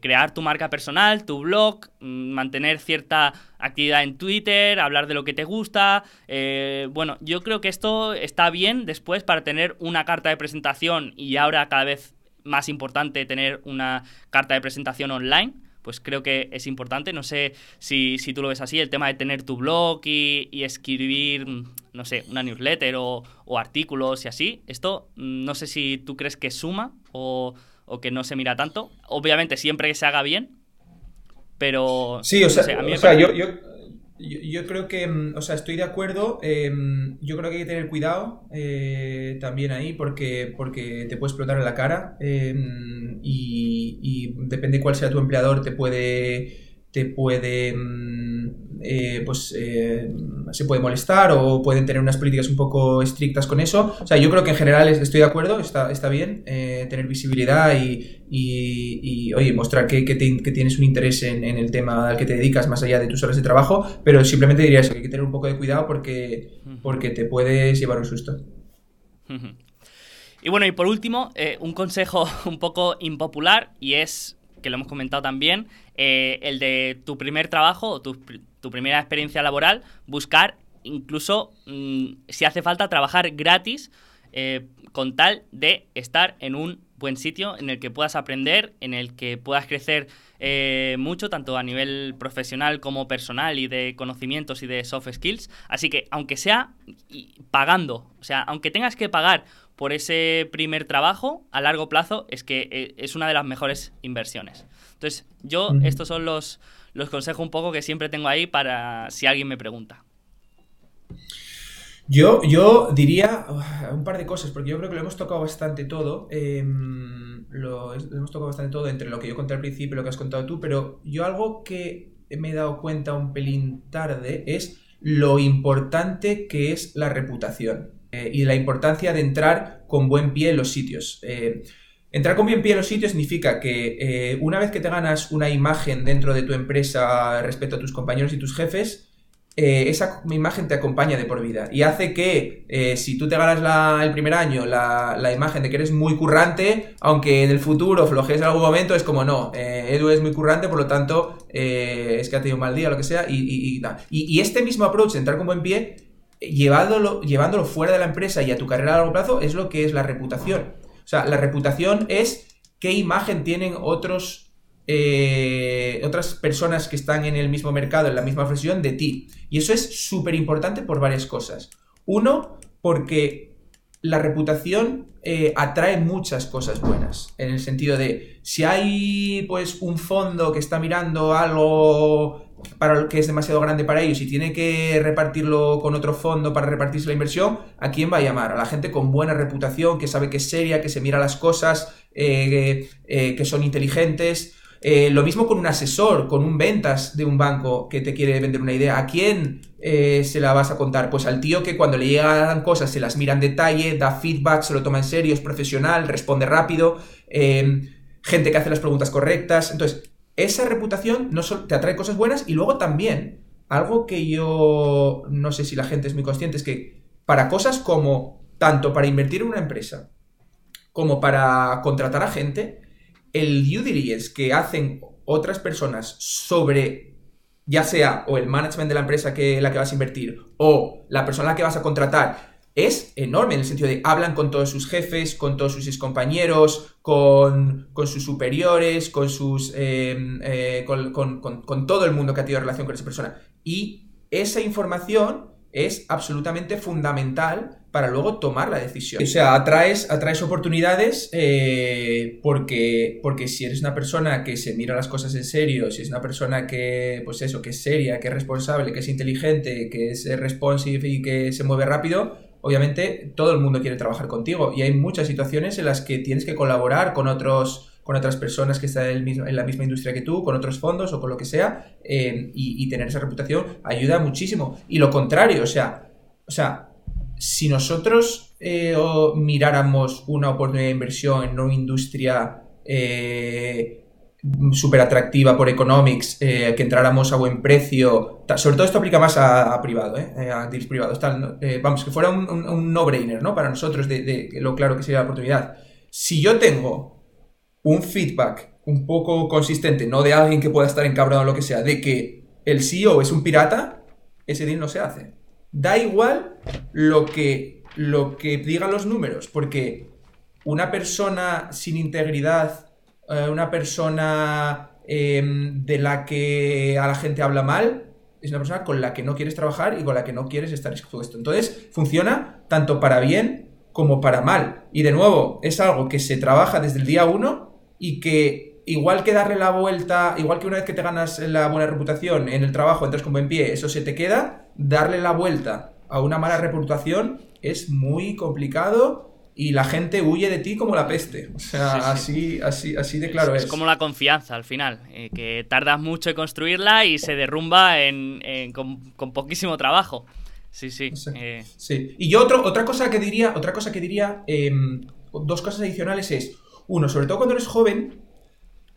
B: crear tu marca personal, tu blog, mm, mantener cierta actividad en Twitter, hablar de lo que te gusta. Eh, bueno, yo creo que esto está bien después para tener una carta de presentación y ahora cada vez más importante tener una carta de presentación online pues creo que es importante. No sé si, tú lo ves así, el tema de tener tu blog y, escribir, no sé, una newsletter o, artículos y así. Esto no sé si tú crees que suma o, o que no se mira tanto. Obviamente siempre que se haga bien, pero...
C: Sí, o sea, o sea yo, yo, yo, creo que, mm, o sea, estoy de acuerdo. Em, yo creo que hay que tener cuidado eh, también ahí porque, porque te puede explotar en la cara em, y, y, depende cuál sea tu empleador, te puede te puede, eh, pues, eh, se puede molestar o pueden tener unas políticas un poco estrictas con eso. O sea, yo creo que en general estoy de acuerdo, está, está bien eh, tener visibilidad y, y, oye, mostrar que, que, tienes un interés en, el tema al que te dedicas más allá de tus horas de trabajo, pero simplemente diría eso, que hay que tener un poco de cuidado porque, porque te puedes llevar un susto.
B: Y bueno, y por último, un consejo un poco impopular y es que lo hemos comentado también, eh, el de tu primer trabajo o tu, primera experiencia laboral, buscar incluso, mm, si hace falta, trabajar gratis eh, con tal de estar en un buen sitio en el que puedas aprender, en el que puedas crecer eh, mucho, tanto a nivel profesional como personal y de conocimientos y de soft skills. Así que, aunque sea pagando, o sea, aunque tengas que pagar por ese primer trabajo a largo plazo es que eh, es una de las mejores inversiones. Entonces, yo, estos son los, los consejos un poco que siempre tengo ahí para si alguien me pregunta.
C: Yo, yo diría uh, un par de cosas, porque yo creo que lo hemos tocado bastante todo. Em, lo, hemos tocado bastante todo entre lo que yo conté al principio y lo que has contado tú, pero yo algo que me he dado cuenta un pelín tarde es lo importante que es la reputación. Eh, y la importancia de entrar con buen pie en los sitios. Eh, entrar con buen pie en los sitios significa que eh, una vez que te ganas una imagen dentro de tu empresa respecto a tus compañeros y tus jefes, esa imagen te acompaña de por vida y hace que si tú te ganas el primer año la, imagen de que eres muy currante, aunque en el futuro flojees en algún momento, es como no, Edu es muy currante, por lo tanto es que ha tenido un mal día lo que sea y, y, este mismo approach entrar con buen pie llevándolo, llevándolo fuera de la empresa y a tu carrera a largo plazo es lo que es la reputación. O sea, la reputación es qué imagen tienen otros, eh, otras personas que están en el mismo mercado, en la misma profesión, de ti. Y eso es súper importante por varias cosas. Uno, porque la reputación eh, atrae muchas cosas buenas. En el sentido de, si hay pues un fondo que está mirando algo para que es demasiado grande para ellos y tiene que repartirlo con otro fondo para repartirse la inversión, ¿a quién va a llamar? A la gente con buena reputación, que sabe que es seria, que se mira las cosas, eh, eh, que son inteligentes. Eh, lo mismo con un asesor, con un ventas de un banco que te quiere vender una idea. ¿A quién se la vas a contar? Pues al tío que cuando le llegan cosas se las mira en detalle, da feedback, se lo toma en serio, es profesional, responde rápido, gente que hace las preguntas correctas. Entonces, esa reputación no te atrae cosas buenas y luego también, algo que yo no sé si la gente es muy consciente, es que para cosas como tanto para invertir en una empresa como para contratar a gente, el due diligence que hacen otras personas sobre ya sea o el management de la empresa que la que vas a invertir o la persona a la que vas a contratar es enorme en el sentido de hablan con todos sus jefes, con todos sus compañeros, con, sus superiores, con sus em, eh, con, todo el mundo que ha tenido relación con esa persona. Y esa información es absolutamente fundamental para luego tomar la decisión. O sea, atraes, atraes oportunidades eh, porque, porque si eres una persona que se mira las cosas en serio, si es una persona que, pues eso, que es seria, que es responsable, que es inteligente, que es responsive y que se mueve rápido, obviamente todo el mundo quiere trabajar contigo y hay muchas situaciones en las que tienes que colaborar con otros con otras personas que están en, la misma industria que tú, con otros fondos o con lo que sea, eh, y, tener esa reputación ayuda muchísimo. Y lo contrario, o sea, o sea si nosotros eh, miráramos una oportunidad de inversión en una industria eh, súper atractiva por economics, eh, que entráramos a buen precio. Sobre todo esto aplica más a, privado, ¿eh? a deals privados. Eh, vamos, que fuera un, no-brainer, ¿no? Para nosotros, de, lo claro que sería la oportunidad. Si yo tengo un feedback un poco consistente, no de alguien que pueda estar encabrado o lo que sea, de que el CEO es un pirata, ese deal no se hace. Da igual lo que, lo que digan los números, porque una persona sin integridad eh, una persona em, de la que a la gente habla mal, es una persona con la que no quieres trabajar y con la que no quieres estar expuesto. Entonces, funciona tanto para bien como para mal. Y de nuevo, es algo que se trabaja desde el día uno y que igual que darle la vuelta, igual que una vez que te ganas la buena reputación en el trabajo, entras con buen pie, eso se te queda, darle la vuelta a una mala reputación es muy complicado y la gente huye de ti como la peste. O sea, así, así, así de claro es.
B: Es como la confianza al final, eh, que tardas mucho en construirla y se derrumba en, con, poquísimo trabajo. Sí, sí.
C: Eh. Sí. Y yo otro, otra cosa que diría, otra cosa que diría, em, dos cosas adicionales es, uno, sobre todo cuando eres joven,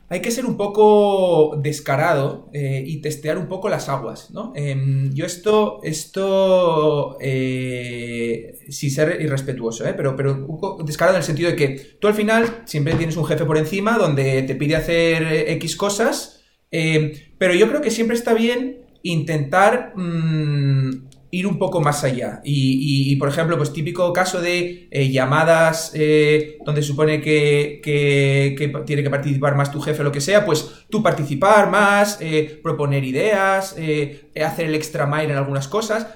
C: hay que ser un poco descarado eh, y testear un poco las aguas, ¿no? Em, yo esto, esto, eh, sin ser irrespetuoso, ¿eh? pero, pero descarado en el sentido de que tú al final siempre tienes un jefe por encima donde te pide hacer X cosas, pero yo creo que siempre está bien intentar mm, ir un poco más allá. Y, por ejemplo, pues típico caso de eh, llamadas eh, donde supone que, tiene que participar más tu jefe o lo que sea, pues tú participar más, eh, proponer ideas, hacer el extra mile en algunas cosas.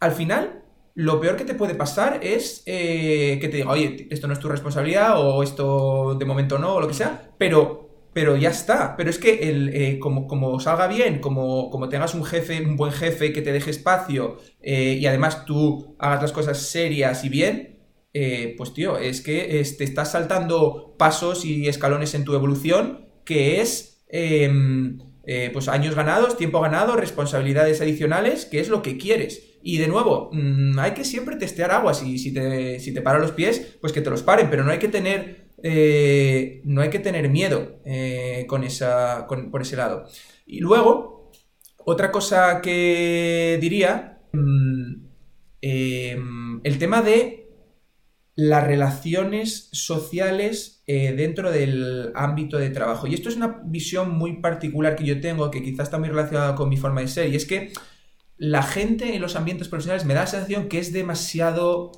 C: Al final, lo peor que te puede pasar es que te diga, oye, esto no es tu responsabilidad o esto de momento no o lo que sea, pero pero ya está. Pero es que el, eh, como, como, salga bien, como, como, tengas un jefe, un buen jefe que te deje espacio eh, y además tú hagas las cosas serias y bien, eh, pues tío, es que te estás saltando pasos y escalones en tu evolución que es em, pues años ganados, tiempo ganado, responsabilidades adicionales, que es lo que quieres. Y de nuevo, mm, hay que siempre testear aguas y si te, si te paran los pies, pues que te los paren, pero no hay que tener eh, no hay que tener miedo eh, con esa, por ese lado. Y luego, otra cosa que diría, mm, em, el tema de las relaciones sociales eh, dentro del ámbito de trabajo. Y esto es una visión muy particular que yo tengo, que quizás está muy relacionada con mi forma de ser, y es que la gente en los ambientes profesionales me da la sensación que es demasiado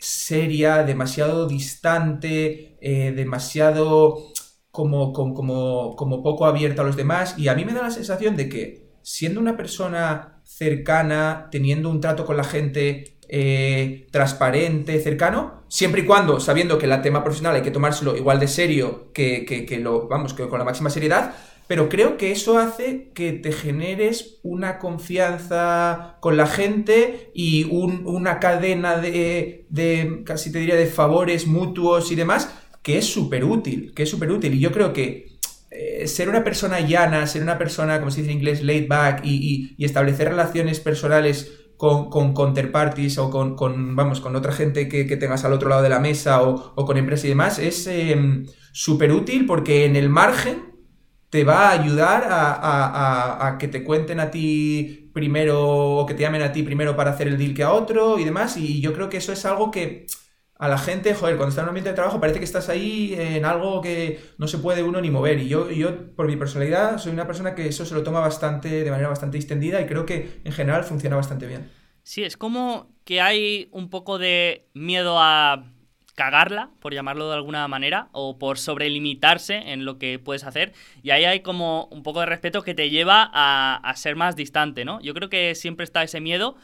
C: seria, demasiado distante, eh, demasiado como, como, como, poco abierta a los demás. Y a mí me da la sensación de que siendo una persona cercana, teniendo un trato con la gente eh, transparente, cercano, siempre y cuando sabiendo que el tema profesional hay que tomárselo igual de serio que, que lo, vamos, que con la máxima seriedad, pero creo que eso hace que te generes una confianza con la gente y una cadena de, casi te diría, de favores mutuos y demás, que es súper útil, que es súper útil. Y yo creo que eh, ser una persona llana, ser una persona, como se dice en inglés, laid back y, establecer relaciones personales con, counterparties o con, vamos, con otra gente que, tengas al otro lado de la mesa o, con empresas y demás, es em, súper útil porque en el margen te va a ayudar a, que te cuenten a ti primero o que te llamen a ti primero para hacer el deal que a otro y demás. Y yo creo que eso es algo que a la gente, joder, cuando está en un ambiente de trabajo parece que estás ahí en algo que no se puede uno ni mover. Y yo, yo por mi personalidad, soy una persona que eso se lo toma bastante, de manera bastante extendida y creo que en general funciona bastante bien.
B: Sí, es como que hay un poco de miedo a cagarla, por llamarlo de alguna manera, o por sobrelimitarse en lo que puedes hacer. Y ahí hay como un poco de respeto que te lleva a, ser más distante, ¿no? Yo creo que siempre está ese miedo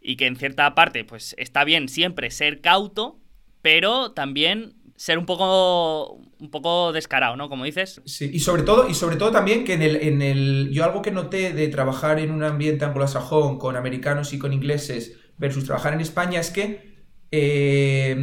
B: y que en cierta parte, pues está bien siempre ser cauto, pero también ser un poco un poco descarado, ¿no? Como dices.
C: Sí, y sobre todo, y sobre todo también que en el, en el. Yo algo que noté de trabajar en un ambiente anglosajón con americanos y con ingleses versus trabajar en España es que eh,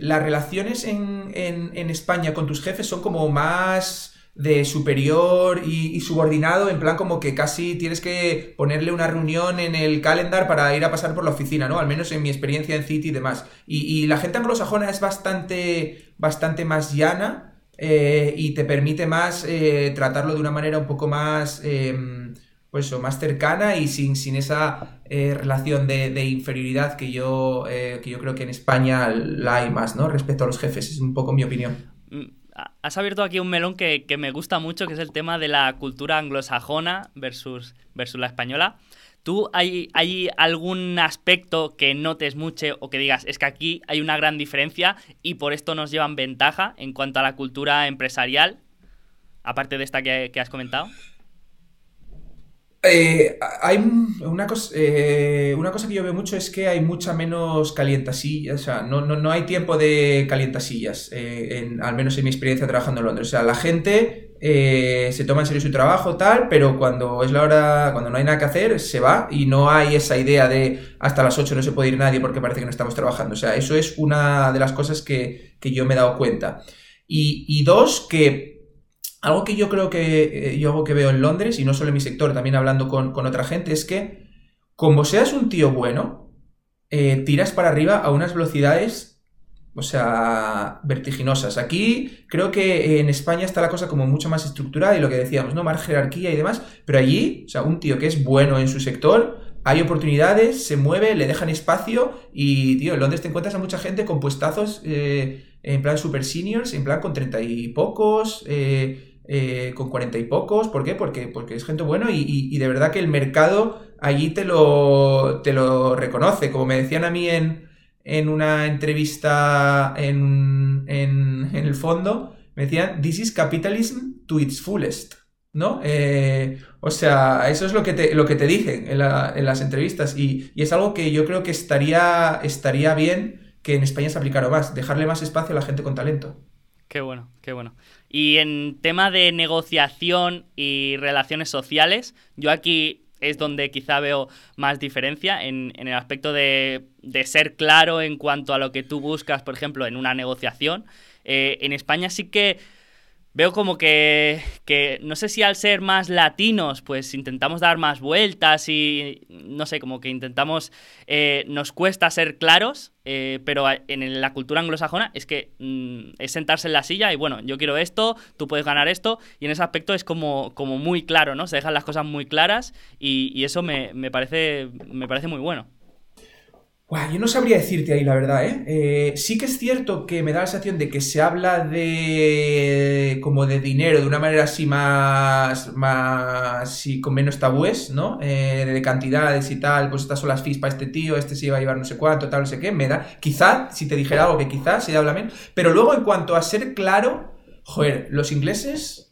C: las relaciones en, España con tus jefes son como más de superior y, subordinado, en plan como que casi tienes que ponerle una reunión en el calendar para ir a pasar por la oficina, ¿no? Al menos en mi experiencia en City y demás. Y, la gente anglosajona es bastante, bastante más llana eh, y te permite más eh, tratarlo de una manera un poco más... Em, pues más cercana y sin, sin esa eh, relación de, inferioridad que yo, eh, que yo creo que en España la hay más, ¿no? Respecto a los jefes, es un poco mi opinión. Mm,
B: has abierto aquí un melón que, me gusta mucho, que es el tema de la cultura anglosajona versus, versus la española. ¿Tú hay, hay algún aspecto que notes mucho o que digas, es que aquí hay una gran diferencia y por esto nos llevan ventaja en cuanto a la cultura empresarial, aparte de esta que has comentado?
C: Eh, hay una cosa, eh, una cosa que yo veo mucho es que hay mucha menos calientasillas, o sea, no, no, hay tiempo de calientasillas, eh, al menos en mi experiencia trabajando en Londres. O sea, la gente se toma en serio su trabajo, tal, pero cuando es la hora, cuando no hay nada que hacer, se va y no hay esa idea de hasta las 8 no se puede ir nadie porque parece que no estamos trabajando. O sea, eso es una de las cosas que, yo me he dado cuenta. Y, y dos, que algo que yo creo que eh, yo algo que veo en Londres, y no solo en mi sector, también hablando con, otra gente, es que como seas un tío bueno, eh, tiras para arriba a unas velocidades, o sea, vertiginosas. Aquí creo que en España está la cosa como mucho más estructurada y lo que decíamos, ¿no? Más jerarquía y demás, pero allí, o sea, un tío que es bueno en su sector, hay oportunidades, se mueve, le dejan espacio y, tío, en Londres te encuentras a mucha gente con puestazos eh, en plan super seniors, en plan con treinta y pocos, eh, con cuarenta y pocos. ¿Por qué? Porque, porque es gente bueno y, de verdad que el mercado allí te lo, te lo reconoce. Como me decían a mí en, en una entrevista en, en, el fondo, me decían, this is capitalism to its fullest. ¿No? Eh, o sea, eso es lo que te, lo que te dicen en, las entrevistas y, y, es algo que yo creo que estaría, estaría bien que en España se aplicara más, dejarle más espacio a la gente con talento.
B: Qué bueno, qué bueno. Y en tema de negociación y relaciones sociales, yo aquí es donde quizá veo más diferencia en, el aspecto de, ser claro en cuanto a lo que tú buscas, por ejemplo, en una negociación. Eh, en España sí que veo como que, no sé si al ser más latinos, pues intentamos dar más vueltas y no sé, como que intentamos, eh, nos cuesta ser claros, eh, pero en la cultura anglosajona es que mm, es sentarse en la silla y bueno, yo quiero esto, tú puedes ganar esto, y en ese aspecto es como, como muy claro, ¿no? Se dejan las cosas muy claras y, eso me, parece, me parece muy bueno
C: yo no sabría decirte ahí la verdad, ¿eh? ¿eh? Sí que es cierto que me da la sensación de que se habla de como de dinero de una manera así más, más y con menos tabúes, ¿no? Eh, de cantidades y tal, pues estas son las fees para este tío, este se iba a llevar no sé cuánto, tal, no sé qué, me da, quizá, si te dijera algo que quizás se habla menos, pero luego en cuanto a ser claro, joder, los ingleses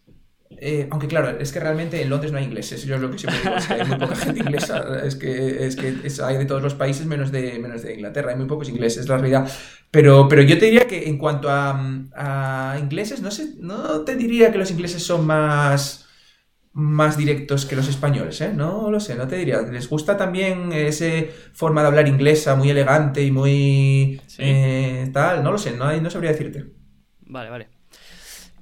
C: eh, aunque claro, es que realmente en Londres no hay ingleses. Yo es lo que siempre digo, es que hay muy poca gente inglesa. Es que, es que hay de todos los países menos de, menos de Inglaterra. Hay muy pocos ingleses, es la realidad. Pero, pero yo te diría que en cuanto a, ingleses, no sé, no te diría que los ingleses son más, más directos que los españoles, ¿eh? No lo sé, no te diría. Les gusta también esa forma de hablar inglesa muy elegante y muy eh, tal. No lo sé, no, no sabría decirte.
B: Vale, vale.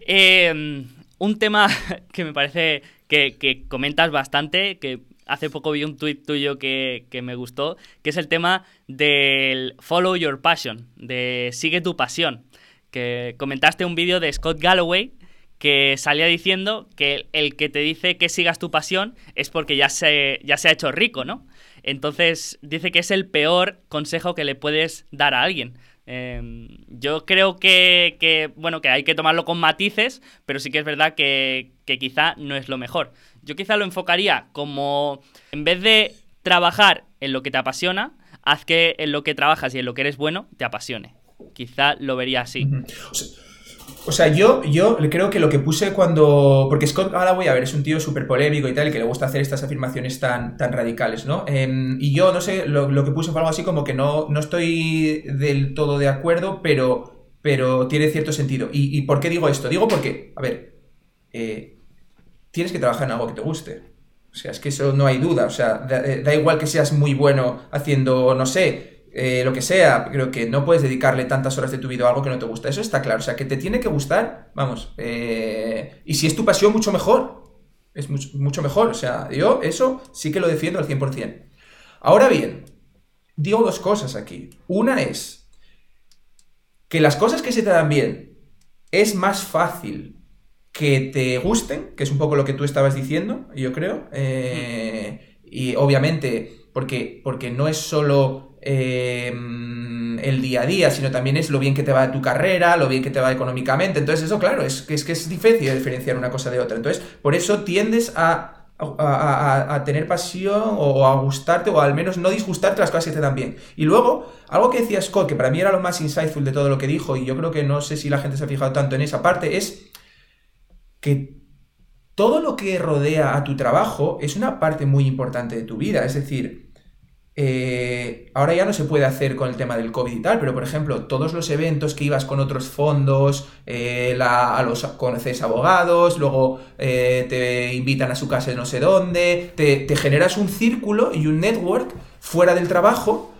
B: Eh, un tema que me parece que, comentas bastante, que hace poco vi un tuit tuyo que, me gustó, que es el tema del follow your passion, de sigue tu pasión. Que comentaste un vídeo de Scott Galloway que salía diciendo que el que te dice que sigas tu pasión es porque ya se, ya se ha hecho rico, ¿no? Entonces dice que es el peor consejo que le puedes dar a alguien. Em, yo creo que, bueno, que hay que tomarlo con matices, pero sí que es verdad que, que quizá no es lo mejor. Yo quizá lo enfocaría como, en vez de trabajar en lo que te apasiona, haz que en lo que trabajas y en lo que eres bueno te apasione. Quizá lo vería así.
C: Yo, yo creo que lo que puse cuando. Porque Scott Galloway, a ver, es un tío súper polémico y tal, que le gusta hacer estas afirmaciones tan, tan radicales, ¿no? Em, y yo, no sé, lo, que puse fue algo así como que no, no estoy del todo de acuerdo, pero, pero tiene cierto sentido. ¿Y, por qué digo esto? Digo porque, a ver, eh, tienes que trabajar en algo que te guste. O sea, es que eso no hay duda. O sea, da igual que seas muy bueno haciendo, no sé, eh, lo que sea, creo que no puedes dedicarle tantas horas de tu vida a algo que no te gusta. Eso está claro. O sea, que te tiene que gustar, vamos. Eh, y si es tu pasión, mucho mejor. Es mucho, mejor. O sea, yo eso sí que lo defiendo al 100%. Ahora bien, digo dos cosas aquí. Una es que las cosas que se te dan bien es más fácil que te gusten, que es un poco lo que tú estabas diciendo, yo creo. Eh, y obviamente, porque, porque no es solo Em, el día a día, sino también es lo bien que te va tu carrera, lo bien que te va económicamente. Entonces, eso, claro, es, es que es difícil diferenciar una cosa de otra. Entonces, por eso tiendes a, a, tener pasión o a gustarte o al menos no disgustarte las cosas que te dan bien. Y luego, algo que decía Scott, que para mí era lo más insightful de todo lo que dijo, y yo creo que no sé si la gente se ha fijado tanto en esa parte, es que todo lo que rodea a tu trabajo es una parte muy importante de tu vida. Es decir, eh, ahora ya no se puede hacer con el tema del COVID y tal, pero por ejemplo, todos los eventos que ibas con otros fondos, eh, a los conoces abogados, luego eh, te invitan a su casa de no sé dónde, te, generas un círculo y un network fuera del trabajo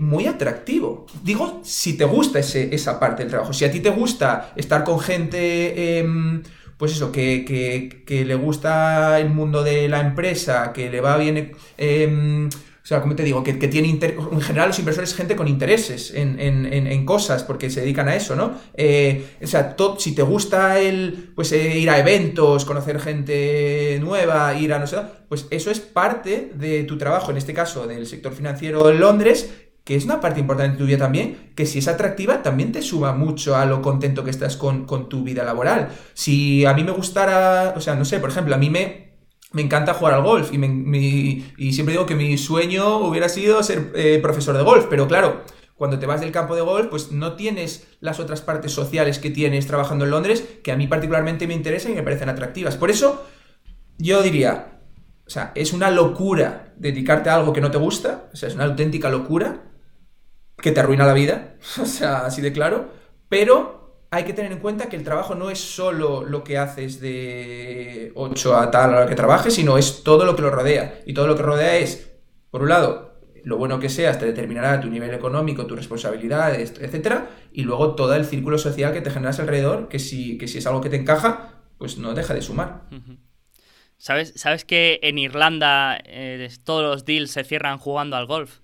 C: muy atractivo. Digo, si te gusta esa parte del trabajo, si a ti te gusta estar con gente em, pues eso, que, le gusta el mundo de la empresa, que le va bien em, o sea, como te digo, que, tiene en general los inversores es gente con intereses en, cosas, porque se dedican a eso, ¿no? Eh, o sea, si te gusta el, pues eh, ir a eventos, conocer gente nueva, ir a no sé, pues eso es parte de tu trabajo, en este caso del sector financiero en Londres, que es una parte importante de tu vida también, que si es atractiva también te suma mucho a lo contento que estás con, con tu vida laboral. Si a mí me gustara, o sea, no sé, por ejemplo, a mí me, me encanta jugar al golf y, y, siempre digo que mi sueño hubiera sido ser eh, profesor de golf, pero claro, cuando te vas del campo de golf, pues no tienes las otras partes sociales que tienes trabajando en Londres, que a mí particularmente me interesan y me parecen atractivas. Por eso, yo diría, o sea, es una locura dedicarte a algo que no te gusta, o sea, es una auténtica locura que te arruina la vida, o sea, así de claro, pero hay que tener en cuenta que el trabajo no es solo lo que haces de 8 a tal a que trabajes, sino es todo lo que lo rodea. Y todo lo que rodea es, por un lado, lo bueno que seas te determinará tu nivel económico, tus responsabilidades, etcétera, y luego todo el círculo social que te generas alrededor, que si, que si es algo que te encaja, pues no deja de sumar.
B: ¿Sabes, ¿Sabes que en Irlanda eh, todos los deals se cierran jugando al golf?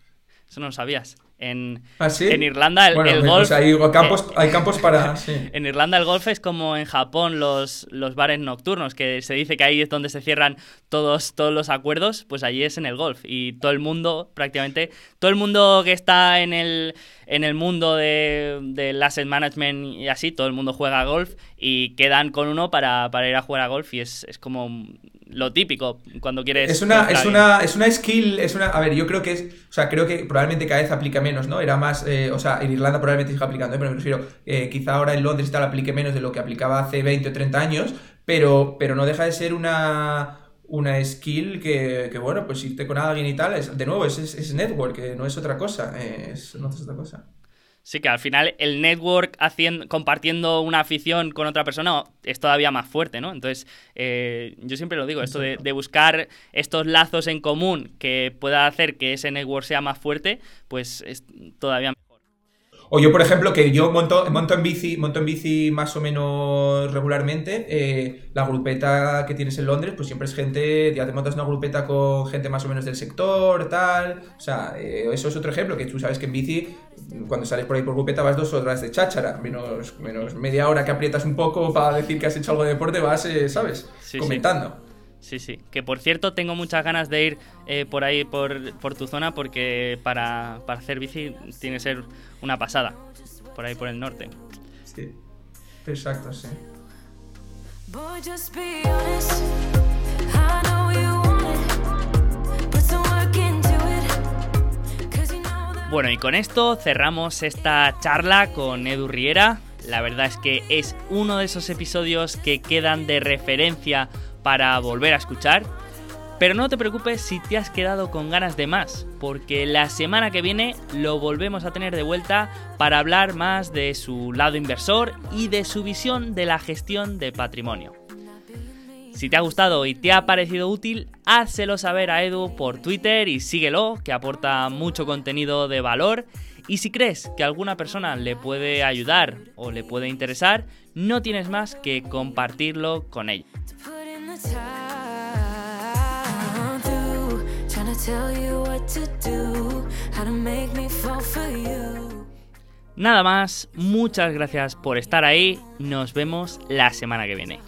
B: Eso no lo sabías. En,
C: ¿Ah,
B: en Irlanda el, golf...
C: hay, campos, eh, hay campos para...
B: En Irlanda el golf es como en Japón los, los bares nocturnos, que se dice que ahí es donde se cierran todos, todos los acuerdos, pues allí es en el golf. Y todo el mundo, prácticamente, todo el mundo que está en el, en el mundo de, del asset management y así, todo el mundo juega golf y quedan con uno para, para ir a jugar a golf y es, es como lo típico cuando quieres.
C: Es una, es una, es una skill, es una. A ver, yo creo que es. O sea, creo que probablemente cada vez aplica menos, ¿no? Era más. Eh, o sea, en Irlanda probablemente siga aplicando, ¿eh? pero me refiero. Eh, quizá ahora en Londres tal aplique menos de lo que aplicaba hace 20 o 30 años, pero, pero no deja de ser una. Una skill que, que bueno, pues irte con alguien y tal, es, de nuevo, es, es, es network, no es otra cosa, es, no es otra cosa.
B: Sí, que al final el network haciendo, compartiendo una afición con otra persona es todavía más fuerte, ¿no? Entonces, eh, yo siempre lo digo, esto de, buscar estos lazos en común que pueda hacer que ese network sea más fuerte, pues es todavía
C: o yo, por ejemplo, que yo monto, monto en bici, monto en bici más o menos regularmente, eh, la grupeta que tienes en Londres, pues siempre es gente, ya te montas una grupeta con gente más o menos del sector, tal. O sea, eh, eso es otro ejemplo, que tú sabes que en bici, cuando sales por ahí por grupeta, vas dos horas de cháchara, menos, menos media hora que aprietas un poco para decir que has hecho algo de deporte, vas, eh, ¿sabes? Comentando.
B: Sí, sí. Que por cierto, tengo muchas ganas de ir eh, por ahí, por, por, tu zona, porque para, para, hacer bici tiene que ser una pasada. Por ahí, por el norte.
C: Sí, exacto, sí.
B: Bueno, y con esto cerramos esta charla con Edu Riera. La verdad es que es uno de esos episodios que quedan de referencia para volver a escuchar. Pero no te preocupes si te has quedado con ganas de más, porque la semana que viene lo volvemos a tener de vuelta para hablar más de su lado inversor y de su visión de la gestión de patrimonio. Si te ha gustado y te ha parecido útil, házelo saber a Edu por Twitter y síguelo, que aporta mucho contenido de valor. Y si crees que alguna persona le puede ayudar o le puede interesar, no tienes más que compartirlo con ella. Nada más, muchas gracias por estar ahí, nos vemos la semana que viene.